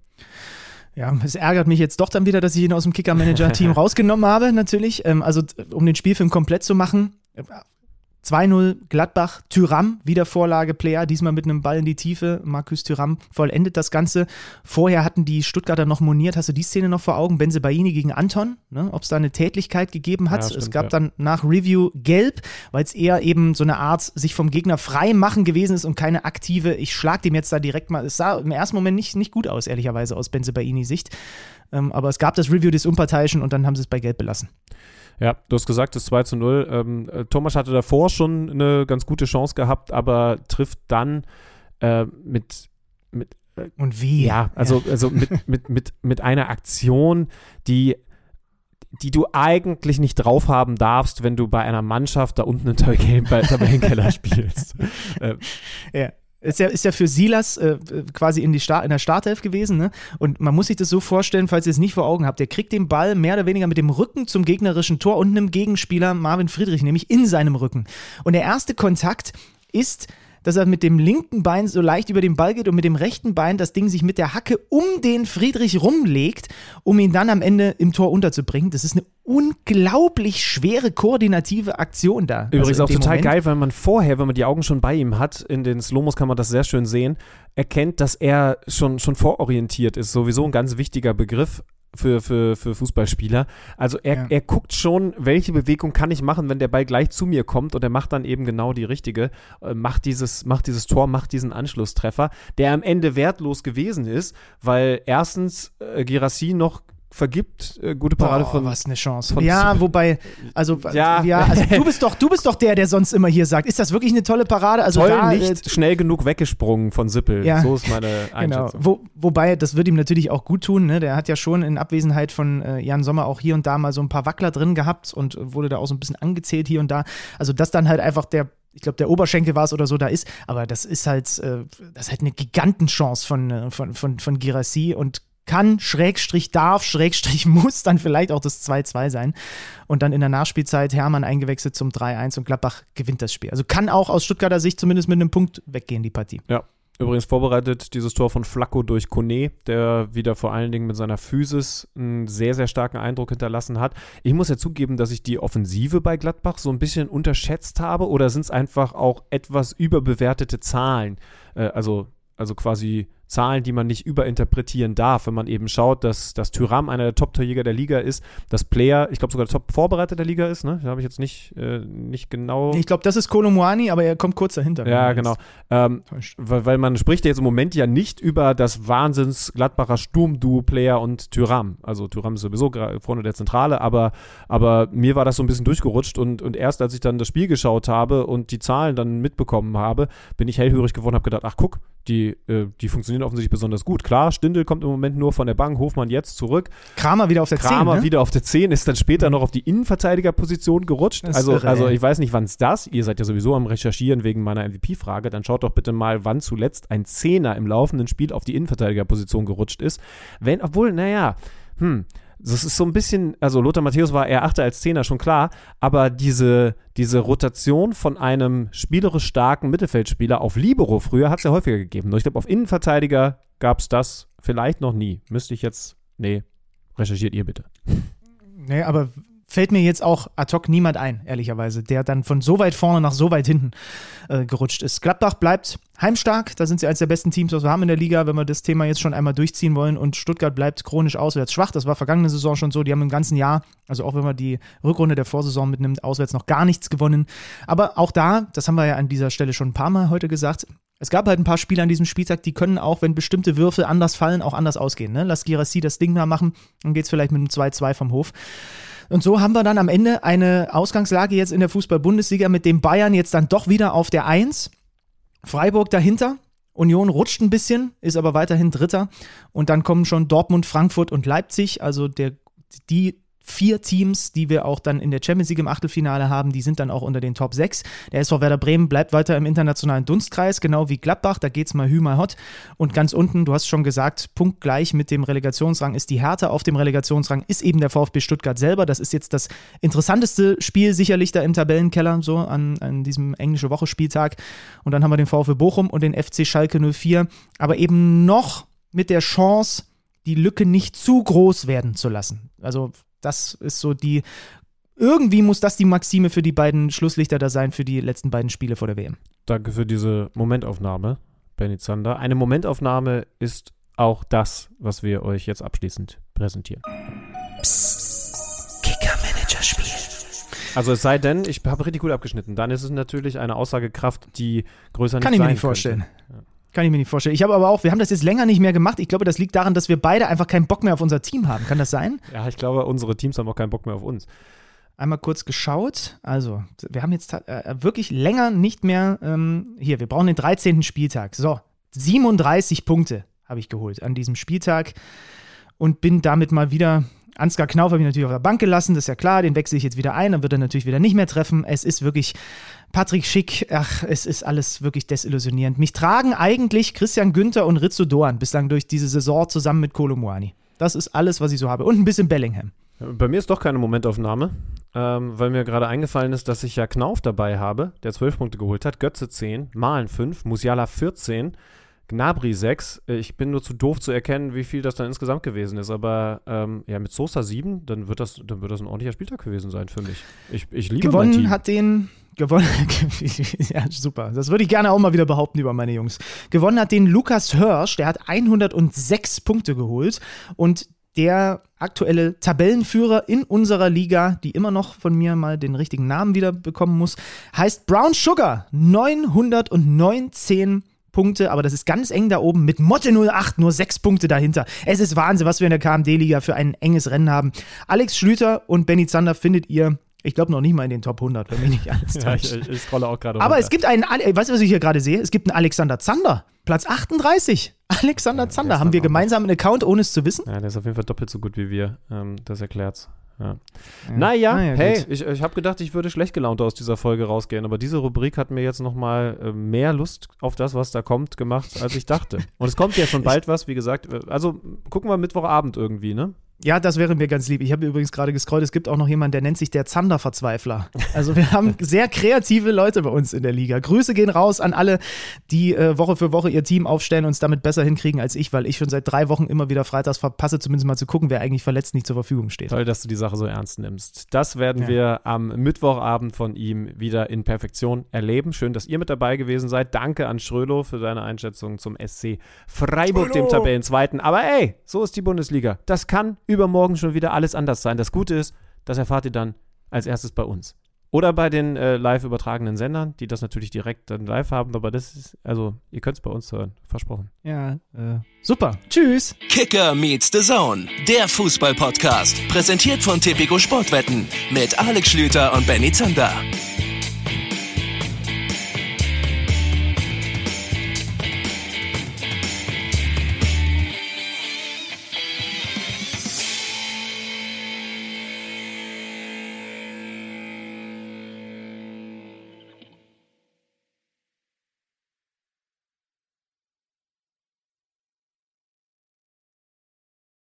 Ja, es ärgert mich jetzt doch dann wieder, dass ich ihn aus dem Kicker-Manager-Team (laughs) rausgenommen habe, natürlich. Ähm, also, um den Spielfilm komplett zu machen, 2-0 Gladbach, Tyram, wieder Vorlage Player, diesmal mit einem Ball in die Tiefe. Markus Tyram vollendet das Ganze. Vorher hatten die Stuttgarter noch moniert. Hast du die Szene noch vor Augen? Benzebaini gegen Anton, ne? ob es da eine Tätlichkeit gegeben hat. Ja, stimmt, es gab ja. dann nach Review gelb, weil es eher eben so eine Art sich vom Gegner frei machen gewesen ist und keine aktive, ich schlag dem jetzt da direkt mal. Es sah im ersten Moment nicht, nicht gut aus, ehrlicherweise aus Benzebaini Sicht. Ähm, aber es gab das Review des Unparteiischen und dann haben sie es bei gelb belassen. Ja, du hast gesagt, das 2 zu 0. Ähm, äh, Thomas hatte davor schon eine ganz gute Chance gehabt, aber trifft dann äh, mit, mit äh, und wie? Ja, also, ja. also mit, (laughs) mit, mit, mit einer Aktion, die die du eigentlich nicht drauf haben darfst, wenn du bei einer Mannschaft da unten im Tabellenkeller (laughs) spielst. ähm, ja. Ist ja, ist ja für Silas äh, quasi in, die Start, in der Startelf gewesen. Ne? Und man muss sich das so vorstellen, falls ihr es nicht vor Augen habt. Der kriegt den Ball mehr oder weniger mit dem Rücken zum gegnerischen Tor und einem Gegenspieler, Marvin Friedrich, nämlich in seinem Rücken. Und der erste Kontakt ist dass er mit dem linken Bein so leicht über den Ball geht und mit dem rechten Bein das Ding sich mit der Hacke um den Friedrich rumlegt, um ihn dann am Ende im Tor unterzubringen. Das ist eine unglaublich schwere koordinative Aktion da. Übrigens also auch total Moment. geil, weil man vorher, wenn man die Augen schon bei ihm hat, in den Slomos kann man das sehr schön sehen, erkennt, dass er schon, schon vororientiert ist. Sowieso ein ganz wichtiger Begriff für, für, für Fußballspieler. Also er, ja. er guckt schon, welche Bewegung kann ich machen, wenn der Ball gleich zu mir kommt und er macht dann eben genau die richtige, äh, macht, dieses, macht dieses Tor, macht diesen Anschlusstreffer, der am Ende wertlos gewesen ist, weil erstens äh, Girassi noch vergibt. Äh, gute Parade Boah, von. Was eine Chance. ja, wobei, also, ja. ja also (laughs) du bist doch, du bist doch der, der sonst immer hier sagt. Ist das wirklich eine tolle Parade? Also Toll da, nicht äh, schnell genug weggesprungen von Sippel. Ja. So ist meine (laughs) genau. Einschätzung. Genau. Wo, wobei, das wird ihm natürlich auch gut tun. Ne? Der hat ja schon in Abwesenheit von äh, Jan Sommer auch hier und da mal so ein paar Wackler drin gehabt und wurde da auch so ein bisschen angezählt hier und da. Also, dass dann halt einfach der ich glaube, der Oberschenkel war es oder so, da ist. Aber das ist halt, äh, das ist halt eine Gigantenchance von, äh, von, von, von Girassi und kann, Schrägstrich darf, Schrägstrich (laughs) muss dann vielleicht auch das 2-2 sein. Und dann in der Nachspielzeit Hermann eingewechselt zum 3-1 und Gladbach gewinnt das Spiel. Also kann auch aus Stuttgarter Sicht zumindest mit einem Punkt weggehen, die Partie. Ja. Übrigens vorbereitet dieses Tor von Flacco durch Kone, der wieder vor allen Dingen mit seiner Physis einen sehr, sehr starken Eindruck hinterlassen hat. Ich muss ja zugeben, dass ich die Offensive bei Gladbach so ein bisschen unterschätzt habe oder sind es einfach auch etwas überbewertete Zahlen? Äh, also, also quasi Zahlen, die man nicht überinterpretieren darf, wenn man eben schaut, dass, dass Tyram einer der Top-Torjäger der Liga ist, dass Player, ich glaube sogar der Top-Vorbereiter der Liga ist, ne? Da habe ich jetzt nicht, äh, nicht genau. Ich glaube, das ist Kolomuani, aber er kommt kurz dahinter. Ja, genau. Ähm, weil, weil, man spricht jetzt im Moment ja nicht über das Wahnsinns Gladbacher Sturmduo-Player und Tyram. Also Tyram ist sowieso vorne der Zentrale, aber, aber mir war das so ein bisschen durchgerutscht und, und erst als ich dann das Spiel geschaut habe und die Zahlen dann mitbekommen habe, bin ich hellhörig geworden und habe gedacht, ach guck, die, äh, die funktionieren offensichtlich besonders gut. Klar, Stindel kommt im Moment nur von der Bank, Hofmann jetzt zurück. Kramer wieder auf der 10. Kramer 10, ne? wieder auf der 10, ist dann später noch auf die Innenverteidigerposition gerutscht. Also, irre, also ich weiß nicht, wann es das, ihr seid ja sowieso am Recherchieren wegen meiner MVP-Frage, dann schaut doch bitte mal, wann zuletzt ein Zehner im laufenden Spiel auf die Innenverteidigerposition gerutscht ist. Wenn, obwohl, naja, hm, das ist so ein bisschen, also Lothar Matthäus war eher Achter als Zehner, schon klar, aber diese, diese Rotation von einem spielerisch starken Mittelfeldspieler auf Libero früher hat es ja häufiger gegeben. Nur ich glaube, auf Innenverteidiger gab es das vielleicht noch nie. Müsste ich jetzt, nee, recherchiert ihr bitte. Nee, aber fällt mir jetzt auch ad hoc niemand ein, ehrlicherweise, der dann von so weit vorne nach so weit hinten äh, gerutscht ist. Gladbach bleibt heimstark, da sind sie eines der besten Teams, was wir haben in der Liga, wenn wir das Thema jetzt schon einmal durchziehen wollen. Und Stuttgart bleibt chronisch auswärts schwach. Das war vergangene Saison schon so. Die haben im ganzen Jahr, also auch wenn man die Rückrunde der Vorsaison mitnimmt, auswärts noch gar nichts gewonnen. Aber auch da, das haben wir ja an dieser Stelle schon ein paar Mal heute gesagt, Es gab halt ein paar Spiele an diesem Spieltag, die können auch, wenn bestimmte Würfel anders fallen, auch anders ausgehen. Ne? Lass Girassi das Ding mal machen, dann geht es vielleicht mit einem 2-2 vom Hof. Und so haben wir dann am Ende eine Ausgangslage jetzt in der Fußball-Bundesliga mit dem Bayern jetzt dann doch wieder auf der 1. Freiburg dahinter. Union rutscht ein bisschen, ist aber weiterhin Dritter. Und dann kommen schon Dortmund, Frankfurt und Leipzig. Also der, die vier Teams, die wir auch dann in der Champions League im Achtelfinale haben, die sind dann auch unter den Top 6. Der SV Werder Bremen bleibt weiter im internationalen Dunstkreis, genau wie Gladbach, da geht es mal hü, mal hot. Und ganz unten, du hast schon gesagt, punktgleich mit dem Relegationsrang ist die Härte. Auf dem Relegationsrang ist eben der VfB Stuttgart selber. Das ist jetzt das interessanteste Spiel sicherlich da im Tabellenkeller, so an, an diesem englische Woche-Spieltag. Und dann haben wir den VfB Bochum und den FC Schalke 04. Aber eben noch mit der Chance, die Lücke nicht zu groß werden zu lassen. Also das ist so die. Irgendwie muss das die Maxime für die beiden Schlusslichter da sein, für die letzten beiden Spiele vor der WM. Danke für diese Momentaufnahme, Benny Zander. Eine Momentaufnahme ist auch das, was wir euch jetzt abschließend präsentieren. Psst. Kicker-Manager-Spiel. Also es sei denn, ich habe richtig gut abgeschnitten, dann ist es natürlich eine Aussagekraft, die größer nicht Kann ich mir nicht vorstellen. Ja. Kann ich mir nicht vorstellen. Ich habe aber auch, wir haben das jetzt länger nicht mehr gemacht. Ich glaube, das liegt daran, dass wir beide einfach keinen Bock mehr auf unser Team haben. Kann das sein? Ja, ich glaube, unsere Teams haben auch keinen Bock mehr auf uns. Einmal kurz geschaut. Also, wir haben jetzt äh, wirklich länger nicht mehr. Ähm, hier, wir brauchen den 13. Spieltag. So, 37 Punkte habe ich geholt an diesem Spieltag und bin damit mal wieder Ansgar Knauf habe ich natürlich auf der Bank gelassen, das ist ja klar, den wechsle ich jetzt wieder ein, dann wird er natürlich wieder nicht mehr treffen. Es ist wirklich Patrick Schick, ach, es ist alles wirklich desillusionierend. Mich tragen eigentlich Christian Günther und Rizzo Doan bislang durch diese Saison zusammen mit Kolomuani. Das ist alles, was ich so habe. Und ein bisschen Bellingham. Bei mir ist doch keine Momentaufnahme, ähm, weil mir gerade eingefallen ist, dass ich ja Knauf dabei habe, der 12 Punkte geholt hat, Götze 10, Malen 5, Musiala 14, Gnabry 6. Ich bin nur zu doof zu erkennen, wie viel das dann insgesamt gewesen ist. Aber ähm, ja, mit Sosa 7, dann wird, das, dann wird das ein ordentlicher Spieltag gewesen sein für mich. Ich, ich liebe Gewonnen mein Team. hat den. Gewonnen. (laughs) ja, super. Das würde ich gerne auch mal wieder behaupten über meine Jungs. Gewonnen hat den Lukas Hörsch, der hat 106 Punkte geholt. Und der aktuelle Tabellenführer in unserer Liga, die immer noch von mir mal den richtigen Namen wieder bekommen muss, heißt Brown Sugar. 919 Punkte, aber das ist ganz eng da oben mit Motte 08, nur sechs Punkte dahinter. Es ist Wahnsinn, was wir in der KMD-Liga für ein enges Rennen haben. Alex Schlüter und Benny Zander findet ihr ich glaube noch nicht mal in den Top 100, wenn mich nicht alles (laughs) ja, ich, ich scrolle auch gerade Aber es gibt einen, weißt du, was ich hier gerade sehe? Es gibt einen Alexander Zander, Platz 38. (laughs) Alexander Ja, Zander, der haben wir gemeinsam einen Account, ohne es zu wissen? Ja, der ist auf jeden Fall doppelt so gut wie wir. Ähm, das erklärt's. Ja. Ja. Naja, Naja, hey, gut. ich, ich habe gedacht, ich würde schlecht gelaunt aus dieser Folge rausgehen, aber diese Rubrik hat mir jetzt nochmal äh, mehr Lust auf das, was da kommt, gemacht, als ich dachte. Und es kommt ja schon (laughs) bald was, wie gesagt. äh, Also gucken wir Mittwochabend irgendwie, ne? Ja, das wäre mir ganz lieb. Ich habe übrigens gerade gescrollt, es gibt auch noch jemanden, der nennt sich der Zander-Verzweifler. Also wir (laughs) haben sehr kreative Leute bei uns in der Liga. Grüße gehen raus an alle, die äh, Woche für Woche ihr Team aufstellen und es damit besser hinkriegen als ich, weil ich schon seit drei Wochen immer wieder freitags verpasse, zumindest mal zu gucken, wer eigentlich verletzt nicht zur Verfügung steht. Toll, dass du die Sache so ernst nimmst. Das werden Ja. wir am Mittwochabend von ihm wieder in Perfektion erleben. Schön, dass ihr mit dabei gewesen seid. Danke an Schrölo für seine Einschätzung zum SC Freiburg, dem Tabellenzweiten. Aber ey, so ist die Bundesliga. Das kann übermorgen schon wieder alles anders sein. Das Gute ist, das erfahrt ihr dann als erstes bei uns. Oder bei den äh, live übertragenen Sendern, die das natürlich direkt dann live haben. Aber das ist, also, ihr könnt es bei uns hören. Versprochen. Ja, äh, super. Tschüss. Kicker meets the Zone, der Fußball-Podcast. Präsentiert von Tipico Sportwetten mit Alex Schlüter und Benny Zander.